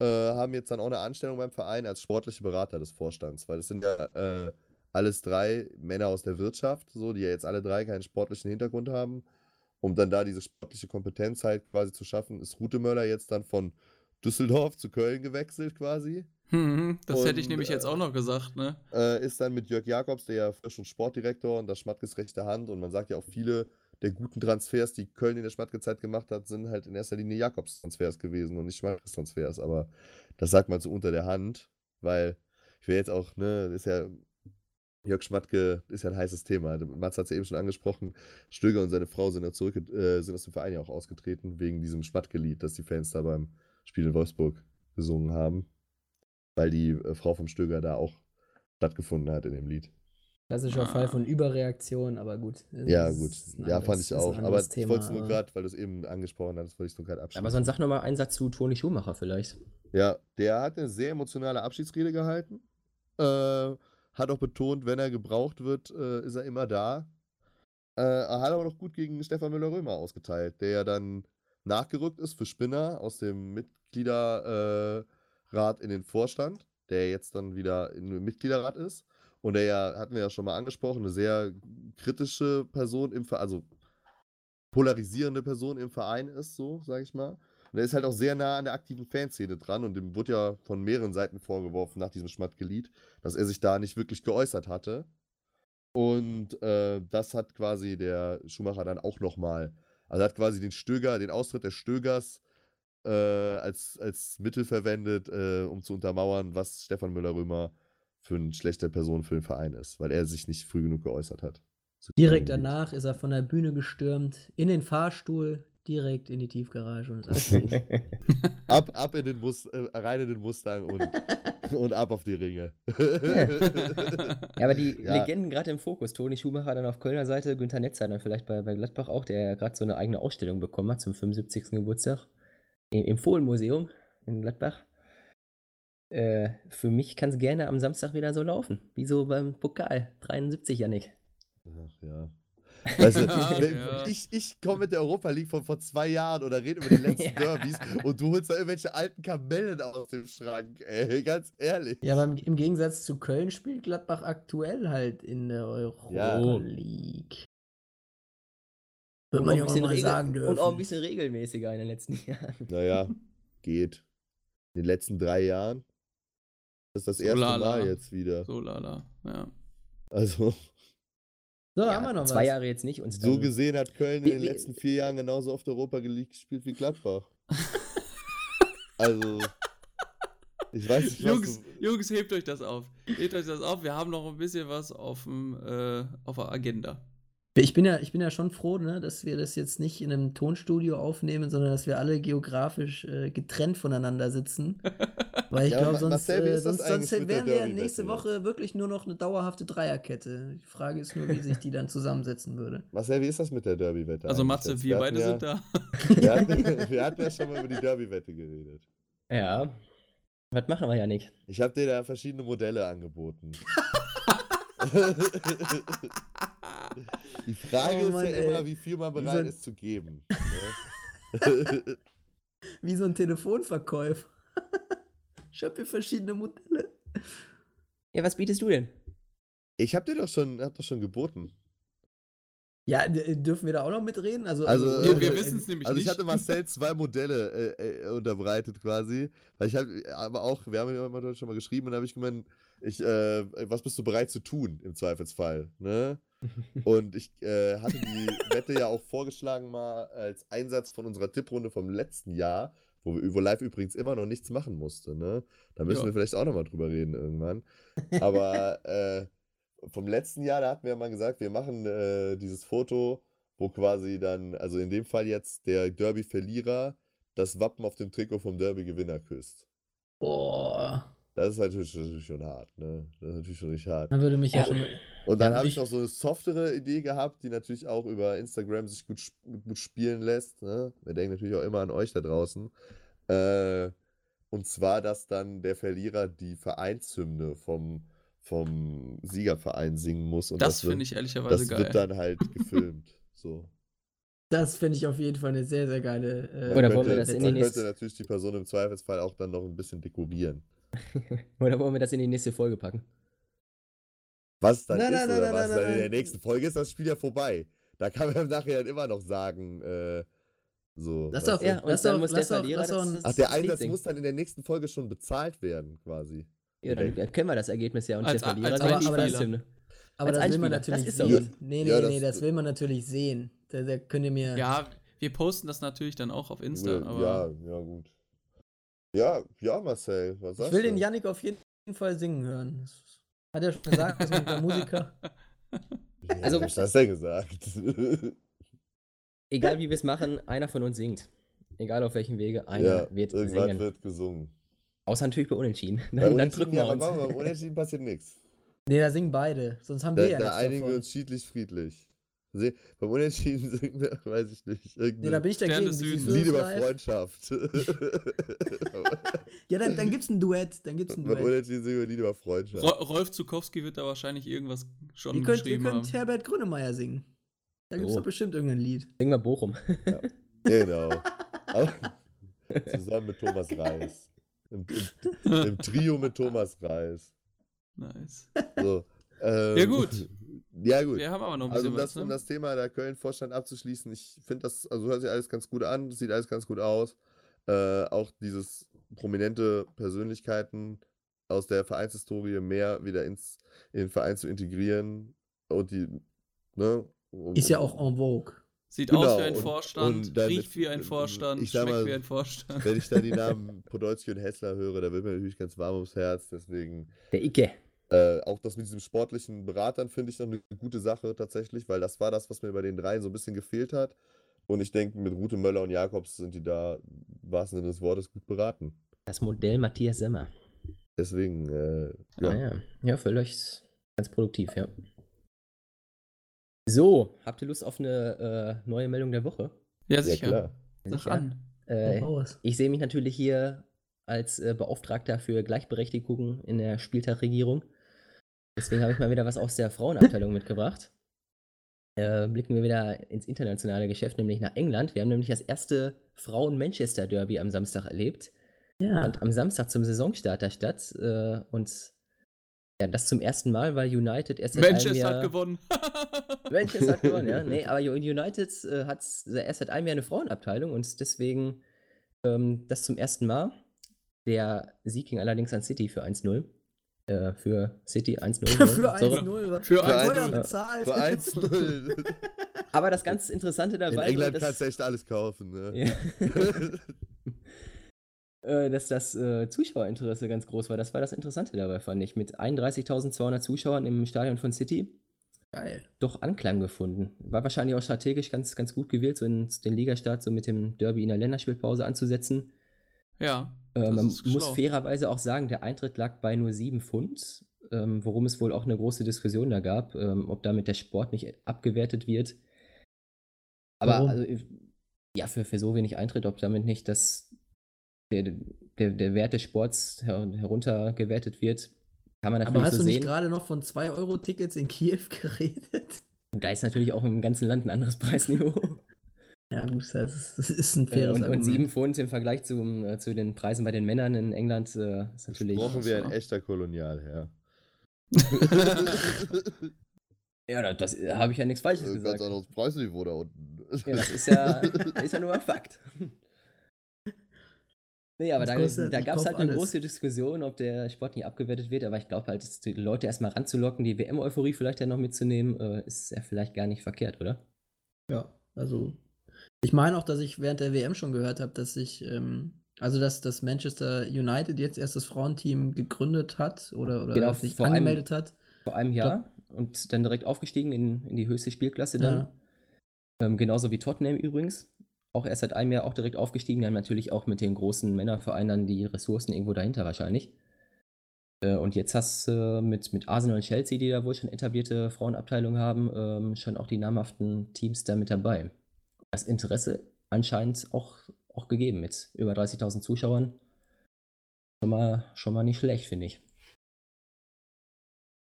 äh, haben jetzt dann auch eine Anstellung beim Verein als sportliche Berater des Vorstands, weil das sind ja äh, alles drei Männer aus der Wirtschaft, so, die ja jetzt alle drei keinen sportlichen Hintergrund haben. Um dann da diese sportliche Kompetenz halt quasi zu schaffen, ist Rutemöller jetzt dann von Düsseldorf zu Köln gewechselt quasi. Mhm, das hätte ich Und, nämlich jetzt äh, auch noch gesagt, ne? äh, ist dann mit Jörg Jakobs, der ja frisch und Sportdirektor und das Schmattges rechte Hand. Und man sagt ja auch viele, der guten Transfers, die Köln in der Schmatke-Zeit gemacht hat, sind halt in erster Linie Jakobs-Transfers gewesen und nicht Schmatkes Transfers. Aber das sagt man so unter der Hand, weil ich will jetzt auch, ne, ist ja, Jörg Schmatke ist ja ein heißes Thema. Mats hat es ja eben schon angesprochen. Stöger und seine Frau sind ja zurück, äh, sind aus dem Verein ja auch ausgetreten, wegen diesem Schmatke-Lied, das die Fans da beim Spiel in Wolfsburg gesungen haben. Weil die äh, Frau vom Stöger da auch stattgefunden hat in dem Lied. Klassischer Ah. Fall von Überreaktion, aber gut. Ja, gut. ein Ja, anderes- fand ich auch. Aber anderes ich Thema, wollte es nur gerade, weil du es eben angesprochen hattest, wollte ich es nur gerade abschließen. Aber sonst sag nochmal einen Satz zu Toni Schumacher vielleicht. Ja, der hat eine sehr emotionale Abschiedsrede gehalten. Äh, hat auch betont, wenn er gebraucht wird, äh, ist er immer da. Äh, er hat aber noch gut gegen Stefan Müller-Römer ausgeteilt, der ja dann nachgerückt ist für Spinner aus dem Mitgliederrat äh, in den Vorstand, der jetzt dann wieder im Mitgliederrat ist. Und der ja, hatten wir ja schon mal angesprochen, eine sehr kritische Person im Verein, also polarisierende Person im Verein ist, so, sag ich mal. Und er ist halt auch sehr nah an der aktiven Fanszene dran und dem wurde ja von mehreren Seiten vorgeworfen nach diesem Schmattgelied, dass er sich da nicht wirklich geäußert hatte. Und äh, das hat quasi der Schumacher dann auch nochmal, also hat quasi den Stöger, den Austritt des Stögers äh, als, als Mittel verwendet, äh, um zu untermauern, was Stefan Müller-Römer für eine schlechte Person für den Verein ist, weil er sich nicht früh genug geäußert hat. Direkt danach ist er von der Bühne gestürmt, in den Fahrstuhl, direkt in die Tiefgarage und ist ab, ab in den Mus äh, rein in den Mustang und, und ab auf die Ringe. Ja, aber die Ja. Legenden gerade im Fokus. Toni Schumacher dann auf Kölner Seite, Günther Netzer dann vielleicht bei, bei Gladbach auch, der ja gerade so eine eigene Ausstellung bekommen hat zum 75. Geburtstag im, im Fohlenmuseum in Gladbach. Äh, für mich kann es gerne am Samstag wieder so laufen. Wie so beim Pokal. 73, Janik. Ach ja. Weißt du, Ja, ich, ich komme mit der Europa League von vor zwei Jahren oder rede über die letzten Ja. Derbys und du holst da irgendwelche alten Kamellen aus dem Schrank, ey, ganz ehrlich. ja, aber im- Gegensatz zu Köln spielt Gladbach aktuell halt in der Europa Ja. League. Und man ja auch mal sagen dürfen. Und auch ein bisschen regelmäßiger in den letzten Jahren. Naja, geht. In den letzten drei Jahren. Das ist das So erste lala. Mal jetzt wieder. So lala. Ja. Also, so, Ja, haben wir noch zwei was. Jahre jetzt nicht. Und so dann- gesehen hat Köln Wie- in den letzten vier Jahren genauso oft Europa League gespielt wie Gladbach. Also, ich weiß nicht, was Jungs, du, Jungs, hebt euch das auf. Hebt euch das auf. Wir haben noch ein bisschen was auf, dem, äh, auf der Agenda. Ich bin ja, ich bin ja schon froh, ne, dass wir das jetzt nicht in einem Tonstudio aufnehmen, sondern dass wir alle geografisch äh, getrennt voneinander sitzen. Weil ich Ja, glaube, sonst, äh, ist sonst, sonst wären wir Derby-Wette nächste? Woche wirklich nur noch eine dauerhafte Dreierkette. Die Frage ist nur, wie sich die dann zusammensetzen würde. Marcel, wie ist das mit der Derby-Wette? Also Matze, wir hatten beide ja, sind da. Wir hatten, wir hatten ja schon mal über die Derby-Wette geredet. Ja. Was machen wir, Janik? Ich habe dir da verschiedene Modelle angeboten. Die Frage Oh ist Mann, ja immer, ey. wie viel man bereit so ist zu geben. ne? Wie so ein Telefonverkäufer. Ich habe hier verschiedene Modelle. Ja, was bietest du denn? ich habe dir doch schon, hab doch schon geboten. Ja, d- dürfen wir da auch noch mitreden? Also, Also, Wir, wir äh, wissen es nämlich Also ich nicht. hatte Marcel zwei Modelle äh, äh, unterbreitet quasi. Weil ich habe, aber auch, wir haben ja immer schon mal geschrieben und da habe ich gemeint, ich, äh, was bist du bereit zu tun im Zweifelsfall? Ne? Und ich äh, hatte die Wette ja auch vorgeschlagen mal als Einsatz von unserer Tipprunde vom letzten Jahr, wo wo live übrigens immer noch nichts machen musste. Ne? Da müssen Ja. wir vielleicht auch nochmal drüber reden irgendwann. Aber äh, vom letzten Jahr, da hatten wir ja mal gesagt, wir machen äh, dieses Foto, wo quasi dann, also in dem Fall jetzt der Derby-Verlierer das Wappen auf dem Trikot vom Derby-Gewinner küsst. Boah, Das ist natürlich, natürlich schon hart, ne? Das ist natürlich schon richtig hart. dann würde mich ja, Ja. schon. Und dann Ja, habe ich noch so eine softere Idee gehabt, die natürlich auch über Instagram sich gut, gut spielen lässt. Ne? Wir denken natürlich auch immer an euch da draußen. Äh, und zwar, dass dann der Verlierer die Vereinshymne vom, vom Siegerverein singen muss. Und das wird- finde ich ehrlicherweise Das geil. wird dann halt gefilmt. So. Das finde ich auf jeden Fall eine sehr, sehr geile. Äh, Oder Man wollen wir könnte- das in die könnte nächste- natürlich die Person im Zweifelsfall auch dann noch ein bisschen dekorieren. Oder wollen wir das in die nächste Folge packen? Was dann Nein, ist nein, oder nein, was dann in der nächsten Folge ist, das Spiel ja vorbei. Da kann man nachher dann immer noch sagen, äh, so. Lass doch, du? Ja, und lass dann doch, muss der lass doch, Verlierer lass doch das- das- Ach, der das Einsatz muss dann in der nächsten Folge schon bezahlt werden, quasi. Ja, dann Direkt. kennen wir das Ergebnis ja und Als- der Verlierer als die Einspieler. Vereinshymne. aber als das will man das natürlich doch sehen. was. Nee, nee, Ja, nee, das- das will man natürlich sehen. Der, der könnt ihr mir. Ja, wir posten das natürlich dann auch auf Insta, Ja, aber ja, ja, gut. Ja, ja, Marcel, was ich sagst will du? den Yannick auf jeden Fall singen hören. Das hat er schon gesagt, dass der Musiker. Ja, Also- was hast du gesagt? Egal wie wir es machen, einer von uns singt. Egal auf welchem Wege, einer ja, wird irgendwann singen. wird gesungen. Außer natürlich bei Unentschieden. Bei Dann, dann Unentschieden, drücken ja, wir aber uns. wir, bei Unentschieden passiert nichts. Nee, da singen beide. Sonst haben Da, wir ja da nichts einigen davon. wir uns schiedlich friedlich. Se- Beim Unentschieden singen wir, weiß ich nicht, Nee, da bin ich dagegen. Lied über? Freundschaft. Ja, dann, dann gibt's ein Duett. Dann gibt's ein Beim Duett. Unentschieden singen wir ein Lied über Freundschaft. Ro- Rolf Zukowski wird da wahrscheinlich irgendwas schon Ihr könnt, ihr geschrieben könnt haben. Herbert Grönemeyer singen. Da gibt's Oh. doch bestimmt irgendein Lied. Singen wir Bochum. Genau. Aber zusammen mit Thomas Reis. Im, im, Im Trio mit Thomas Reis. Nice. So, ähm, Ja, gut. Ja, gut. Wir haben aber noch ein Also bisschen um das, was, um ne? das Thema der Köln-Vorstand abzuschließen, ich finde das, also hört sich alles ganz gut an, sieht alles ganz gut aus. Äh, auch dieses prominente Persönlichkeiten aus der Vereinshistorie mehr wieder ins, in den Verein zu integrieren und die, ne? Ist ja auch en vogue. Sieht Genau, aus wie ein und- Vorstand, und dann- riecht wie ein ich Vorstand, sag schmeckt mal, wie ein Vorstand. Wenn ich dann die Namen Podolski und Hessler höre, da wird mir natürlich ganz warm ums Herz. Deswegen Der Icke. Äh, auch das mit diesem sportlichen Beratern finde ich noch eine gute Sache tatsächlich, weil das war das, was mir bei den dreien so ein bisschen gefehlt hat. Und ich denke, mit Rute Möller und Jakobs sind die da, im wahrsten Sinne des Wortes, gut beraten. Das Modell Matthias Semmer. Deswegen, äh, Ja, ja. ah, ja. ja völlig ganz produktiv, ja. So, habt ihr Lust auf eine äh, neue Meldung der Woche? Ja, ja, sicher. klar. Sag Sicher? an. Äh, ich sehe mich natürlich hier als äh, Beauftragter für Gleichberechtigung in der Spieltagregierung. Deswegen habe ich mal wieder was aus der Frauenabteilung mitgebracht. Äh, blicken wir wieder ins internationale Geschäft, nämlich nach England. Wir haben nämlich das erste Frauen-Manchester-Derby am Samstag erlebt. Ja. Fand am Samstag zum Saisonstarter statt. Äh, und ja, das zum ersten Mal, weil United erst seit einem Manchester Jahr... hat gewonnen. Manchester hat gewonnen, ja. Nee, aber United äh, hat erst seit einem Jahr eine Frauenabteilung und deswegen ähm, das zum ersten Mal. Der Sieg ging allerdings an City für 1-0. Äh, für City 1-0. Für Sorry. 1-0. was- Für was 1-0. wurde da bezahlt? Für 1-0. Aber das ganz Interessante In dabei England war, kannst du dass, echt alles kaufen. Ne? Ja. äh, dass das äh, Zuschauerinteresse ganz groß war. Das war das Interessante dabei, fand ich. Mit 31.200 Zuschauern im Stadion von City Geil. doch Anklang gefunden. War wahrscheinlich auch strategisch ganz, ganz gut gewählt, so in, den Ligastart so mit dem Derby in der Länderspielpause anzusetzen. Ja. Äh, man muss schlau. fairerweise auch sagen, der Eintritt lag bei nur 7 Pfund, ähm, worum es wohl auch eine große Diskussion da gab, ähm, ob damit der Sport nicht abgewertet wird. Aber also, ja, für, für so wenig Eintritt, ob damit nicht das, der, der, der Wert des Sports her, heruntergewertet wird, kann man natürlich Aber hast so du nicht gerade noch von 2-Euro-Tickets in Kiew geredet? Da ist natürlich auch im ganzen Land ein anderes Preisniveau. Ja, gut, das ist, das ist ein Äh, faires und, und Argument. 7 Pfund im Vergleich zum, äh, zu den Preisen bei den Männern in England äh, ist natürlich. Brauchen wir ein echter Kolonialherr. Ja, da- das äh, habe ich ja nichts Falsches Ganz gesagt. anderes Preisniveau da unten. Ja, das ist ja, ist ja nur ein Fakt. Nee, aber Das da, da gab es halt eine alles. große Diskussion, ob der Sport nicht abgewertet wird, aber ich glaube halt, die Leute erstmal ranzulocken, die WM-Euphorie vielleicht ja noch mitzunehmen, äh, ist ja vielleicht gar nicht verkehrt, oder? Ja, also ich meine auch, dass ich während der WM schon gehört habe, dass sich, ähm, also dass das Manchester United jetzt erst das Frauenteam gegründet hat oder, oder Genau, sich angemeldet hat. Vor einem Jahr und dann direkt aufgestiegen in, in die höchste Spielklasse dann. Ja. Ähm, genauso wie Tottenham übrigens. Auch erst seit einem Jahr auch direkt aufgestiegen. Haben natürlich auch mit den großen Männervereinen dann die Ressourcen irgendwo dahinter wahrscheinlich. Äh, und jetzt hast du äh, mit, mit Arsenal und Chelsea, die da wohl schon etablierte Frauenabteilungen haben, ähm, schon auch die namhaften Teams da mit dabei. Das Interesse anscheinend auch, auch gegeben mit über 30.000 Zuschauern. Schon mal, schon mal nicht schlecht, finde ich.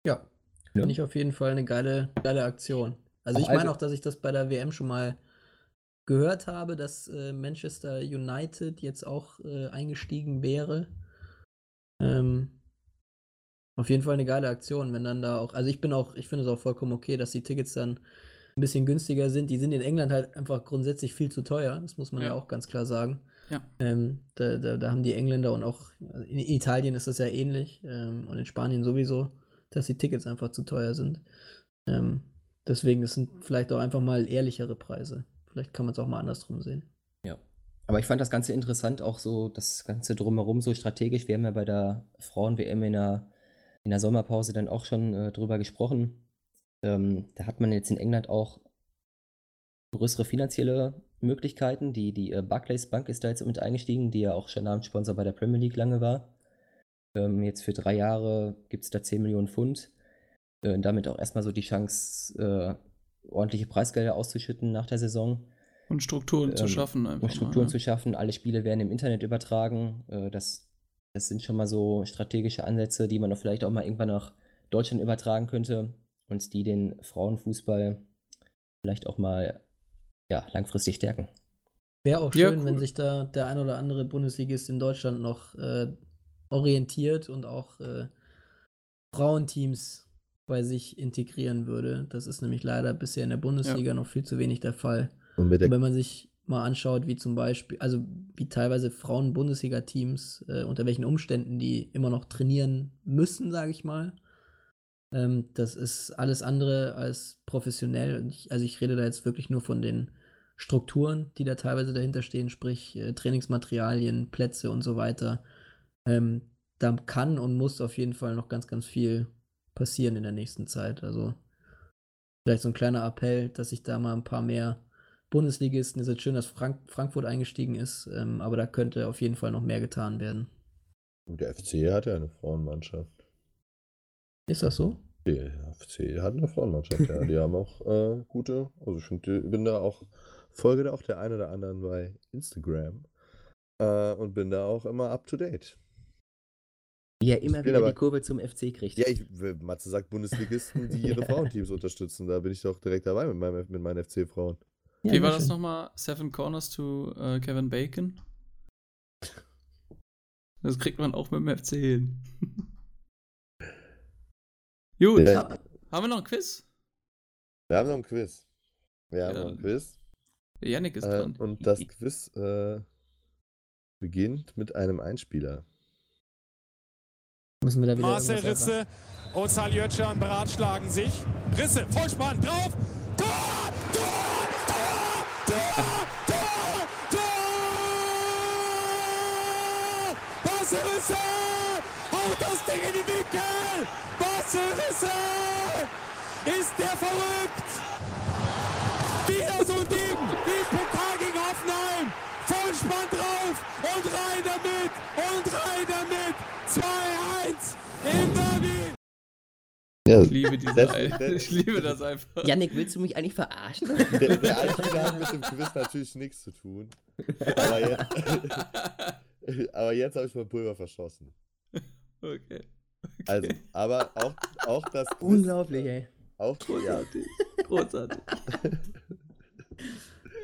Ja, Ja. finde ich auf jeden Fall eine geile, geile Aktion. Also Auch ich meine allge- auch, dass ich das bei der WM schon mal gehört habe, dass äh, Manchester United jetzt auch äh, eingestiegen wäre. Ähm, auf jeden Fall eine geile Aktion, wenn dann da auch, also ich bin auch, ich finde es auch vollkommen okay, dass die Tickets dann ein bisschen günstiger sind. Die sind in England halt einfach grundsätzlich viel zu teuer, das muss man ja, Ja. auch ganz klar sagen. Ja. Ähm, da, da, da haben die Engländer und auch also in Italien ist das ja ähnlich ähm, und in Spanien sowieso, dass die Tickets einfach zu teuer sind. Ähm, deswegen es sind vielleicht auch einfach mal ehrlichere Preise. Vielleicht kann man es auch mal andersrum sehen. Ja. Aber ich fand das Ganze interessant, auch so das Ganze drumherum so strategisch. Wir haben ja bei der Frauen-WM in der, in der Sommerpause dann auch schon äh, drüber gesprochen. Ähm, da hat man jetzt in England auch größere finanzielle Möglichkeiten. Die, die äh, Barclays Bank ist da jetzt mit eingestiegen, die ja auch schon Namenssponsor bei der Premier League lange war. Ähm, jetzt für drei Jahre gibt es da 10 Millionen Pfund. Äh, damit auch erstmal so die Chance, äh, ordentliche Preisgelder auszuschütten nach der Saison. Und Strukturen zu Ähm, schaffen einfach. Und Strukturen mal, zu schaffen. Alle Spiele werden im Internet übertragen. Äh, das, das sind schon mal so strategische Ansätze, die man auch vielleicht auch mal irgendwann nach Deutschland übertragen könnte und die den Frauenfußball vielleicht auch mal ja, langfristig stärken. Wäre auch Ja, schön, wenn cool. sich da der ein oder andere Bundesligist in Deutschland noch äh, orientiert und auch äh, Frauenteams bei sich integrieren würde. Das ist nämlich leider bisher in der Bundesliga noch viel zu wenig der Fall. Und wenn man sich mal anschaut, wie zum Beispiel, also wie teilweise Frauen-Bundesliga-Teams, äh, unter welchen Umständen die immer noch trainieren müssen, sage ich mal. Ähm, das ist alles andere als professionell. Ich, also ich rede da jetzt wirklich nur von den Strukturen, die da teilweise dahinter stehen, sprich äh, Trainingsmaterialien, Plätze und so weiter. Ähm, da kann und muss auf jeden Fall noch ganz, ganz viel passieren in der nächsten Zeit. Also vielleicht so ein kleiner Appell, dass sich da mal ein paar mehr Bundesligisten, ist jetzt schön, dass Frank Frankfurt eingestiegen ist, ähm, aber da könnte auf jeden Fall noch mehr getan werden. der FC hat ja eine Frauenmannschaft. Ist das so? Der FC hat eine Frauenmannschaft, ja. Die haben auch äh, gute, also ich bin da auch, folge da auch der einen oder anderen bei Instagram äh, und bin da auch immer up to date. Er immer wieder aber- die Kurve zum FC kriegt. Ja, ich, Matze sagt Bundesligisten, die ihre Frauenteams unterstützen. Da bin ich doch direkt dabei mit, meinem, mit meinen FC-Frauen. Ja, Wie war sehr das schön. nochmal? Seven Corners to äh, Kevin Bacon? Das kriegt man auch mit dem FC hin. Gut, Ja. haben wir noch ein Quiz? Wir haben noch ein Quiz. Wir haben Ja, noch ein Quiz. Yannick ist Äh, dran. und das Quiz äh, beginnt mit einem Einspieler. Müssen wir da wieder Marcel Risse und Saljötschan beratschlagen sich. Risse, Vollspann, drauf! Tor! Tor! Tor! Tor! Tor! Tor! Marcel Risse! Haut das Ding in die Winkel! Marcel Risse! Ist der verrückt? Wieder so ein Ding wie Pokal gegen Hoffenheim. Vollspann drauf und rein damit und rein damit. 2-1 im Derby. Ja, Ich liebe diese das- das- Ich liebe das einfach. Yannick, willst du mich eigentlich verarschen? der, der Einspieler hat mit dem Quiz natürlich nichts zu tun. Aber jetzt, aber jetzt habe ich mein Pulver verschossen. Okay. Also, aber auch, auch das Quiz. Unglaublich, ey. Auch, ja, Großartig. Großartig.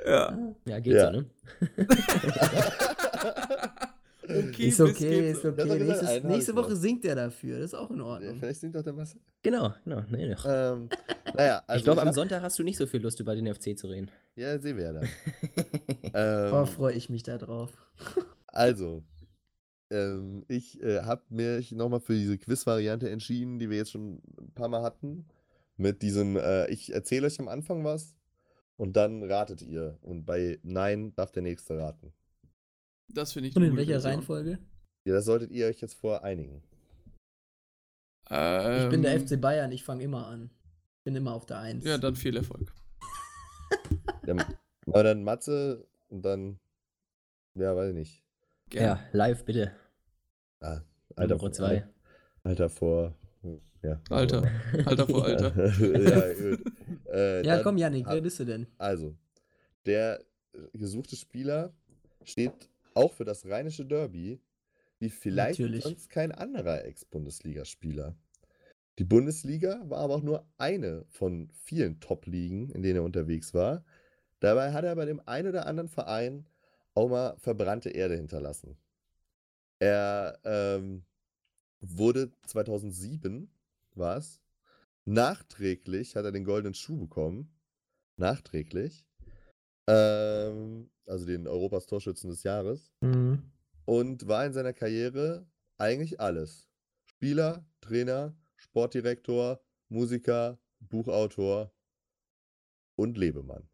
ja. Ja, geht Ja. so, ne? Okay, Ist okay, ist okay. hab nächste noch. Woche singt er dafür. Das ist auch in Ja, Ordnung. vielleicht singt doch der Marcel. Genau, genau. Nee, doch. Ähm, naja, also ich glaube, am Sonntag hast du nicht so viel Lust, über den FC zu reden. Ja, sehen wir ja dann. Oh, ähm, freue ich mich da drauf. Also, ähm, ich äh, habe mich nochmal für diese Quiz-Variante entschieden, die wir jetzt schon ein paar Mal hatten. Mit diesem, äh, ich erzähle euch am Anfang was und dann ratet ihr. Und bei Nein darf der Nächste raten. Das finde ich Und in welcher Version. Reihenfolge? Ja, das solltet ihr euch jetzt vor einigen. Ähm, Ich bin der FC Bayern, ich fange immer an. Bin immer auf der Eins. Ja, dann viel Erfolg. Dann, aber dann Matze und dann, ja, weiß ich nicht. Gerne. Ja, live bitte. Ah, Alter, Nummer vor- zwei. Alter vor. Ja. Alter. Alter vor Alter. ja, gut. Äh, Ja, dann komm, Janik, wer bist du denn? Also, der gesuchte Spieler steht auch für das rheinische Derby, wie vielleicht Natürlich. sonst kein anderer Ex-Bundesligaspieler. Die Bundesliga war aber auch nur eine von vielen Top-Ligen, in denen er unterwegs war. Dabei hat er bei dem einen oder anderen Verein mal verbrannte Erde hinterlassen. Er ähm, wurde 2007, war es, nachträglich, hat er den goldenen Schuh bekommen. Nachträglich. Ähm, also den Europas Torschützen des Jahres. Mhm. Und war in seiner Karriere eigentlich alles. Spieler, Trainer, Sportdirektor, Musiker, Buchautor und Lebemann.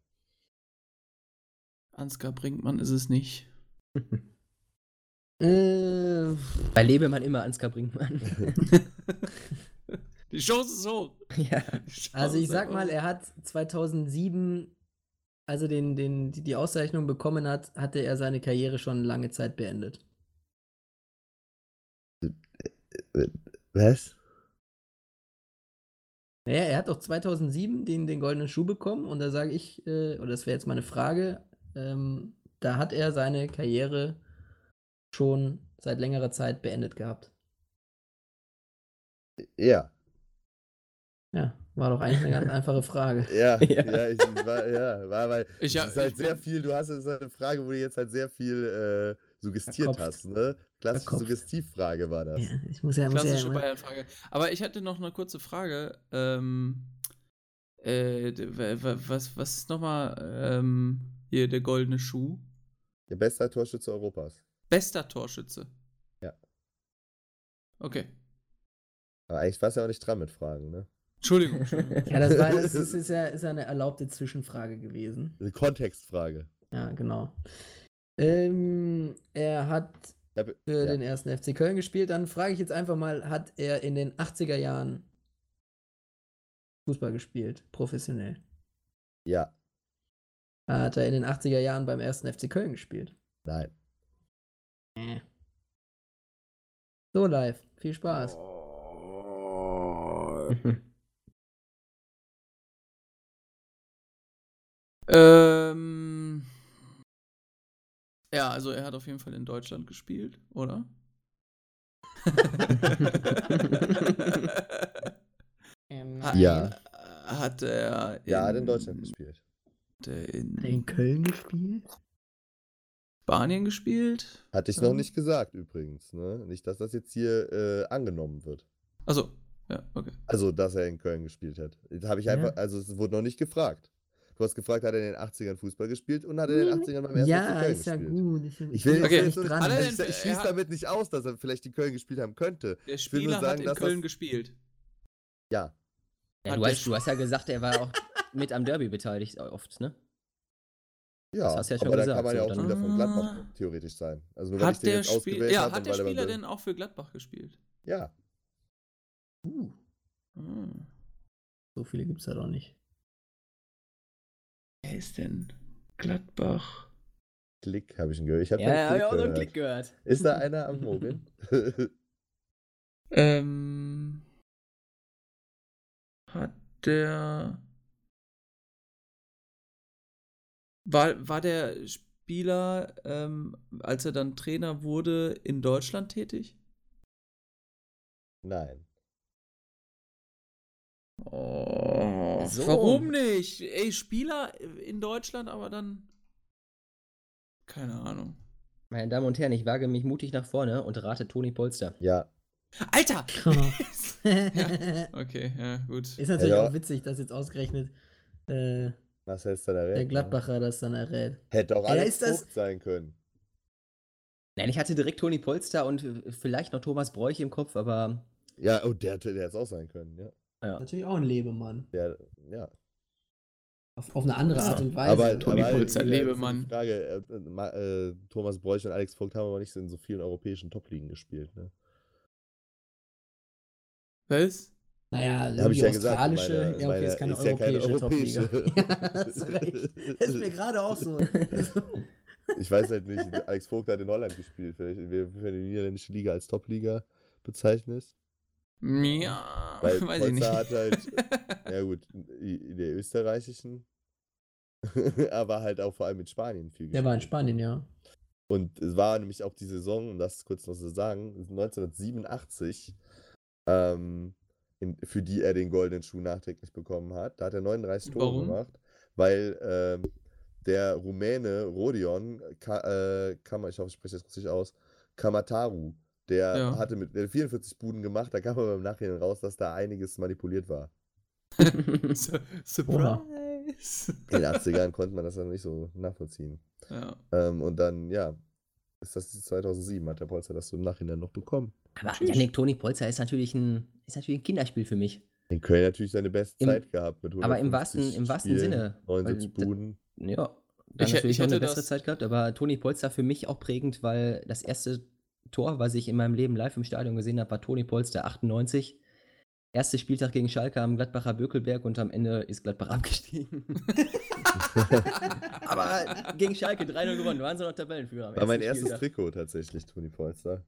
Ansgar Brinkmann ist es nicht. Äh, Bei Lebemann immer Ansgar Brinkmann. Die Chance ist hoch. ja. Also ich sag mal, er hat 2007, als er den, den, die die Auszeichnung bekommen hat, hatte er seine Karriere schon lange Zeit beendet. Was? Naja, er hat doch 2007 den, den goldenen Schuh bekommen und da sage ich, äh, oder das wäre jetzt meine Frage, ähm, da hat er seine Karriere schon seit längerer Zeit beendet gehabt. Ja. Ja, war doch eigentlich eine ganz einfache Frage. Ja, Ja. ja, ich war, ja, war, weil Ich es hab- ist halt ich sehr viel, du hast halt eine Frage, wo du jetzt halt sehr viel äh, suggestiert Verkopft. hast, ne? Klassische Verkopft. Suggestivfrage war das. Ja, ich muss ja, muss ja, Klassische Bayern-Frage. Aber ich hatte noch eine kurze Frage. Ähm, äh, was, was ist nochmal ähm, hier der goldene Schuh? Der beste Torschütze Europas. Bester Torschütze. Ja. Okay. Aber eigentlich warst du ja auch nicht dran mit Fragen, ne? Entschuldigung. Entschuldigung. Ja, das, war, das ist, ist, ja, ist ja eine erlaubte Zwischenfrage gewesen. Eine Kontextfrage. Ja, genau. Ähm, er hat für ja. den ersten FC Köln gespielt. Dann frage ich jetzt einfach mal, hat er in den 80er Jahren Fußball gespielt, professionell? ja, Hat er in den 80er Jahren beim ersten FC Köln gespielt? nein. So live. Viel Spaß. ähm, ja, also er hat auf jeden Fall in Deutschland gespielt, oder? Ähm, Hat- Ja. Hat er Ja, hat in Deutschland gespielt. Hat er in, in Köln gespielt? Spanien gespielt? Hatte ich Ja. noch nicht gesagt übrigens, ne? Nicht, dass das jetzt hier äh, angenommen wird. Also, ja, okay. Also, dass er in Köln gespielt hat. Das habe ich Ja. einfach, also es wurde noch nicht gefragt. Du hast gefragt, hat er in den 80ern Fußball gespielt und hat er in den 80ern beim ersten Ja, Köln ist ja gespielt. gut. Ich, Ich will jetzt Okay. nicht dran. Also ich, ich schließe er damit nicht aus, dass er vielleicht in Köln gespielt haben könnte. Der will nur Spieler sagen, hat in dass Köln das- gespielt. Ja. Ja, du, hast, du hast ja gesagt, er war auch mit am Derby beteiligt oft, ne? Ja, Das hast du ja schon aber da gesagt, kann man ja so, auch dann- Spieler von Gladbach Ah. theoretisch sein. Also nur Hat den der, jetzt Spiel ja, hat der er Spieler denn auch für Gladbach gespielt? Ja. Uh, so viele gibt es ja doch nicht. Wer ist denn Gladbach? Klick habe ich ihn gehört. Ich habe Ja, hab ich auch so einen. Klick gehört. Ist da einer am Mogeln? Ähm, hat der. War, war der Spieler, ähm, als er dann Trainer wurde, in Deutschland tätig? Nein. Oh, So. Warum nicht? Ey, Spieler in Deutschland, aber dann. Keine Ahnung. Meine Damen und Herren, ich wage mich mutig nach vorne und rate Toni Polster. Ja. Alter! ist okay, ja, gut. natürlich Ja. auch witzig, dass jetzt ausgerechnet äh, Was hältst du da der recht? Gladbacher das dann errät. Hätte auch Ja, Alex ist das- Vogt sein können. Nein, ich hatte direkt Toni Polster und äh, vielleicht noch Thomas Bräuch im Kopf, aber Ja, oh, der hätte der es auch sein können, ja. ja. Natürlich auch ein Lebemann. Der, ja. Auf, auf eine andere Art und Weise. Aber, Toni Polster, Lebemann. Frage, äh, äh, Ma- äh, Thomas Bräuch und Alex Vogt haben aber nicht so in so vielen europäischen Top-Ligen gespielt, ne? Was? Naja, Hab die ich ja gesagt, australische, meine- ja, okay, ist keine ist ja keine europäische Top-Liga. europäische. ja, hast recht. Das ist mir gerade auch so. Ich weiß halt nicht, Alex Vogt hat in Holland gespielt. Vielleicht, für die niederländische Liga als Top-Liga bezeichnest. Ja, Weil weiß ich nicht. Polster hat halt, ja gut, in der österreichischen, aber halt auch vor allem mit Spanien viel Der war in gespielt. Spanien, ja. Und es war nämlich auch die Saison, um das kurz noch zu sagen, 1987, ähm, in, für die er den goldenen Schuh nachträglich bekommen hat. Da hat er 39 Tore Warum? gemacht, weil ähm, der Rumäne Rodion, Ka, äh, Kam, ich hoffe, ich spreche das richtig aus, Kamataru, der Ja. hatte mit der hat 44 Buden gemacht, da kam aber im Nachhinein raus, dass da einiges manipuliert war. Su- Surprise! In den 80ern konnte man das dann nicht so nachvollziehen. ja. Ähm, und dann, ja, ist das 2007, hat der Polster das so im Nachhinein noch bekommen. Aber Yannick Toni Polster ist natürlich ein, ist natürlich ein Kinderspiel für mich. In Köln natürlich seine beste Im- Zeit gehabt mit aber im 150 wahrsten- im wahrsten Spielen, Sinne, weil 79 d- Buden. Ja, dann Ich- natürlich ich noch eine hätte bessere Zeit gehabt, aber Toni Polster für mich auch prägend, weil das erste Tor, was ich in meinem Leben live im Stadion gesehen habe, war Toni Polster 98. Erster Spieltag gegen Schalke am Gladbacher Bökelberg und am Ende ist Gladbach abgestiegen. aber gegen Schalke 3-0 gewonnen, waren sie noch Tabellenführer. War mein erstes Spieltag. Trikot tatsächlich, Toni Polster.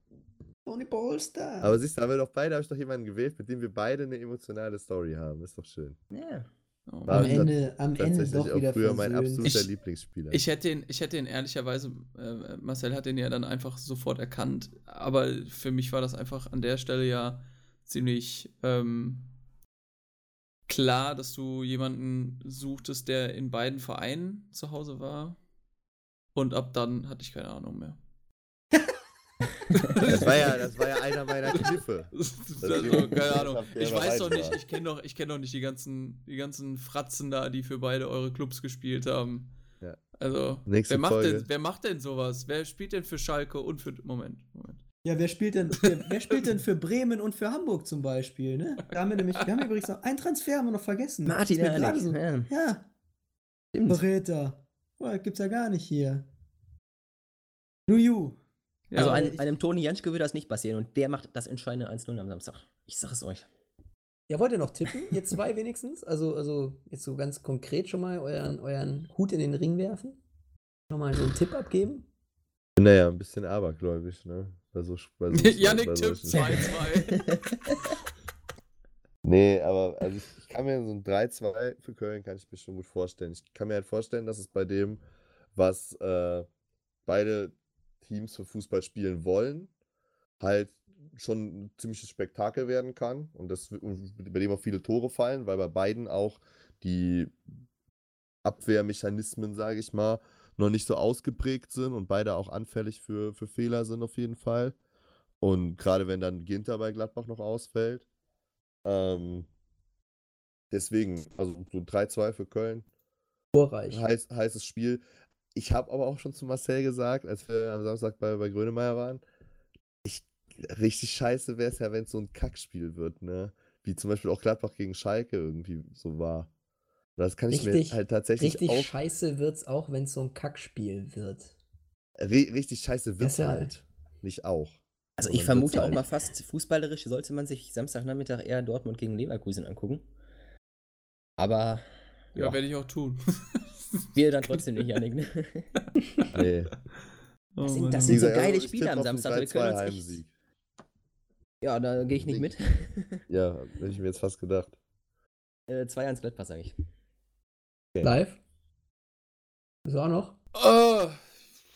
Tony Polster. Aber siehst du, haben wir doch beide, habe ich doch jemanden gewählt, mit dem wir beide eine emotionale Story haben. Ist doch schön. Ja. Oh, War am. Ende, am Ende doch auch wieder früher mein versöhnt. absoluter Ich- Lieblingsspieler. Ich hätte ihn, ich hätte ihn ehrlicherweise, äh, Marcel hat den ja dann einfach sofort erkannt, aber für mich war das einfach an der Stelle ja ziemlich ähm, klar, dass du jemanden suchtest, der in beiden Vereinen zu Hause war. Und ab dann hatte ich keine Ahnung mehr. Das, war ja, das war ja einer meiner Kniffe. also, keine Ahnung. Ich weiß doch nicht, ich kenne doch, ich kenn doch nicht die ganzen, die ganzen Fratzen da, die für beide eure Clubs gespielt haben. Ja. Also, Nächste wer macht, Folge. denn, wer macht denn sowas? Wer spielt denn für Schalke und für. Moment, Moment. Ja, wer spielt denn, wer, wer spielt denn für Bremen und für Hamburg zum Beispiel, ne? Da haben wir nämlich, wir haben übrigens noch einen Transfer haben wir noch vergessen. Martin Ehrlich. so- Ja. Ja, Stimmt. Verräter. Oh, gibt's ja gar nicht hier. Nuju. Ja, Also ich- einem, Toni Janschke würde das nicht passieren und der macht das entscheidende 1-0 am Samstag. Ich sag es euch. Ja, wollt ihr noch tippen? Ihr zwei wenigstens? Also, also jetzt so ganz konkret schon mal euren, euren Hut in den Ring werfen? Schon mal so einen Tipp abgeben? bin da ja ein bisschen abergläubig, ne? Bei so, bei so, bei tippt solchen- 2-2. Nee, aber also ich, ich kann mir so ein 3-2 für Köln kann ich mir schon gut vorstellen. Ich kann mir halt vorstellen, dass es bei dem, was äh, beide Teams für Fußball spielen wollen, halt schon ein ziemliches Spektakel werden kann und das bei dem auch viele Tore fallen, weil bei beiden auch die Abwehrmechanismen, sage ich mal, noch nicht so ausgeprägt sind und beide auch anfällig für, für Fehler sind auf jeden Fall. Und gerade wenn dann Ginter bei Gladbach noch ausfällt. Ähm, deswegen, also so 3-2 für Köln. Vorreich. Heiß, heißes Spiel. Ich habe aber auch schon zu Marcel gesagt, als wir am Samstag bei, bei Grönemeyer waren, ich, richtig scheiße wäre es ja, wenn es so ein Kackspiel wird, ne? Wie zum Beispiel auch Gladbach gegen Schalke irgendwie so war. Das kann ich Richtig, mir halt tatsächlich richtig auch. scheiße wird's auch, wenn es so ein Kackspiel wird. Ri richtig scheiße wird Das ja- halt. Nicht auch. Also ich vermute wird's auch halt. mal fast, fußballerisch sollte man sich Samstagnachmittag eher Dortmund gegen Leverkusen angucken. Aber ja, ja, werde ich auch tun. wir dann trotzdem nicht, Janik. Ne? Nee. Oh Das sind- das sind so geile Spiele am Samstag. Wir 3-2 können uns echt, Heimsieg. ja, da gehe ich nicht mit. Ja, hätte ich mir jetzt fast gedacht. äh, 2-1 Gladbach, sage ich. Okay. Live? Ist auch noch? Oh,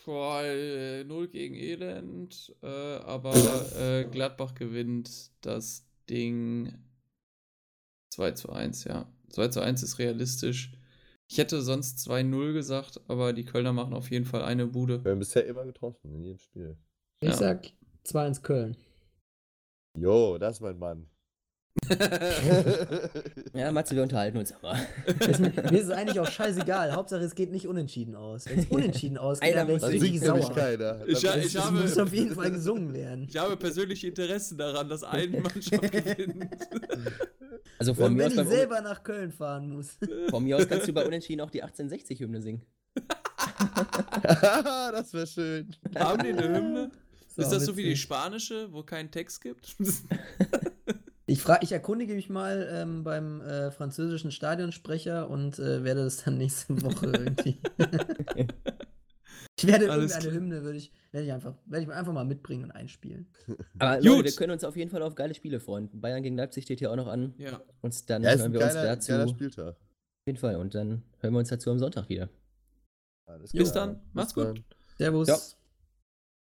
boah, äh, 0 gegen Elend, äh, aber äh, Gladbach gewinnt das Ding 2 zu 1, ja. 2 zu 1 ist realistisch. Ich hätte sonst 2-0 gesagt, aber die Kölner machen auf jeden Fall eine Bude. Wir haben bisher immer getroffen, in jedem Spiel. Ich Ja. sag 2-1 Köln. Jo, das ist mein Mann. Ja, Matze, wir unterhalten uns aber. Mir, ist es eigentlich auch scheißegal. Hauptsache, es geht nicht unentschieden aus. Wenn es unentschieden ausgeht, Einer dann wäre ich richtig sauer. keiner. Ich- ich Das habe- muss auf jeden Fall gesungen werden. Ich habe persönliche Interessen daran, dass eine Mannschaft gewinnt. Also von Und mir, wenn aus ich selber nach Köln fahren muss. von mir aus kannst du bei Unentschieden auch die 1860-Hymne singen. das wäre schön. Haben die eine Hymne? So, ist das so wie die spanische, wo keinen Text gibt? Ich, frag, ich erkundige mich mal ähm, beim äh, französischen Stadionsprecher und äh, werde das dann nächste Woche irgendwie. Ich werde Alles irgendeine klar. Hymne, würde ich, werde ich einfach, werde ich einfach mal mitbringen und einspielen. Aber Gut. Leute, wir können uns auf jeden Fall auf geile Spiele freuen. Bayern gegen Leipzig steht hier auch noch an. ja. Und dann Ja, hören wir uns geiler, dazu. geiler Auf Spieltag. jeden Fall. Und dann hören wir uns dazu am Sonntag wieder. Alles Bis dann. Macht's Bis gut. dann. Servus. Ja.